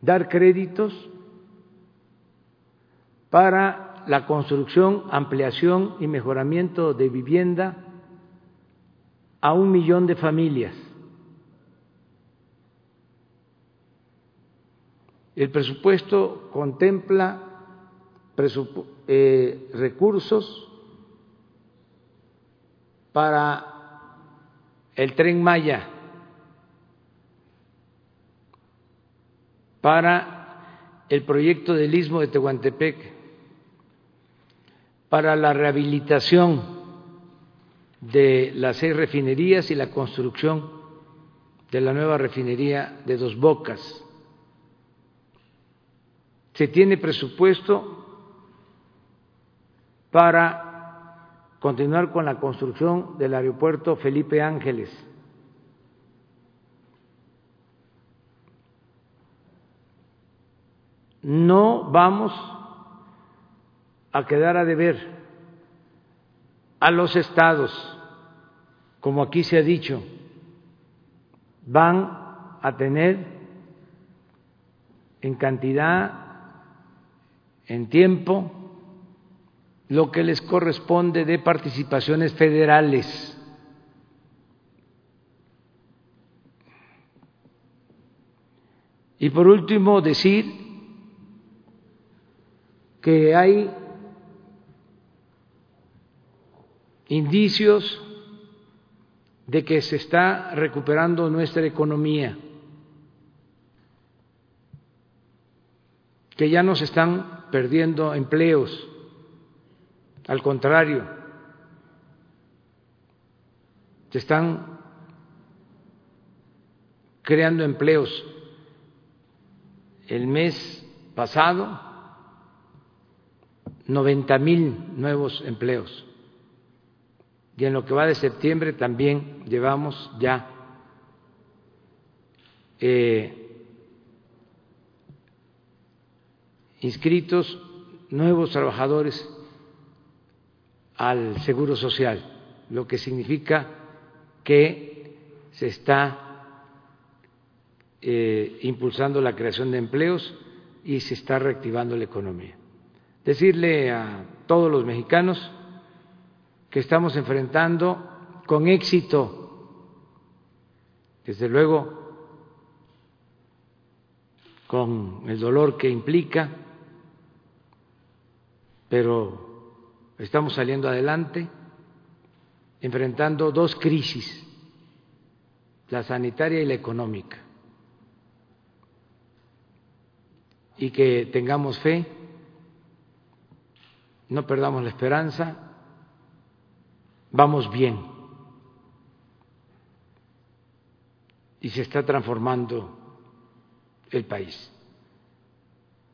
dar créditos para la construcción, ampliación y mejoramiento de vivienda a un millón de familias. El presupuesto contempla eh, recursos para el tren Maya, para el proyecto del istmo de Tehuantepec, para la rehabilitación de las seis refinerías y la construcción de la nueva refinería de Dos Bocas. Se tiene presupuesto para continuar con la construcción del aeropuerto Felipe Ángeles. No vamos a quedar a deber a los estados, como aquí se ha dicho, van a tener en cantidad, en tiempo, lo que les corresponde de participaciones federales. Y por último, decir que hay indicios de que se está recuperando nuestra economía, que ya no se están perdiendo empleos, al contrario, se están creando empleos. El mes pasado, 90 mil nuevos empleos y en lo que va de septiembre también llevamos ya eh, inscritos nuevos trabajadores al Seguro Social, lo que significa que se está eh, impulsando la creación de empleos y se está reactivando la economía. Decirle a todos los mexicanos estamos enfrentando con éxito, desde luego con el dolor que implica, pero estamos saliendo adelante enfrentando dos crisis, la sanitaria y la económica, y que tengamos fe, no perdamos la esperanza, vamos bien y se está transformando el país.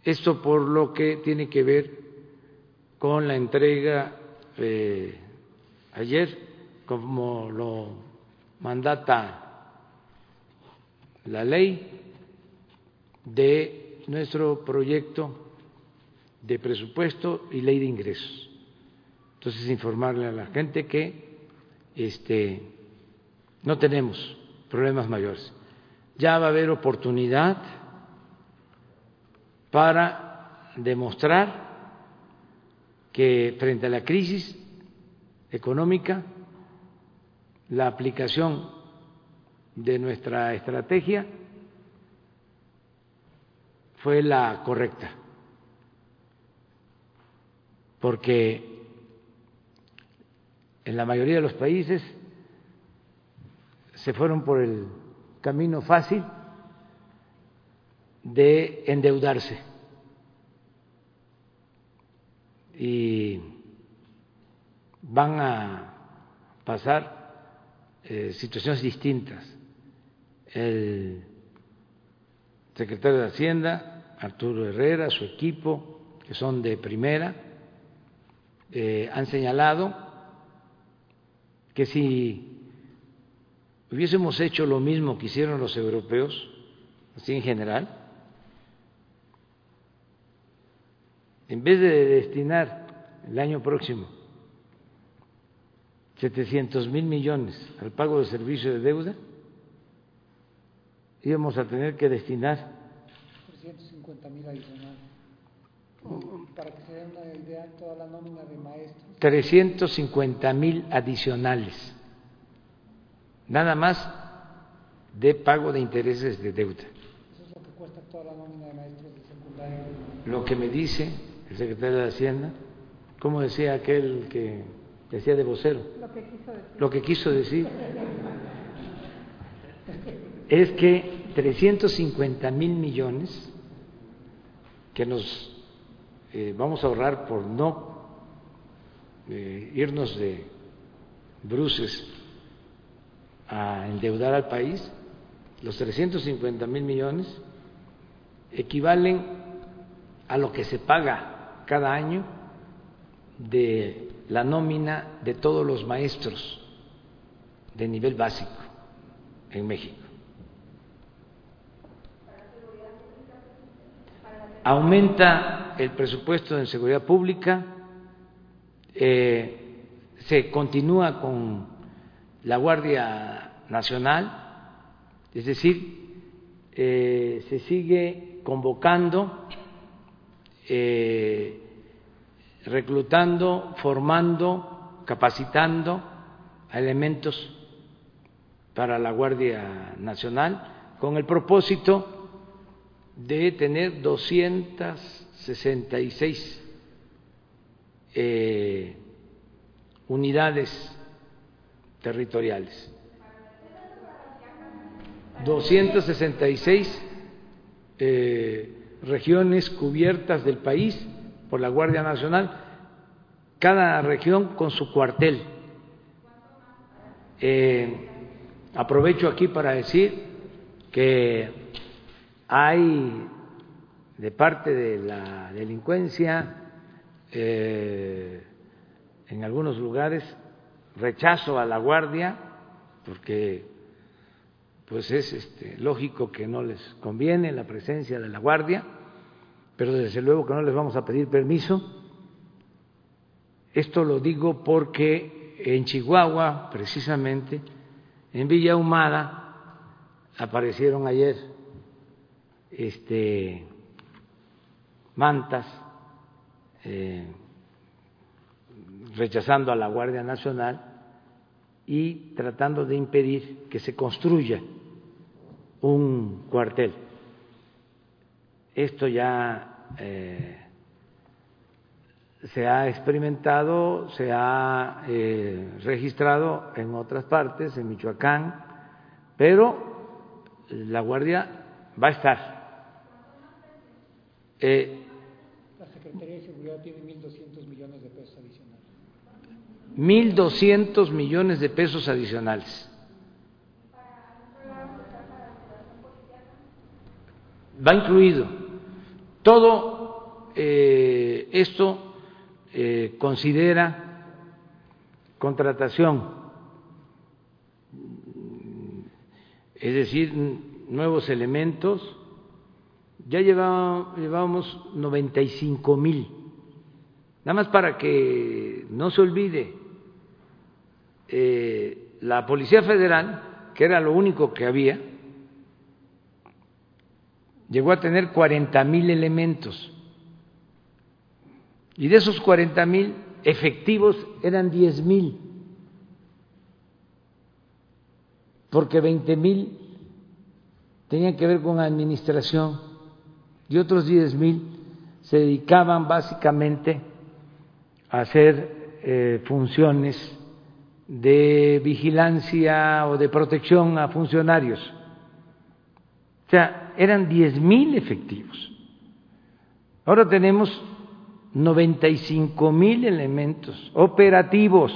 Esto por lo que tiene que ver con la entrega eh, ayer, como lo mandata la ley de nuestro proyecto de presupuesto y ley de ingresos. Entonces informarle a la gente que este no tenemos problemas mayores. Ya va a haber oportunidad para demostrar que frente a la crisis económica, la aplicación de nuestra estrategia fue la correcta, porque en la mayoría de los países se fueron por el camino fácil de endeudarse. Y van a pasar eh, situaciones distintas. El secretario de Hacienda, Arturo Herrera, su equipo, que son de primera, eh, han señalado que si hubiésemos hecho lo mismo que hicieron los europeos, así en general, en vez de destinar el año próximo 700 mil millones al pago de servicio de deuda, íbamos a tener que destinar 350 mil adicionales. Para que se den una idea, toda la nómina de maestros. 350 mil adicionales, nada más de pago de intereses de deuda. Eso es lo que cuesta toda la nómina de maestros de secundaria. Lo que me dice el secretario de Hacienda, como decía aquel que decía de vocero, Lo que quiso decir. lo que quiso decir es que 350 mil millones que nos eh, vamos a ahorrar por no eh, irnos de bruces a endeudar al país, los 350 mil millones equivalen a lo que se paga cada año de la nómina de todos los maestros de nivel básico en México. Aumenta el presupuesto en seguridad pública, eh, se continúa con la Guardia Nacional, es decir, eh, se sigue convocando, eh, reclutando, formando, capacitando a elementos para la Guardia Nacional con el propósito de tener 266 eh, unidades territoriales. 266 eh, regiones cubiertas del país por la Guardia Nacional, cada región con su cuartel. Eh, aprovecho aquí para decir que hay de parte de la delincuencia eh, en algunos lugares rechazo a la guardia, porque pues es este, lógico que no les conviene la presencia de la guardia, pero desde luego que no les vamos a pedir permiso. Esto lo digo porque en Chihuahua, precisamente, en Villa Humada, aparecieron ayer este, mantas eh, rechazando a la Guardia Nacional y tratando de impedir que se construya un cuartel. Esto ya eh, se ha experimentado, se ha eh, registrado en otras partes, en Michoacán, pero la Guardia va a estar. Eh, la Secretaría de Seguridad tiene 1.200 millones de pesos adicionales. 1.200 millones de pesos adicionales. Va incluido. Todo eh, esto eh, considera contratación, es decir, nuevos elementos. Ya llevábamos 95 mil. Nada más para que no se olvide, eh, la Policía Federal, que era lo único que había, llegó a tener 40 mil elementos. Y de esos 40 mil efectivos eran 10 mil, porque 20 mil tenían que ver con administración y otros 10 mil se dedicaban básicamente a hacer eh, funciones de vigilancia o de protección a funcionarios. O sea, eran diez mil efectivos. Ahora tenemos 95 mil elementos operativos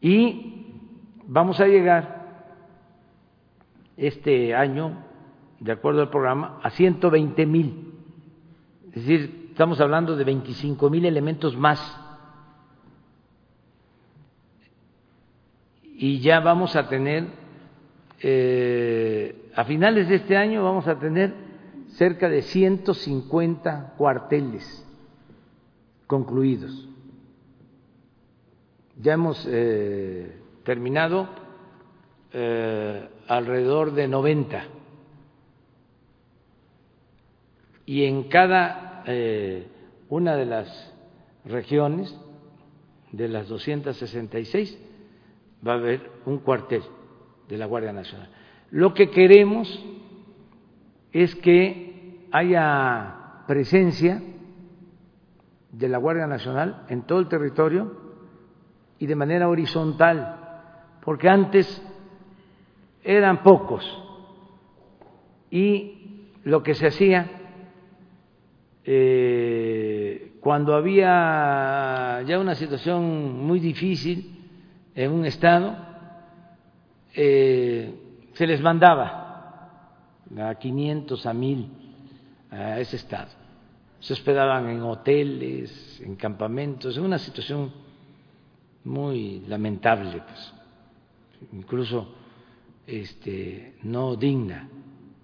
y vamos a llegar este año, de acuerdo al programa, a 120 mil. Es decir, estamos hablando de 25 mil elementos más y ya vamos a tener, eh, a finales de este año vamos a tener cerca de 150 cuarteles concluidos. Ya hemos eh, terminado eh, alrededor de 90 y en cada una de las regiones de las 266 va a haber un cuartel de la Guardia Nacional. Lo que queremos es que haya presencia de la Guardia Nacional en todo el territorio y de manera horizontal, porque antes eran pocos y lo que se hacía eh, cuando había ya una situación muy difícil, en un estado, eh, se les mandaba a 500, a 1000 a ese estado. Se hospedaban en hoteles, en campamentos, en una situación muy lamentable, pues, incluso este, no digna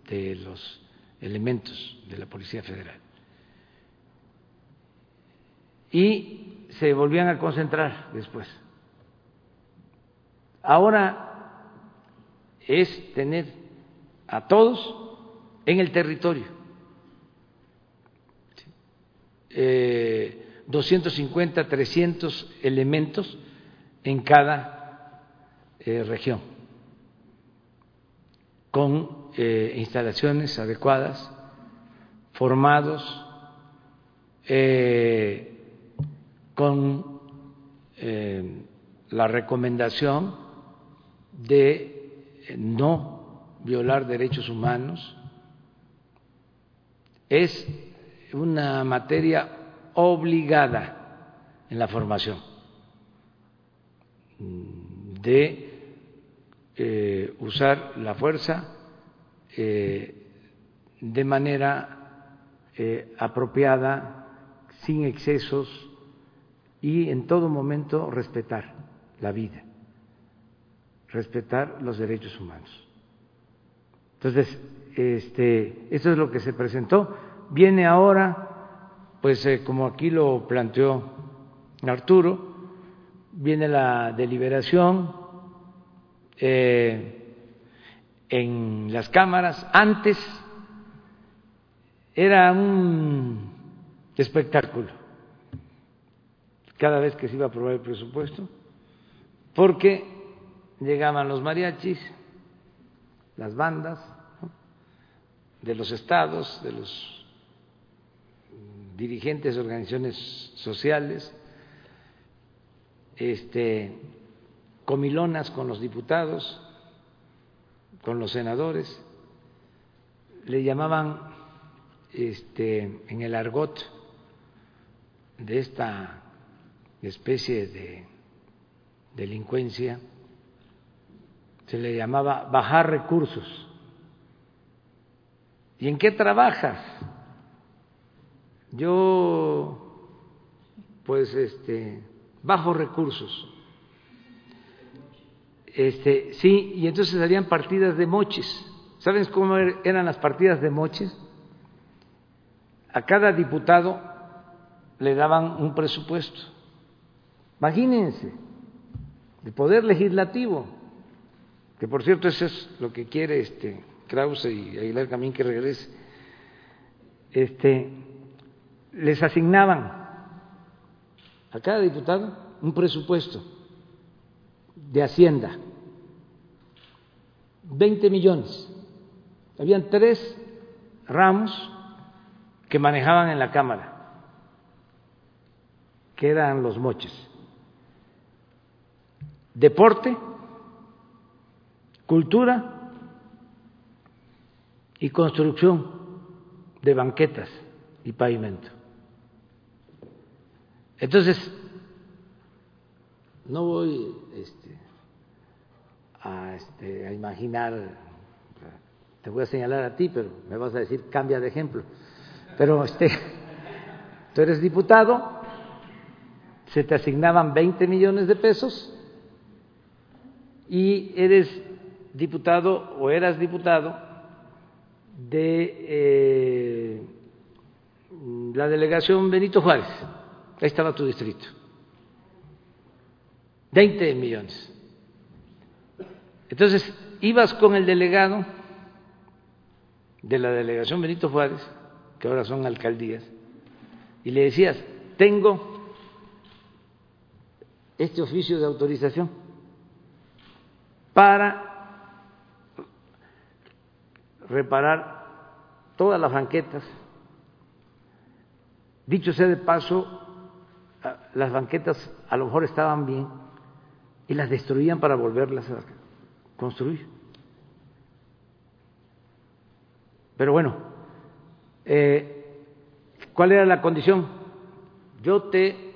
de los elementos de la Policía Federal. Y se volvían a concentrar después Ahora es tener a todos en el territorio. Eh, 250, 300 elementos en cada eh, región, con eh, instalaciones adecuadas, formados, eh, con eh, la recomendación de no violar derechos humanos, es una materia obligada en la formación de eh, usar la fuerza eh, de manera eh, apropiada, sin excesos, y en todo momento respetar la vida, respetar los derechos humanos. Entonces, este, eso es lo que se presentó. Viene ahora, pues como aquí lo planteó Arturo, viene la deliberación eh, en las cámaras. Antes era un espectáculo cada vez que se iba a aprobar el presupuesto, porque llegaban los mariachis, las bandas de los estados, de los dirigentes de organizaciones sociales, este, comilonas con los diputados, con los senadores, le llamaban este, en el argot de esta especie de delincuencia, se le llamaba bajar recursos. ¿Y en qué trabajas? Yo, pues, este, bajo recursos. Este, sí, y entonces harían partidas de moches. ¿Saben cómo er-, eran las partidas de moches? A cada diputado le daban un presupuesto. Imagínense, el poder legislativo, que por cierto eso es lo que quiere este Krause y Aguilar Camín que regrese, este, les asignaban a cada diputado un presupuesto de Hacienda, 20 millones. Habían tres ramos que manejaban en la Cámara, que eran los moches. Deporte, cultura y construcción de banquetas y pavimento. Entonces, no voy este, a, este, a imaginar, te voy a señalar a ti, pero me vas a decir, cambia de ejemplo. Pero este, tú eres diputado, se te asignaban 20 millones de pesos y eres diputado o eras diputado de eh, la delegación Benito Juárez. Ahí estaba tu distrito. 20 millones. Entonces, ibas con el delegado de la delegación Benito Juárez, que ahora son alcaldías, y le decías, tengo este oficio de autorización para reparar todas las banquetas. Dicho sea de paso, las banquetas a lo mejor estaban bien y las destruían para volverlas a construir. Pero bueno, eh, ¿cuál era la condición? Yo te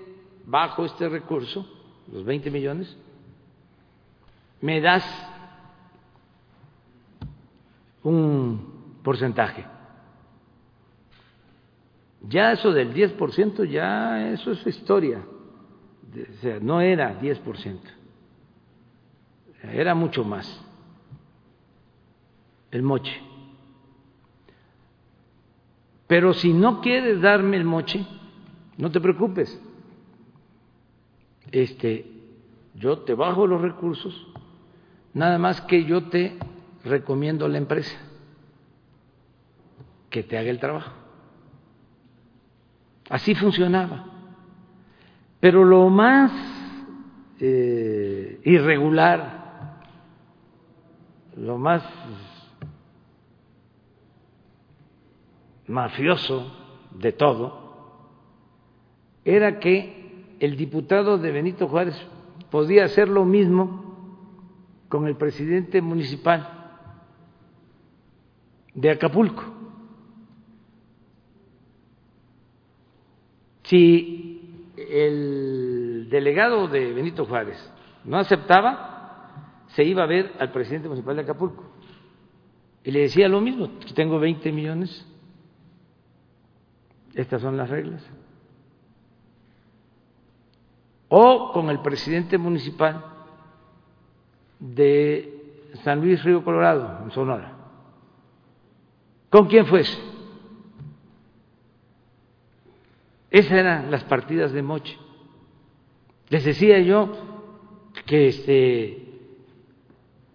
bajo este recurso, los 20 millones, me das un porcentaje. Ya eso del 10%, ya eso es historia. O sea, no era 10%, era mucho más el moche. Pero si no quieres darme el moche, no te preocupes. Este, yo te bajo los recursos, nada más que yo te recomiendo a la empresa que te haga el trabajo. Así funcionaba. Pero lo más eh, irregular, lo más mafioso de todo, era que el diputado de Benito Juárez podía hacer lo mismo con el presidente municipal de Acapulco. Si el delegado de Benito Juárez no aceptaba, se iba a ver al presidente municipal de Acapulco y le decía lo mismo, tengo 20 millones, estas son las reglas. o con el presidente municipal de San Luis Río Colorado, en Sonora, con quien fuese. Esas eran las partidas de Moche. Les decía yo que este,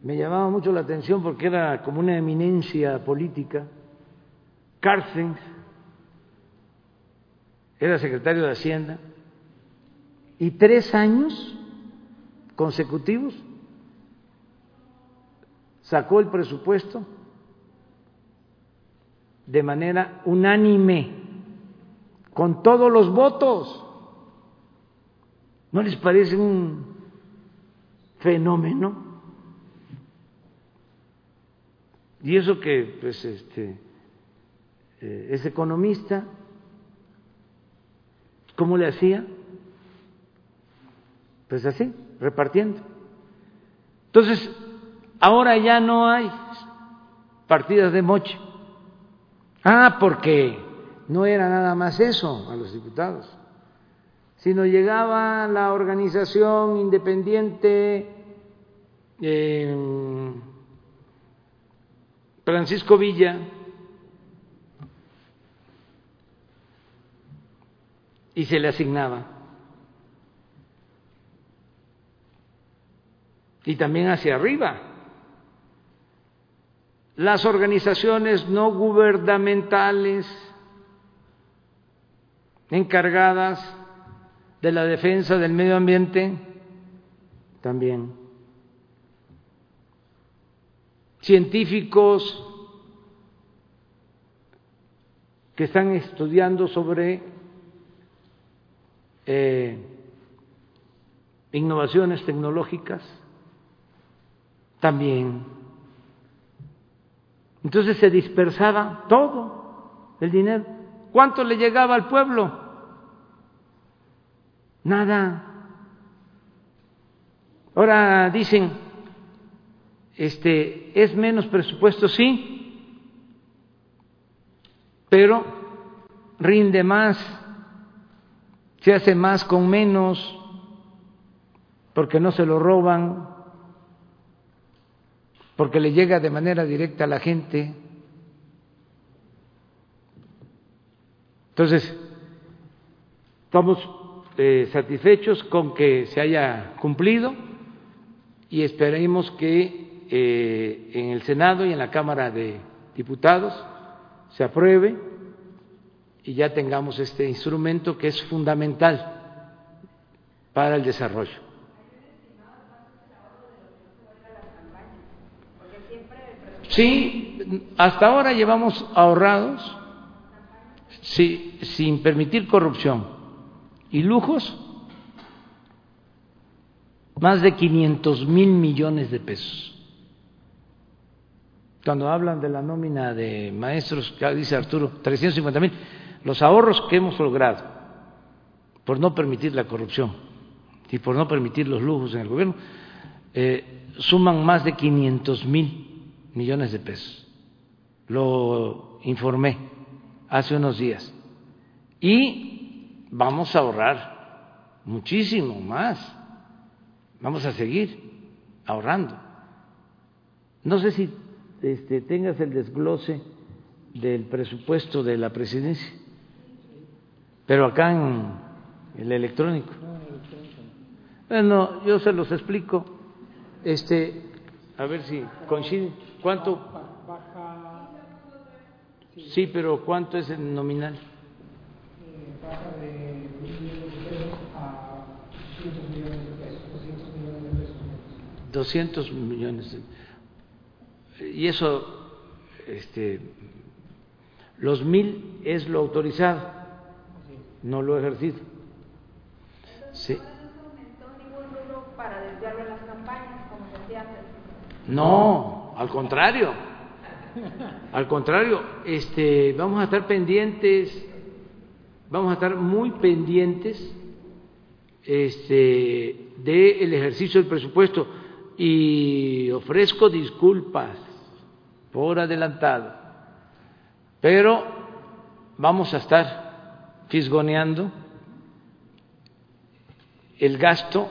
me llamaba mucho la atención porque era como una eminencia política. Carstens era secretario de Hacienda y tres años consecutivos sacó el presupuesto de manera unánime, con todos los votos. ¿No les parece un fenómeno? Y eso que pues este eh, es economista, ¿cómo le hacía? Pues así, repartiendo. Entonces, ahora ya no hay partidas de moche. Ah, porque no era nada más eso a los diputados, sino llegaba la organización independiente eh, Francisco Villa y se le asignaba. y también hacia arriba. Las organizaciones no gubernamentales encargadas de la defensa del medio ambiente también. Científicos que están estudiando sobre eh, innovaciones tecnológicas también. Entonces se dispersaba todo el dinero. ¿Cuánto le llegaba al pueblo? Nada. Ahora dicen, este, es menos presupuesto, sí, pero rinde más, se hace más con menos, porque no se lo roban, porque le llega de manera directa a la gente. Entonces, estamos eh, satisfechos con que se haya cumplido y esperemos que eh, en el Senado y en la Cámara de Diputados se apruebe y ya tengamos este instrumento que es fundamental para el desarrollo. Sí, hasta ahora llevamos ahorrados, sí, sin permitir corrupción y lujos, más de 500 mil millones de pesos. Cuando hablan de la nómina de maestros, dice Arturo, 350 mil, los ahorros que hemos logrado por no permitir la corrupción y por no permitir los lujos en el gobierno, eh, suman más de 500 mil millones de pesos. Lo informé hace unos días. Y vamos a ahorrar muchísimo más. Vamos a seguir ahorrando. No sé si este, tengas el desglose del presupuesto de la presidencia, pero acá en el electrónico. Bueno, yo se los explico. Este, a ver si coincide. ¿Cuánto? Sí, pero ¿cuánto es el nominal? Baja de millones a 200 millones de pesos. 200 millones de pesos. Y eso, este, los mil es lo autorizado, no lo ejercido. Sí. No, al contrario, al contrario, este, vamos a estar pendientes, vamos a estar muy pendientes este, del ejercicio del presupuesto y ofrezco disculpas por adelantado, pero vamos a estar fisgoneando el gasto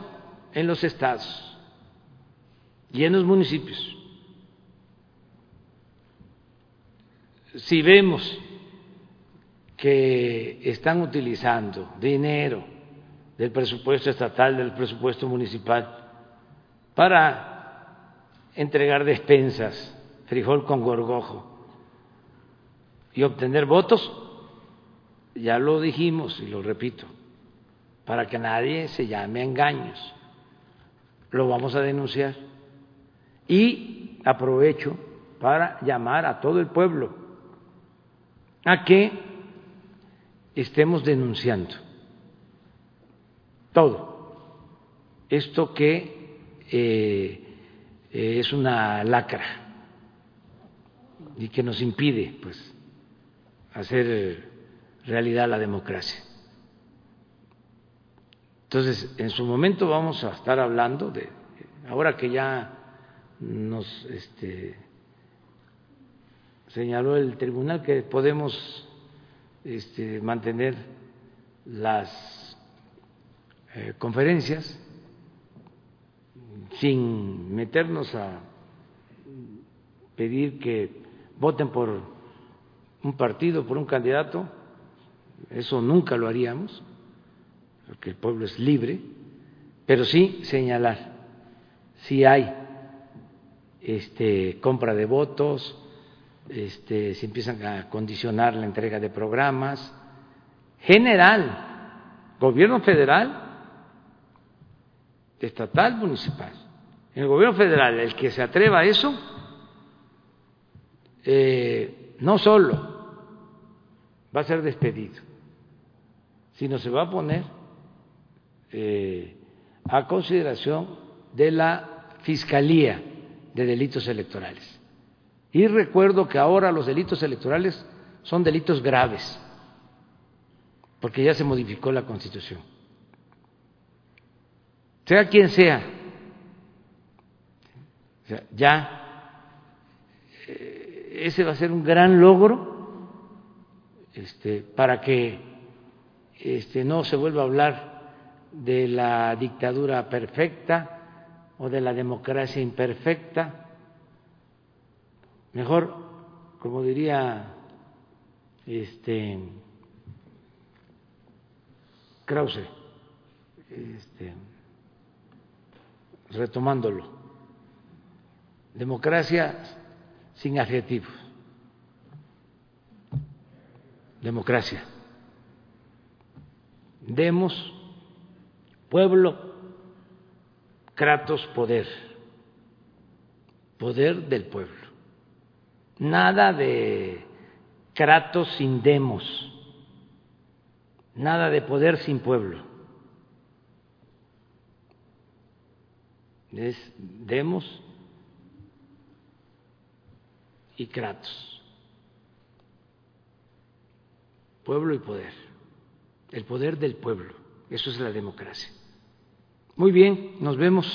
en los estados y en los municipios. Si vemos que están utilizando dinero del presupuesto estatal, del presupuesto municipal, para entregar despensas, frijol con gorgojo y obtener votos, ya lo dijimos y lo repito, para que nadie se llame a engaños. Lo vamos a denunciar. Y aprovecho para llamar a todo el pueblo a que estemos denunciando todo esto que eh, es una lacra y que nos impide pues hacer realidad la democracia. Entonces, en su momento vamos a estar hablando de, ahora que ya nos este, señaló el tribunal que podemos este, mantener las eh, conferencias sin meternos a pedir que voten por un partido, por un candidato, eso nunca lo haríamos, porque el pueblo es libre, pero sí señalar si hay este, compra de votos, este, si empiezan a condicionar la entrega de programas, general, gobierno federal, estatal, municipal. En el gobierno federal, el que se atreva a eso, eh, no solo va a ser despedido, sino se va a poner eh, a consideración de la Fiscalía de Delitos Electorales. Y recuerdo que ahora los delitos electorales son delitos graves, porque ya se modificó la Constitución. Sea quien sea, ya eh, ese va a ser un gran logro este, para que este, no se vuelva a hablar de la dictadura perfecta o de la democracia imperfecta. Mejor, como diría este, Krause, este, retomándolo, democracia sin adjetivos, democracia Demos pueblo, Kratos poder, poder del pueblo. Nada de Kratos sin demos, nada de poder sin pueblo. Es demos y Kratos, pueblo y poder el poder del pueblo. Eso es la democracia. Muy bien, nos vemos.